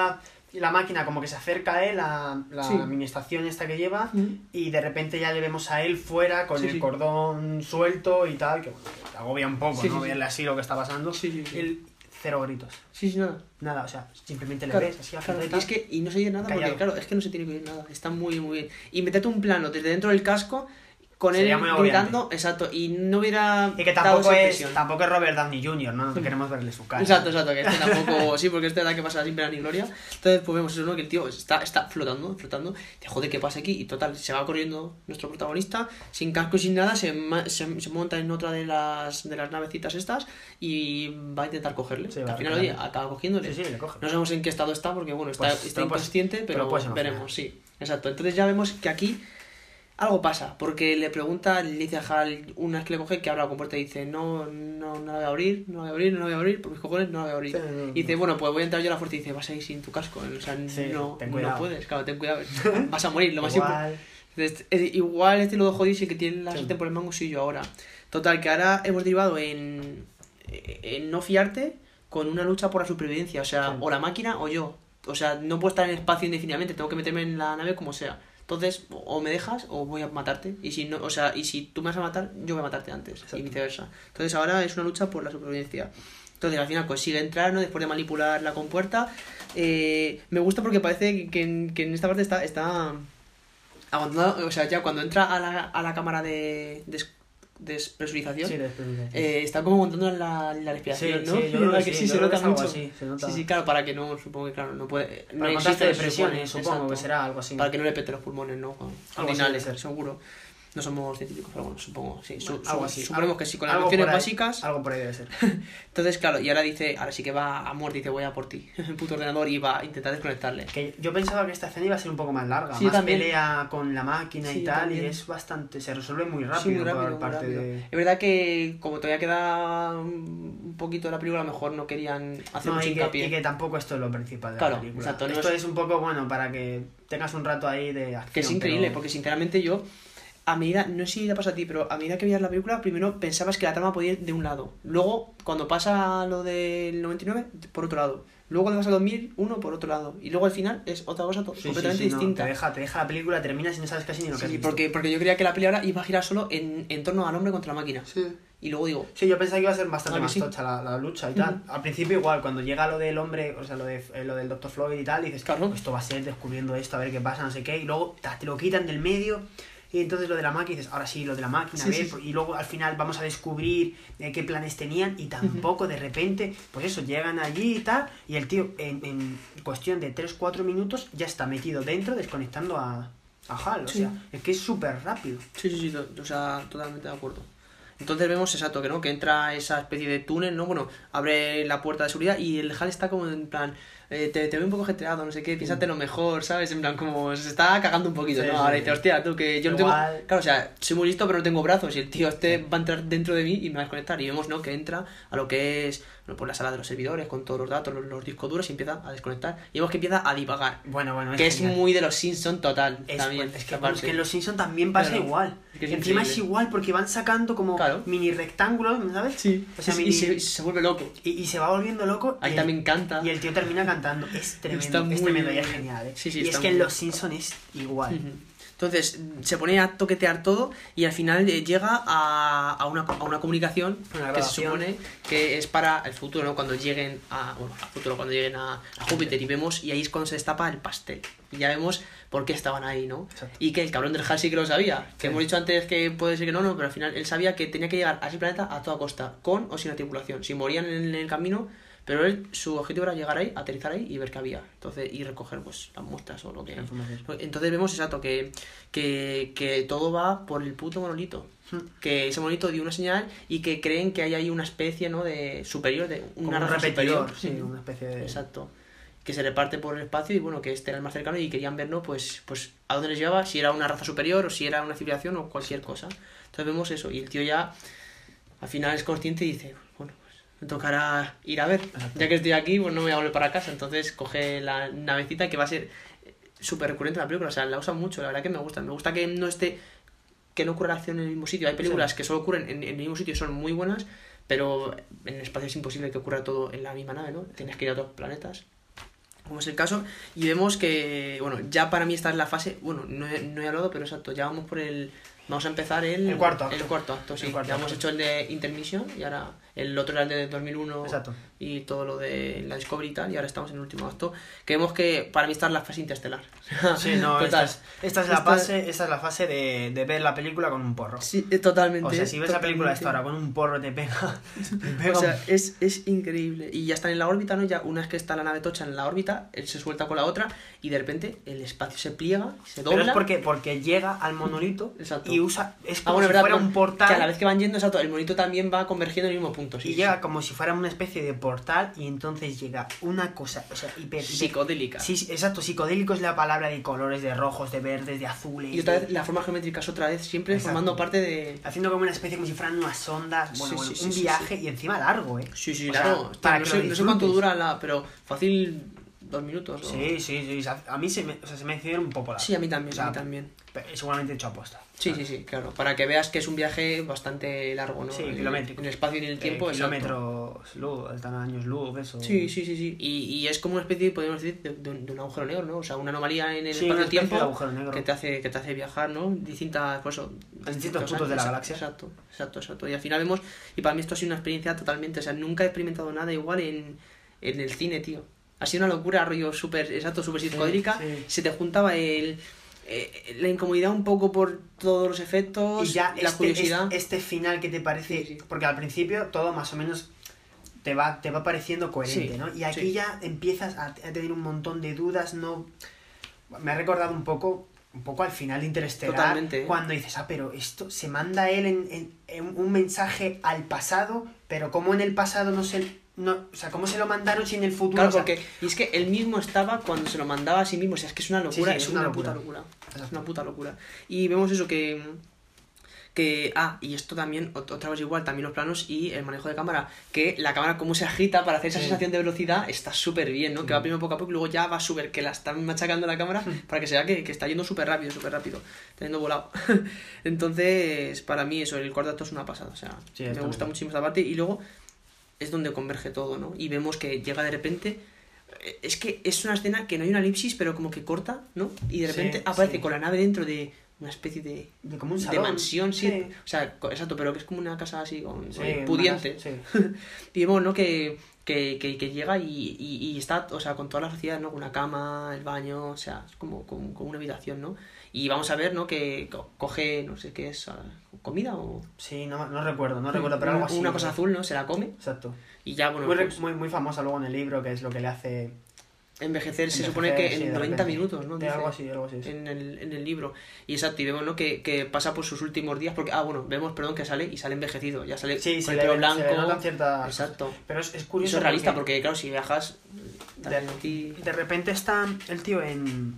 la, la máquina como que se acerca a él, la, la Sí. administración esta que lleva, Ujú. y de repente ya le vemos a él fuera con Sí, el cordón suelto y tal, que bueno, te agobia un poco, ¿no? sí, sí. Verle así lo que está pasando. Sí, sí, sí. Él, cero gritos. Sí, sí, nada. Nada, o sea, simplemente le Claro, ves así a claro, y es que y no se oye nada Callado. porque claro, es que no se tiene que oír nada, está muy muy bien. Y metete un plano desde dentro del casco con Sería él gritando, exacto, y no hubiera Y que tampoco es, tampoco es Robert Downey Jr., ¿no? No queremos verle su cara. Exacto, exacto, que este tampoco, sí, porque este da que pasa sin pena ni gloria. Entonces, pues vemos eso, ¿no? Que el tío está, está flotando, flotando. Te jode, ¿qué pasa aquí? Y total, se va corriendo nuestro protagonista, sin casco y sin nada, se, se, se monta en otra de las, de las navecitas estas y va a intentar cogerle. Sí, Que va al final, oye, acaba cogiéndole. Sí, sí, le coge. No sabemos en qué estado está, porque bueno, está, Pues, está pues- inconsciente, pero veremos, sí. Exacto. Entonces ya vemos que aquí algo pasa, porque le pregunta, le dice a Hal, una vez que le coge, que abra la compuerta y dice, no, no, no la voy a abrir, no la voy a abrir, no la voy a abrir, por mis cojones no la voy a abrir. Sí, no, no. Y dice, bueno, pues voy a entrar yo a la fuerza y dice, vas a ir sin tu casco, o sea, Sí, no, no puedes, claro, ten cuidado, vas a morir, lo más Igual. Entonces, es- igual este lo dejo y que tiene la Sí. sartén por el mango soy yo ahora. Total, que ahora hemos derivado en, en no fiarte con una lucha por la supervivencia. O sea, o la máquina o yo. O sea, no puedo estar en espacio indefinidamente, tengo que meterme en la nave como sea. Entonces, o me dejas o voy a matarte. Y si no, o sea, y si tú me vas a matar, yo voy a matarte antes. Y viceversa. Entonces ahora es una lucha por la supervivencia. Entonces al final consigue entrar, ¿no? Después de manipular la compuerta. Eh, me gusta porque parece que, que en, que en esta parte está, está abandonado. O sea, ya cuando entra a la, a la cámara de despresurización. Sí, Eh, está como montando la, la respiración, Sí, ¿no? sí, yo creo ¿Verdad que que sí, yo se creo que nota mucho. así, se nota. Sí, sí, claro, para que no, supongo que claro, no puede. No Para hay contraste de se presiones, supone, supongo que exacto. será algo así. Para que no le pete los pulmones, ¿no? Con Algo ordinales, seguro. No somos científicos, pero bueno, supongo, sí. Su- algo su- así. Suponemos que sí, con las nociones básicas. Algo por ahí debe ser. Entonces, claro, y ahora dice, ahora sí que va a muerte, dice voy a por ti. Puto ordenador y va a intentar desconectarle. Que yo pensaba que esta escena iba a ser un poco más larga, Sí, más también. pelea con la máquina Sí, y tal, también. y es bastante, se resuelve muy rápido, Sí, muy rápido, por muy parte rápido. de... Es verdad que como todavía queda un poquito de la película, a lo mejor no querían hacer No, mucho y, que, hincapié. y que tampoco esto es lo principal de Claro, la película. exacto, no esto es- es... un poco, bueno, para que tengas un rato ahí de acción. Que es increíble, pero- porque sinceramente yo, a medida, no sé si te pasa a ti, pero a medida que veías la película, primero pensabas que la trama podía ir de un lado. Luego, cuando pasa lo del 99, por otro lado. Luego cuando pasa 2001, por otro lado. Y luego al final es otra cosa Sí, completamente sí, distinta. te, deja, te deja la película, terminas y no sabes casi ni lo que Sí, has visto. porque, porque yo creía que la peli ahora iba a girar solo en, en torno al hombre contra la máquina. Sí. Y luego digo, Sí, yo pensaba que iba a ser bastante Ah, más sí. tocha la, la lucha y tal. Al principio igual, cuando llega lo del hombre, o sea, lo, de, eh, lo del Dr. Floyd y tal, dices, Claro. "Pues esto va a ser descubriendo esto, a ver qué pasa, no sé qué, y luego ta, te lo quitan del medio. Y entonces lo de la máquina, dices, ahora sí, lo de la máquina, a ver, sí, sí. y luego al final vamos a descubrir eh, qué planes tenían y tampoco de repente, pues eso, llegan allí y tal, y el tío en, en cuestión de 3-4 minutos ya está metido dentro desconectando a, a Hal, o sea, es que es súper rápido. sí, sí, sí, o sea, totalmente de acuerdo. Entonces vemos exacto que no, que entra esa especie de túnel, ¿no? Bueno, abre la puerta de seguridad y el HAL está como en plan, eh, te, te veo un poco jetreado, no sé qué, piénsate lo mejor, ¿sabes? En plan, como se está cagando un poquito, Sí, ¿no? sí, Ahora dice, hostia, tú que yo no tengo. Claro, o sea, soy muy listo, pero no tengo brazos. Y el tío este va a entrar dentro de mí y me va a desconectar. Y vemos, ¿no? Que entra a lo que es bueno, pues la sala de los servidores con todos los datos, los, los discos duros y empieza a desconectar. Y vemos que empieza a divagar. Bueno, bueno, que es muy de los Simpsons total. Es, también. es que, es que en Los Simpsons también pasa Claro. igual. Es que es Encima es igual porque van sacando como Claro. mini rectángulos, ¿sabes? Sí, O sea, y, mini- se, y se vuelve loco. y, y se va volviendo loco. Ahí también canta. Y el tío termina cantando. Es tremendo. Está muy es tremendo y es genial, ¿eh? Sí, sí, y es que en. Los Simpsons es igual. Entonces se pone a toquetear todo y al final eh, llega a, a, una, a una comunicación Una que se supone que es para el futuro, ¿no? Cuando lleguen a, bueno, al futuro, cuando lleguen a, a Júpiter y vemos, y ahí es cuando se destapa el pastel. Y ya vemos por qué estaban ahí, ¿no? Exacto. Y que el cabrón del Hal sí que lo sabía. Que Sí. hemos dicho antes que puede ser que no, no, pero al final él sabía que tenía que llegar a ese planeta a toda costa, con o sin la tripulación. Si morían en el camino, pero él, su objetivo era llegar ahí, aterrizar ahí y ver qué había. Entonces, y recoger pues las muestras o lo que. Información. Entonces vemos exacto que, que, que todo va por el puto monolito. Hmm. Que ese monolito dio una señal y que creen que hay ahí una especie, ¿no? De superior, de Como una un raza superior. sí, una especie de. Exacto. Que se reparte por el espacio y bueno, que este era el más cercano y querían ver, ¿no? Pues, pues a dónde les llevaba, si era una raza superior o si era una civilización o cualquier cosa. Entonces vemos eso y el tío ya al final es consciente y dice, pues me tocará ir a ver. Ya que estoy aquí, pues no me voy a volver para casa. Entonces coge la navecita que va a ser eh, súper recurrente en la película. O sea, la usan mucho, la verdad que me gusta. Me gusta que no esté, que no ocurra la acción en el mismo sitio. Hay películas que solo ocurren en, en el mismo sitio y son muy buenas, pero en el espacio es imposible que ocurra todo en la misma nave, ¿no? Tienes que ir a otros planetas como es el caso, y vemos que, bueno, ya para mí esta es la fase, bueno, no he, no he hablado, pero exacto, ya vamos por el, vamos a empezar el, El cuarto acto. El cuarto acto, sí, cuarto ya hemos hecho el de Intermission, y ahora el otro era el de 2001, Exacto. y todo lo de la Discovery y tal, y ahora estamos en el último acto, que vemos que para mí esta es la fase interestelar. Sí, no, esta es, esta es la Esta- fase, esta es la fase de, de ver la película con un porro. Sí, eh, totalmente. O sea, si ves la película esta ahora con un porro te pega. te pega O un- sea, es, es increíble. Y ya están en la órbita, ¿no? Ya una vez que está la nave tocha en la órbita, él se suelta con la otra y de repente el espacio se pliega, se dobla. Pero es porque, porque llega al monolito Exacto. y usa. Es Ah, como bueno, si verdad, fuera un portal. Que a la vez que van yendo, exacto, el monito también va convergiendo en el mismo punto. Sí, y llega como si fuera una especie de portal y entonces llega una cosa, o sea, hiper, psicodélica. Sí, exacto, psicodélico es la palabra de colores, de rojos, de verdes, de azules. Y otra de- vez las formas geométricas otra vez siempre Exacto. formando parte de... Haciendo como una especie como si fueran unas ondas, bueno, Sí, bueno, sí, sí, un sí, viaje y encima largo, ¿eh? Sí, sí, claro. sea, Hostia, para no, que sé, no sé cuánto dura la... Pero fácil dos minutos. o- Sí, sí, sí, a mí se me, o sea, se me hicieron un poco largo. Sí, a mí también, O sea, a mí también. Seguramente hecho aposta. Sí, sí, sí, claro. Para que veas que es un viaje bastante largo, ¿no? Sí, En- kilométrico. En el espacio y en el tiempo. Eh, kilómetros luz, están años luz, eso. Sí, sí, sí, sí. Y, y es como una especie, podríamos decir, de, de un, de un agujero negro, ¿no? O sea, una anomalía en el Sí, espacio-tiempo que te hace que te hace viajar, ¿no? Distintas, pues eso, distintos puntos años. de la galaxia. Exacto, exacto, exacto. Y al final vemos, y para mí esto ha sido una experiencia totalmente, o sea, nunca he experimentado nada igual en, en el cine, tío. Ha sido una locura, rollo súper, exacto, súper psicodélica. sí. Se te juntaba el... eh, la incomodidad un poco por todos los efectos, Y ya la este, curiosidad. este, este final que te parece. Sí, sí. Porque al principio todo más o menos te va, te va pareciendo coherente, Sí, ¿no? Y aquí ya empiezas a, a tener un montón de dudas, no. Me ha recordado un poco. Un poco al final de Interestelar. Totalmente, ¿eh? Cuando dices, ah, pero esto se manda él en, en- en un mensaje al pasado, pero como en el pasado no se. No, o sea, ¿cómo se lo mandaron si en el futuro? Claro, porque y es que él mismo estaba cuando se lo mandaba a sí mismo, o sea, es que es una locura, sí, es, es una, una puta locura. Es una puta locura. Y vemos eso que que ah, y esto también ot- otra vez igual, también los planos y el manejo de cámara, que la cámara cómo se agita para hacer esa Sí. sensación de velocidad está súper bien, ¿no? Que va primero poco a poco y luego ya va súper que la están machacando la cámara para que se vea que, que está yendo súper rápido, súper rápido, teniendo volado. Entonces, para mí eso, el cuarto acto es una pasada, o sea, me está gusta bien. muchísimo esta parte y luego es donde converge todo, ¿no? Y vemos que llega de repente. eh, Es que es una escena que no hay una elipsis, pero como que corta, ¿no? Y de Sí, repente aparece sí. con la nave dentro de una especie de, de como un de salón. mansión, sí. Sí. O sea, exacto, pero que es como una casa así, con, con- una pudiente. casa- sí. Y vemos, ¿no? Que, que, que, que llega y, y, y está, o sea, con todas las facilidades, ¿no? Con una cama, el baño, o sea, es como, como, como una habitación, ¿no? Y vamos a ver, ¿no? Que co- coge, no sé qué es, ah, comida o... Sí, no, no recuerdo, no recuerdo, pero algo así. una cosa azul, ¿no? Se la come Exacto. y ya, bueno, muy, pues- muy, muy famosa luego en el libro, que es lo que le hace envejecer se supone que sí, en de 90 repente. minutos, ¿no? Dice algo así, algo así. sí. En el, en el libro. Y exacto, y vemos, ¿no? Que, que pasa por sus últimos días, porque, ah, bueno, vemos, perdón, que sale y sale envejecido, ya sale Sí, con el pelo blanco. Exacto. Pero es, es curioso Eso es realista, porque, claro, si viajas, de, también aquí... de repente está el tío en...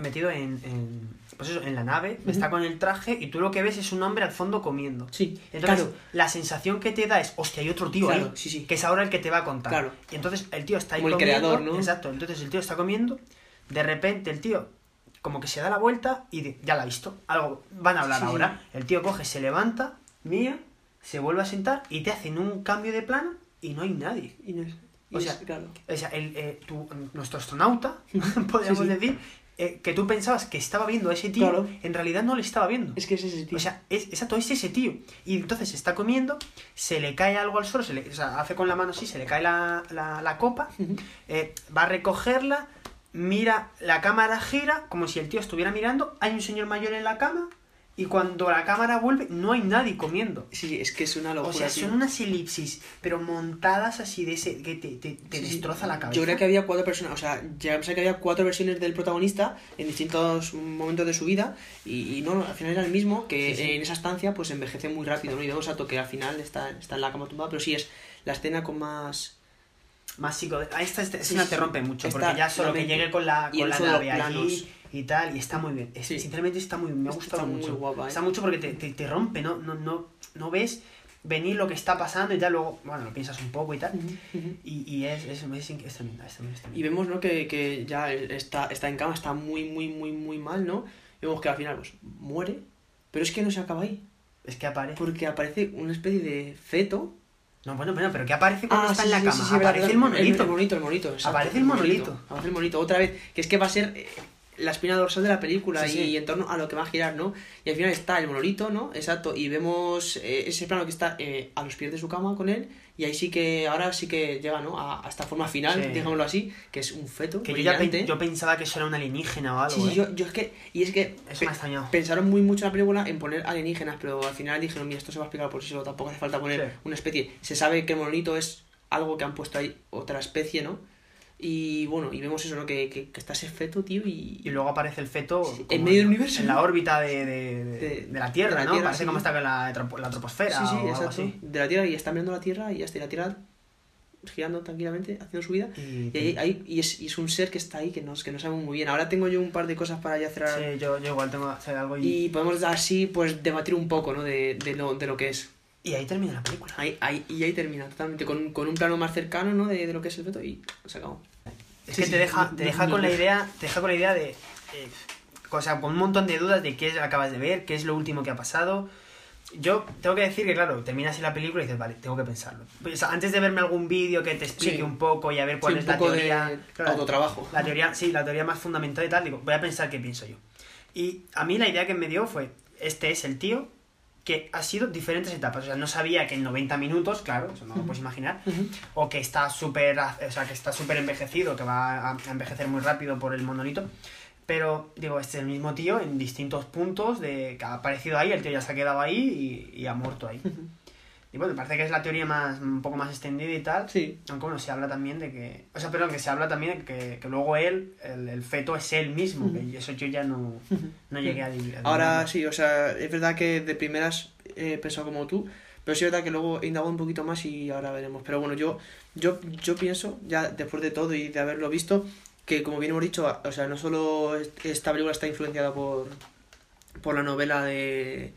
metido en... en pues eso, en la nave, está con el traje y tú lo que ves es un hombre al fondo comiendo. Sí, Entonces, claro. la sensación que te da es, hostia, hay otro tío Claro, ahí, sí, sí. que es ahora el que te va a contar. Claro. Y entonces el tío está ahí Como el comiendo. creador, ¿no? Exacto, entonces el tío está comiendo, de repente el tío como que se da la vuelta y de- ya la ha visto. Algo van a hablar Sí. ahora. El tío coge, se levanta, mía, se vuelve a sentar y te hacen un cambio de plano y no hay nadie. Y no es- O sea, claro. O sea, el, eh, tu- nuestro astronauta, podríamos Sí, sí. decir, eh, que tú pensabas que estaba viendo a ese tío, Claro. en realidad no le estaba viendo. Es que es ese tío. O sea, es, exacto, es ese tío. Y entonces está comiendo, se le cae algo al suelo, se le, o sea, hace con la mano así, se le cae la, la- la copa, eh, va a recogerla, mira, la cámara gira, como si el tío estuviera mirando, hay un señor mayor en la cama, y cuando la cámara vuelve, no hay nadie comiendo. Sí, es que es una locura. O sea, tío. son unas elipsis, pero montadas así de ese, que te, te- te Sí, sí. destroza la cabeza. Yo creo que había cuatro personas, o sea, ya pensé que había cuatro versiones del protagonista en distintos momentos de su vida y, y no, al final era el mismo, que Sí, sí. en esa estancia pues envejece muy rápido, ¿no? Y vemos a que al final está, está en la cama tumbada, pero sí es la escena con más... Más psico... A esta Sí, escena sí, te sí. rompe mucho, porque ya solo que llegue con la, y con el la nave allí y tal, y está muy bien. Es- Sí. Sinceramente está muy me ha Está gustado muy mucho. guapa, ¿eh? Está mucho porque te, te, te rompe, ¿no? No, no, no ves venir lo que está pasando y tal, luego, bueno, lo piensas un poco y tal. Y, y es, es, es, es tremenda, es tremenda. Y vemos, ¿no? Que, que ya está, está en cama, está muy, muy, muy, muy mal, ¿no? Y vemos que al final pues muere, pero es que no se acaba ahí, Es que aparece... porque aparece una especie de feto No, bueno, bueno, pero ¿qué aparece cuando Ah, está sí, en la sí, cama? sí, aparece verdad. el monolito. El, monolito, el monolito. exacto, Aparece el monolito. Aparece el monolito. Otra vez, que es que va a ser eh, la espina dorsal de la película Sí, y, sí. en torno a lo que va a girar, ¿no? Y al final está el monolito, ¿no? Exacto. Y vemos eh, ese plano que está eh, a los pies de su cama con él. Y ahí sí que, ahora sí que llega, ¿no? A, a esta forma final, Sí. digámoslo así, que es un feto. Que yo ya pe- yo pensaba que eso era un alienígena o algo. Sí, sí, ¿eh? yo, yo es que. Y es que. Eso pe- me. Pensaron muy mucho en la película en poner alienígenas, pero al final dijeron, mira, esto se va a explicar por sí solo, tampoco hace falta poner una especie. Se sabe que el monolito es algo que han puesto ahí, otra especie, ¿no? Y bueno, y vemos eso, ¿no? Que, que, que está ese feto, tío, y... Y luego aparece el feto Sí, en medio del universo, En la órbita de, de, de- la Tierra, la ¿no? Tierra, Parece sí. como está con la, tropo- la troposfera Sí, sí, o algo exacto. así. De la Tierra y está mirando la Tierra y y la Tierra girando tranquilamente, haciendo su vida. Y, Y, ahí, ahí- y, es, y es un ser que está ahí que no, que no sabemos muy bien. Ahora tengo yo un par de cosas para ya cerrar. Sí, yo, yo igual tengo que hacer algo y... Y podemos así, pues, debatir un poco, ¿no? De, de, lo, de lo que es. Y ahí termina la película. Ahí, ahí, y ahí termina, totalmente, con, con un plano más cercano, ¿no? De, de lo que es el feto y se acabó. Es Sí, que sí, te deja, te deja no con la idea, te deja con la idea de... eh, o sea, con un montón de dudas de qué acabas de ver, qué es lo último que ha pasado. Yo tengo que decir que, claro, terminas en la película y dices, vale, tengo que pensarlo. Pues, antes de verme algún vídeo que te explique Sí. un poco y a ver cuál Sí, es un la poco teoría... de claro, autotrabajo. La teoría, sí, la teoría más fundamental y tal, digo, voy a pensar qué pienso yo. Y a mí la idea que me dio fue, este es el tío que ha sido diferentes etapas. O sea, no sabía que en 90 minutos, claro, eso no lo puedes imaginar, o que está súper, o sea, que está súper envejecido, que va a envejecer muy rápido por el monolito. Pero, digo, este es el mismo tío en distintos puntos de que ha aparecido ahí, el tío ya se ha quedado ahí y, y ha muerto ahí. Y bueno, parece que es la teoría más un poco más extendida y tal. Sí. Aunque bueno, se habla también de que... O sea, perdón, que se habla también de que, que luego él, el, el feto es él mismo. Que eso yo ya no, no llegué a adivinar. Ahora sí, o sea, es verdad que de primeras he pensado como tú, pero sí es verdad que luego he indagado un poquito más y ahora veremos. Pero bueno, yo, yo, yo pienso, ya después de todo y de haberlo visto, que como bien hemos dicho, o sea, no solo est- esta película está influenciada por, por la novela de...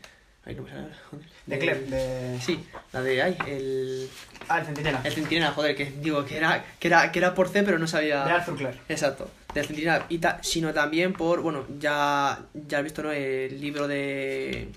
Ay, no me sale joder. De Clem, de... Sí, la de... Ay, el... Ah, el centinela. El centinela, joder, que digo que era, que era, que era por C, pero no sabía... De Arthur Clarke. Exacto, del centinela, y ta- sino también por, bueno, ya, ya has visto, ¿no? El libro de...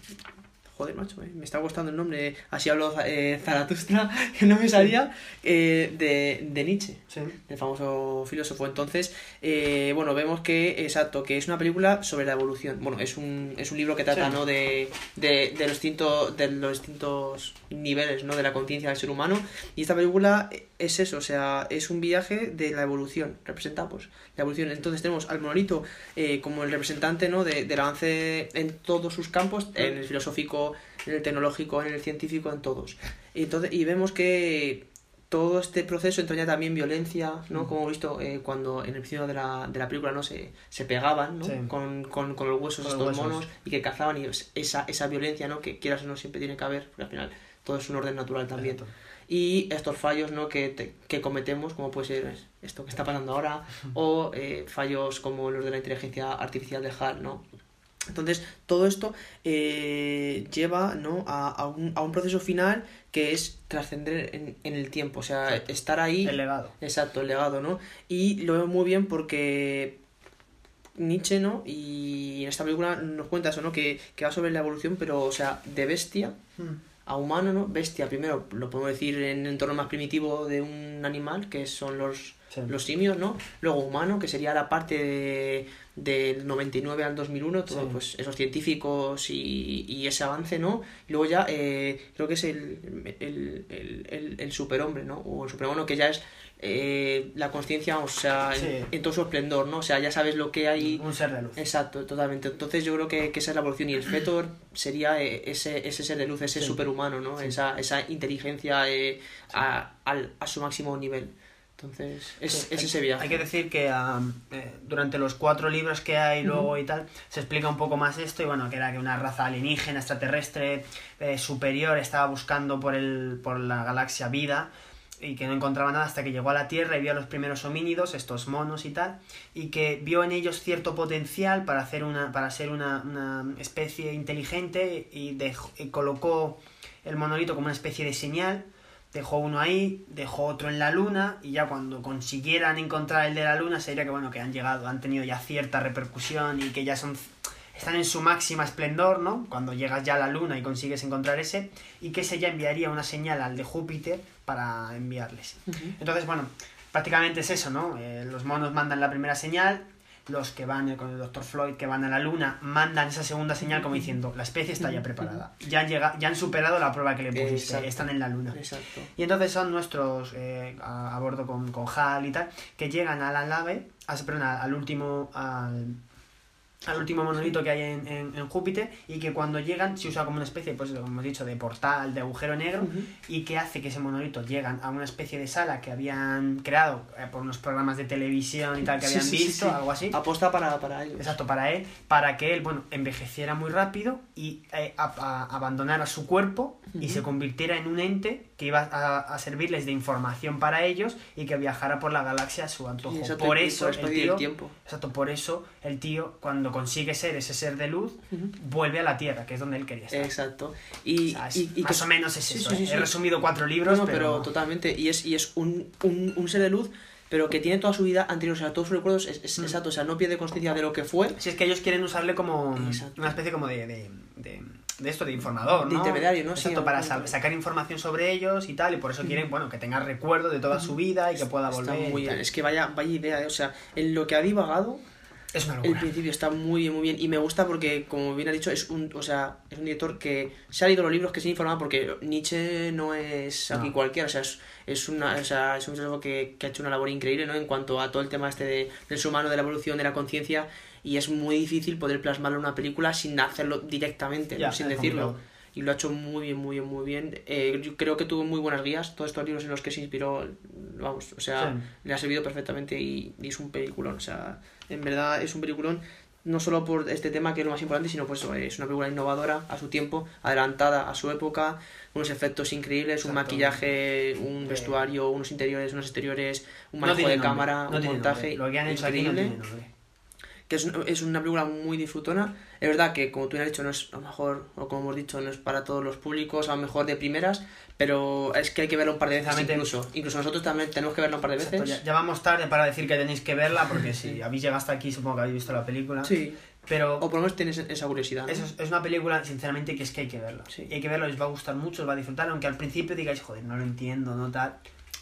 Joder, macho, eh, me está gustando el nombre, así hablo eh, Zaratustra, que no me salía, eh, de, de Nietzsche, Sí. el famoso filósofo. Entonces, eh, bueno, vemos que, exacto, que es una película sobre la evolución. Bueno, es un, es un libro que trata, Sí. ¿no? De, de, de, los distintos, de los distintos niveles, ¿no? De la conciencia del ser humano. Y esta película es eso, o sea, es un viaje de la evolución, representa, pues, la evolución. Entonces tenemos al monolito eh, como el representante, ¿no? De, del avance en todos sus campos, en el filosófico, en el tecnológico, en el científico, en todos. Y, entonces, y vemos que todo este proceso entraña también violencia, ¿no? Como hemos visto eh, cuando en el principio de la, de la película no se, se pegaban, ¿no? Sí. Con, con, con los huesos Con estos los huesos. monos y que cazaban y es- esa, esa violencia, ¿no? Que quieras o no siempre tiene que haber, porque al final todo es un orden natural también. Exacto. Y estos fallos, ¿no? Que, te- que cometemos, como puede ser esto que está pasando ahora, o eh, fallos como los de la inteligencia artificial de HAL, ¿no? Entonces, todo esto eh, lleva ¿no? a, a un, a un proceso final que es trascender en, en el tiempo, o sea, Exacto. estar ahí. El legado. Exacto, el legado, ¿no? Y lo veo muy bien porque Nietzsche, ¿no? Y en esta película nos cuenta eso, ¿no? Que, que va sobre la evolución, pero, o sea, de bestia a humano, ¿no? Bestia, primero, lo podemos decir en el entorno más primitivo de un animal, que son los, Sí. los simios, ¿no? Luego humano, que sería la parte de, del 99 al 2001, todo, Sí. pues esos científicos y, y ese avance, ¿no? Y luego ya eh, creo que es el, el, el, el, el superhombre, ¿no? O el superhumano, que ya es eh, la conciencia, o sea, Sí. en todo su esplendor, ¿no? O sea, ya sabes lo que hay... Un ser de luz. Exacto, totalmente. Entonces yo creo que, que esa es la evolución y el fetor sería eh, ese, ese ser de luz, ese Sí. superhumano, ¿no? Esa, esa inteligencia eh, a, al- a su máximo nivel. Entonces, es, Sí, es hay- ese viaje. Hay que decir que am, eh, durante los cuatro libros que hay luego y tal, se explica un poco más esto y bueno, que era que una raza alienígena, extraterrestre, eh, superior, estaba buscando por, el, por la galaxia vida y que no encontraba nada hasta que llegó a la Tierra y vio a los primeros homínidos, estos monos y tal, y que vio en ellos cierto potencial para, hacer una, para ser una, una especie inteligente y, dejó- y colocó el monolito como una especie de señal dejó uno ahí, dejó otro en la luna y ya cuando consiguieran encontrar el de la luna sería que bueno, que han llegado, han tenido ya cierta repercusión y que ya son están en su máxima esplendor, ¿no? Cuando llegas ya a la luna y consigues encontrar ese y que ese ya enviaría una señal al de Júpiter para enviarles. Entonces, bueno, prácticamente es eso, ¿no? Eh, los monos mandan la primera señal, los que van con el Dr. Floyd que van a la luna mandan esa segunda señal como diciendo, la especie está ya preparada. Ya han, llegado, ya han superado la prueba que le pusiste, Exacto. están en la luna. Exacto. Y entonces son nuestros eh, a, a bordo con, con Hal y tal, que llegan a la nave, a, perdón, al último, al, al último monolito que hay en, en- en Júpiter y que cuando llegan se usa como una especie, pues como hemos dicho, de portal, de agujero negro y que hace que ese monolito llegan a una especie de sala que habían creado eh, por unos programas de televisión y tal que Sí, habían sí, visto, sí. algo así. Aposta para, para ellos. Exacto, para él, para que él, bueno, envejeciera muy rápido y eh, a- a- abandonara su cuerpo y se convirtiera en un ente que iba a, a servirles de información para ellos y que viajara por la galaxia a su antojo. Por eso por el tío, tiempo. exacto, por eso el tío cuando consigue ser ese ser de luz vuelve a la Tierra, que es donde él quería estar. Exacto. Y, O sea, es- y- y más que- o menos es Sí, eso. sí, ¿eh? sí. He resumido cuatro libros, No, no, pero... pero, totalmente. Y es, y es un, un, un ser de luz, pero que tiene toda su vida anterior, o sea, todos sus recuerdos, es, Mm. exacto, o sea, no pierde conciencia de lo que fue. Si es que ellos quieren usarle como Exacto. una especie como de, de, de, de esto, de informador, De ¿no? intermediario, ¿no? Sí, Exacto, para sa- sacar información sobre ellos y tal, y por eso quieren, bueno, que tenga recuerdo de toda su vida y que pueda Está volver. muy bien. Es que vaya, vaya idea, ¿eh? o sea, en lo que ha divagado, Es una el locura. principio está muy bien, muy bien. Y me gusta porque, como bien ha dicho, es un, o sea, es un director que se ha leído los libros, que se ha informado, porque Nietzsche no es aquí No. cualquiera, o sea, es, es, una, o sea, es un filósofo que, que ha hecho una labor increíble, ¿no? En cuanto a todo el tema este de, del ser humano, de la evolución, de la conciencia, y es muy difícil poder plasmarlo en una película sin hacerlo directamente, sin decirlo. complicado. Y lo ha hecho muy bien, muy bien, muy bien. Eh, yo creo que tuvo muy buenas guías, todos estos libros en los que se inspiró, vamos, o sea, Sí. le ha servido perfectamente y, y es un peliculón, o sea, en verdad es un peliculón no solo por este tema que es lo más importante, sino pues eh, es una película innovadora a su tiempo, adelantada a su época, unos efectos increíbles, un maquillaje, un Sí. vestuario, unos interiores, unos exteriores, un manejo de nombre, cámara, no un montaje nombre. Lo que han hecho aquí no increíble. Que es, es una película muy disfrutona. Es verdad que, como tú has dicho, no es a lo mejor, o como hemos dicho, no es para todos los públicos, a lo mejor de primeras, pero es que hay que verla un par de veces incluso. Incluso nosotros también tenemos que verla un par de Exacto, veces. ya, ya vamos tarde para decir que tenéis que verla, porque si habéis llegado hasta aquí, supongo que habéis visto la película. Sí. Pero O por lo menos tienes esa curiosidad. ¿no? es, es una película, sinceramente, que es que hay que verla. Sí. Y hay que verlo, os va a gustar mucho, os va a disfrutar, aunque al principio digáis, joder, no lo entiendo, no tal.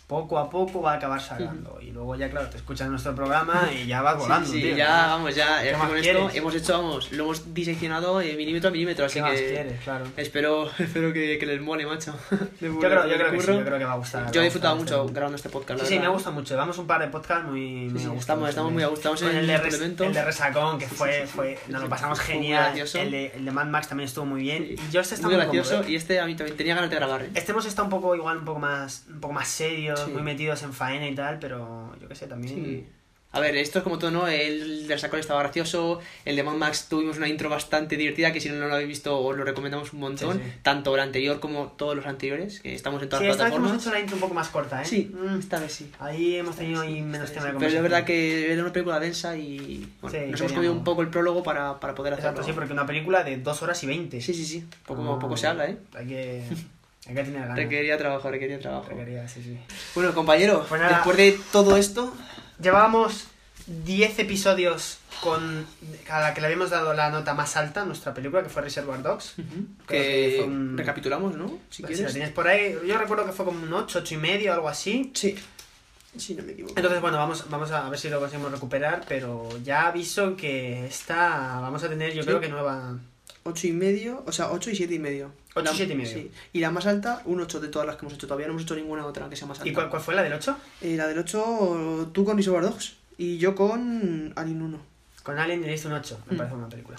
Poco a poco va a acabar sacando. Y luego ya, claro, te escuchas nuestro programa y ya vas volando, sí, sí, tío. ya, vamos, ya, hemos hecho, vamos, lo hemos diseccionado eh, milímetro a milímetro, así ¿Qué más que quieres? Claro. espero, espero que, que les mole, macho. De Yo creo, yo creo que sí, curro. yo creo que va a gustar. Yo he disfrutado mucho este- grabando este podcast, Sí, sí, me gusta mucho. Llevamos un par de podcasts muy, muy Sí, estamos- estamos muy a gusto. Estamos en el de, res- el de Resacón, que fue, fue nos lo pasamos genial. El de, el de Mad Max también estuvo muy bien. Y yo este está muy muy gracioso y este a mí también tenía ganas de grabar. ¿eh? Este hemos estado un poco igual, un poco más, un poco más serio Sí. muy metidos en faena y tal, pero yo qué sé, también... Sí. A ver, esto es como todo, ¿no? El del Sacol estaba gracioso, el de Mad Max tuvimos una intro bastante divertida que si no lo habéis visto os lo recomendamos un montón, Sí, sí. tanto el anterior como todos los anteriores, que estamos en todas Sí, las esta vez hemos plataformas. hecho la intro un poco más corta, ¿eh? Sí, Mm, esta vez sí. Ahí hemos tenido ahí menos tema de Pero conversación. es verdad que era una película densa y bueno, Sí, nos hemos comido un poco el prólogo para, para poder hacerlo. Exacto, sí, porque una película de dos horas y veinte. Sí, sí, sí. Poco, Ah, poco se habla, ¿eh? Hay que, ganas. Requería trabajo, requería trabajo. Requería, sí, sí. Bueno, compañero, Pues nada. después de todo esto, Llevábamos 10 episodios con a la que le habíamos dado la nota más alta a nuestra película, que fue Reservoir Dogs. Que un- recapitulamos, ¿no? Si Si quieres. la tienes por ahí, yo recuerdo que fue como un 8, 8 y medio, algo así. Sí. Sí, no me equivoco. Entonces, bueno, vamos, vamos a ver si lo conseguimos recuperar, pero ya aviso que esta vamos a tener, yo Sí. creo que nueva... 8 y medio, o sea, 8 y 7 y medio. Ocho y La- siete y medio. Sí. Y la más alta, un 8 de todas las que hemos hecho. Todavía no hemos hecho ninguna otra que sea más alta. ¿Y cuál, cuál fue la del 8? Eh, la del 8, tú con Reservoir Dogs y yo con Alien 1. Con Alien le diste un 8, me parece una película.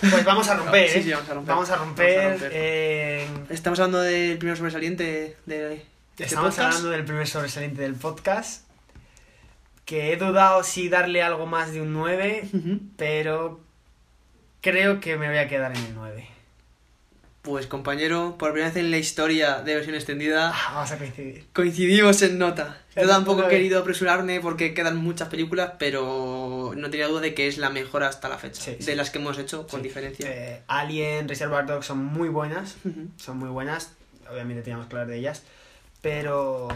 Pues vamos a romper, Sí, ¿eh? sí, vamos a romper. Vamos a romper. Vamos a romper. eh, Estamos hablando del primer sobresaliente de este Estamos podcast. hablando del primer sobresaliente del podcast. Que he dudado si darle algo más de un 9, Ujú. pero creo que me voy a quedar en el 9. Pues compañero, por primera vez en la historia de versión extendida, Ah, vamos a coincidir. coincidimos en nota. Yo tampoco he querido apresurarme porque quedan muchas películas, pero no tenía duda de que es la mejor hasta la fecha. Sí, de las que hemos hecho, con Sí. diferencia. Eh, Alien, Reservoir Dogs son muy buenas. Son muy buenas. Obviamente teníamos que hablar de ellas. Pero.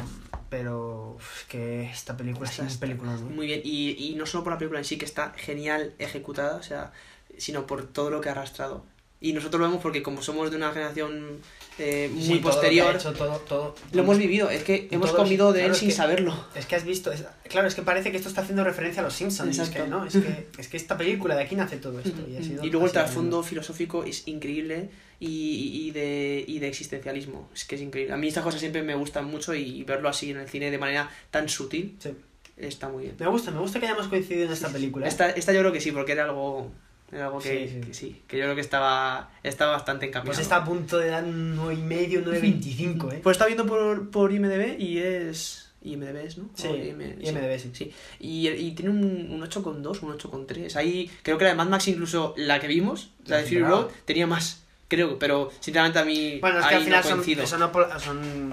Pero. es que esta película es Está- un película. Muy bien, y, y no solo por la película en sí, que está genial ejecutada, o sea, sino por todo lo que ha arrastrado. Y nosotros lo vemos porque como somos de una generación eh, muy Sí, todo lo posterior, hecho, todo, todo, lo hemos vivido, es que hemos comido de claro, él es sin que- saberlo. Es que has visto, es- claro, es que parece que esto está haciendo referencia a los Simpsons. Es que no, es que, es que esta película de aquí nace todo esto. Y, ha sido- Y luego el trasfondo filosófico es increíble y, y de, y de existencialismo. Es que es increíble. A mí estas cosas siempre me gustan mucho y verlo así en el cine de manera tan sutil Sí. está muy bien. Me gusta, me gusta que hayamos coincidido en esta película. ¿eh? Esta, esta yo creo que sí, porque era algo, era algo que, Sí, sí. que sí, que yo creo que estaba, estaba bastante encaminado. Pues está a punto de dar un 9,5, 9,25, ¿eh? Pues está viendo por, por IMDB y es... IMDB es, ¿no? Sí, IM- IMDb, sí. sí. Y, y tiene un, un 8,2, un 8,3. Ahí creo que la de Mad Max, incluso la que vimos, la de Fury. Road, tenía más. Creo, pero sinceramente a mí Bueno, es que al final no son, no pol- son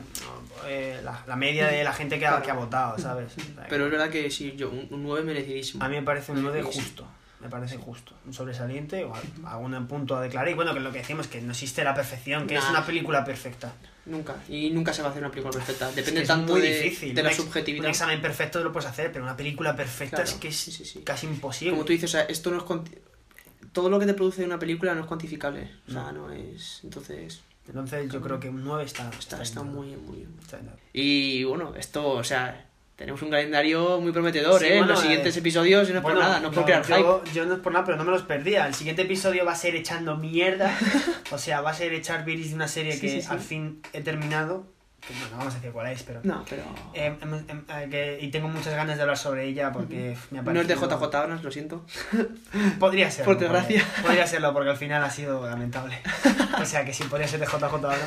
eh, la, la media de la gente que ha, Claro. que ha votado, ¿sabes? O sea, Pero es verdad que sí, yo un, un 9 merecidísimo. A mí me parece un 9 Sí. justo. Me parece justo. Un sobresaliente o al- algún punto a declarar. Y bueno, que lo que decimos que no existe la perfección, que es una película perfecta. Nunca. Y nunca se va a hacer una película perfecta. Es Depende que es tanto muy de, difícil. de la Un subjetividad. Un examen perfecto lo puedes hacer, pero una película perfecta Claro, es que es sí, sí, sí. casi imposible. Como tú dices, o sea, esto no es todo lo que te produce una película no es cuantificable. O sea, no es. Entonces, Entonces yo creo que un 9 está, está, está muy muy bien. Está bien dado. Y bueno, esto, o sea, tenemos un calendario muy prometedor, Sí, ¿eh? bueno, los siguientes eh, episodios no es Bueno, por nada, no es por crear hype. yo no es por nada, pero no me los perdía. El siguiente episodio va a ser echando mierda. o sea, va a ser echar viris de una serie Sí, que sí. al fin he terminado. Que, bueno, vamos a decir cuál es, pero... No, pero. Eh, em, eh, que- y tengo muchas ganas de hablar sobre ella porque me ha no es de parecido- JJ Abrams, lo siento. Podría ser. Por desgracia. Podría serlo porque al final ha sido lamentable. O sea que sí, podría ser de JJ ahora.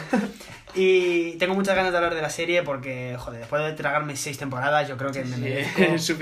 Y tengo muchas ganas de hablar de la serie porque, joder, después de tragarme seis temporadas, yo creo que me merezco, me merezco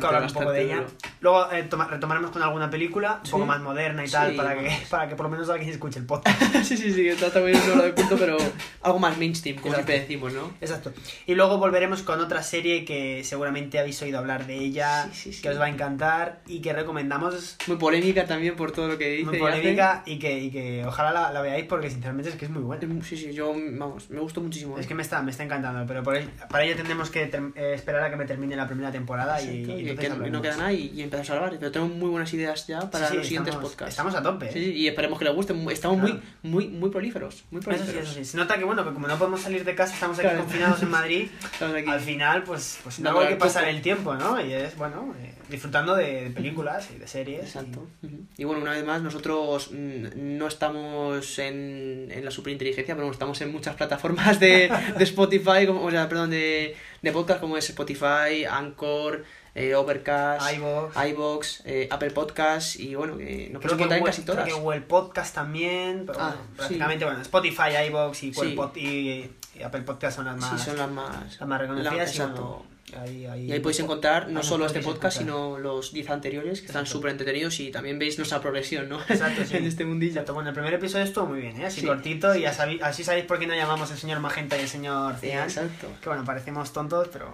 bastante, hablar un poco de ella. duro. Luego eh, toma- retomaremos con alguna película un Sí. poco más moderna y tal Sí, para, que, para que por lo menos alguien escuche el podcast. sí, sí, sí, está también un hora de punto, pero algo más mainstream, como. Siempre decimos, ¿no? Exacto. Y luego volveremos con otra serie que seguramente habéis oído hablar de ella, Sí, sí, sí. que os va a encantar y que recomendamos Muy polémica también por todo lo que dice. muy y polémica y que, y que ojalá la, la veáis porque sinceramente es que es muy buena. Sí, sí, yo, vamos, me gustó muchísimo. Es ¿eh? que me está, me está encantando, pero por el- para ello tendremos que ter- eh, esperar a que me termine la primera temporada y, y y que no, queda nada y, y empezamos a hablar. Pero tengo muy buenas ideas ya para los siguientes estamos, podcasts. Estamos a tope. Sí, sí, y esperemos que les guste. Estamos Claro. muy, muy, muy prolíferos. Muy Eso sí, prolíferos. eso sí. Se nota que bueno, que como no podemos salir de casa, estamos aquí Claro. confinados en Madrid, aquí. al final pues, pues Dándole luego hay que pasar el tiempo, ¿no? Y es, bueno, eh, disfrutando de, películas y de series. Exacto. Ujú. Y bueno, una vez más, nosotros no estamos en, en la superinteligencia, pero bueno, estamos en muchas plataformas de, de Spotify, como, o sea, perdón, de, de podcast como es Spotify, Anchor, eh, Overcast, Y, iVoox. iVoox, eh, Apple Podcast y bueno, que nos Creo podemos encontrar en casi creo todas. que Google Podcast también, pero Ah, bueno, sí. prácticamente, bueno, Spotify, iVoox y, Sí. Y, y Apple Podcast son las más, Sí, son las más, las más reconocidas. la- exacto. bueno, ahí, ahí- Y ahí podéis encontrar no solo este podcast, sino los 10 anteriores, que están súper entretenidos y también veis nuestra progresión, ¿no? Exacto, sí. en este mundillo. Exacto, bueno, el primer episodio estuvo muy bien, ¿eh? Así Sí. cortito y sabéis, así sabéis por qué no llamamos el señor Magenta y el señor Cian. exacto. Que bueno, parecemos tontos, pero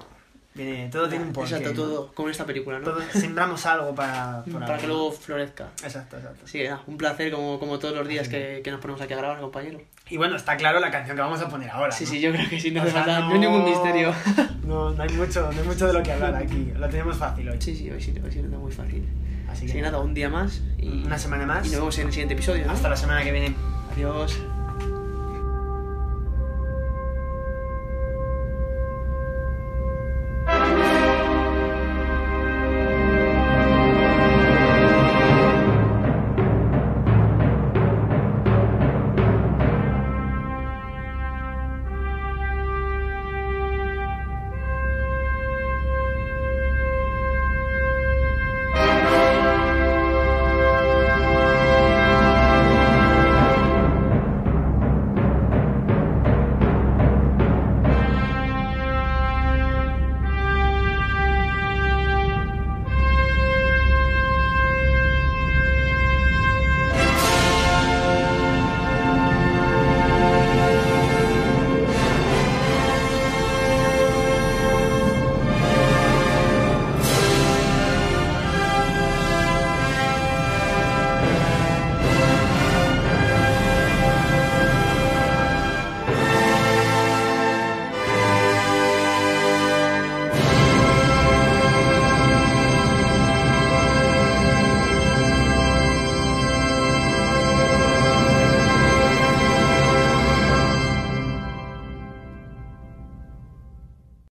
viene, todo tiene un porqué. Exacto, ¿no? todo, como en esta película, ¿no? Todo- sembramos algo para, Para que luego florezca. Exacto, exacto. Sí, un placer como, como todos los días que nos ponemos aquí a grabar, compañero. Y bueno, está claro la canción que vamos a poner ahora. Sí, ¿no? sí, yo creo que sí, no O hace sea, falta, no hay ningún misterio. No, no hay mucho, no hay mucho de lo que hablar aquí. Lo tenemos fácil hoy. Sí, sí, hoy sí, hoy sí lo tengo muy fácil. Así Así que nada, un día más y una semana más. y nos vemos en el siguiente episodio. ¿no? Hasta la semana que viene. Adiós.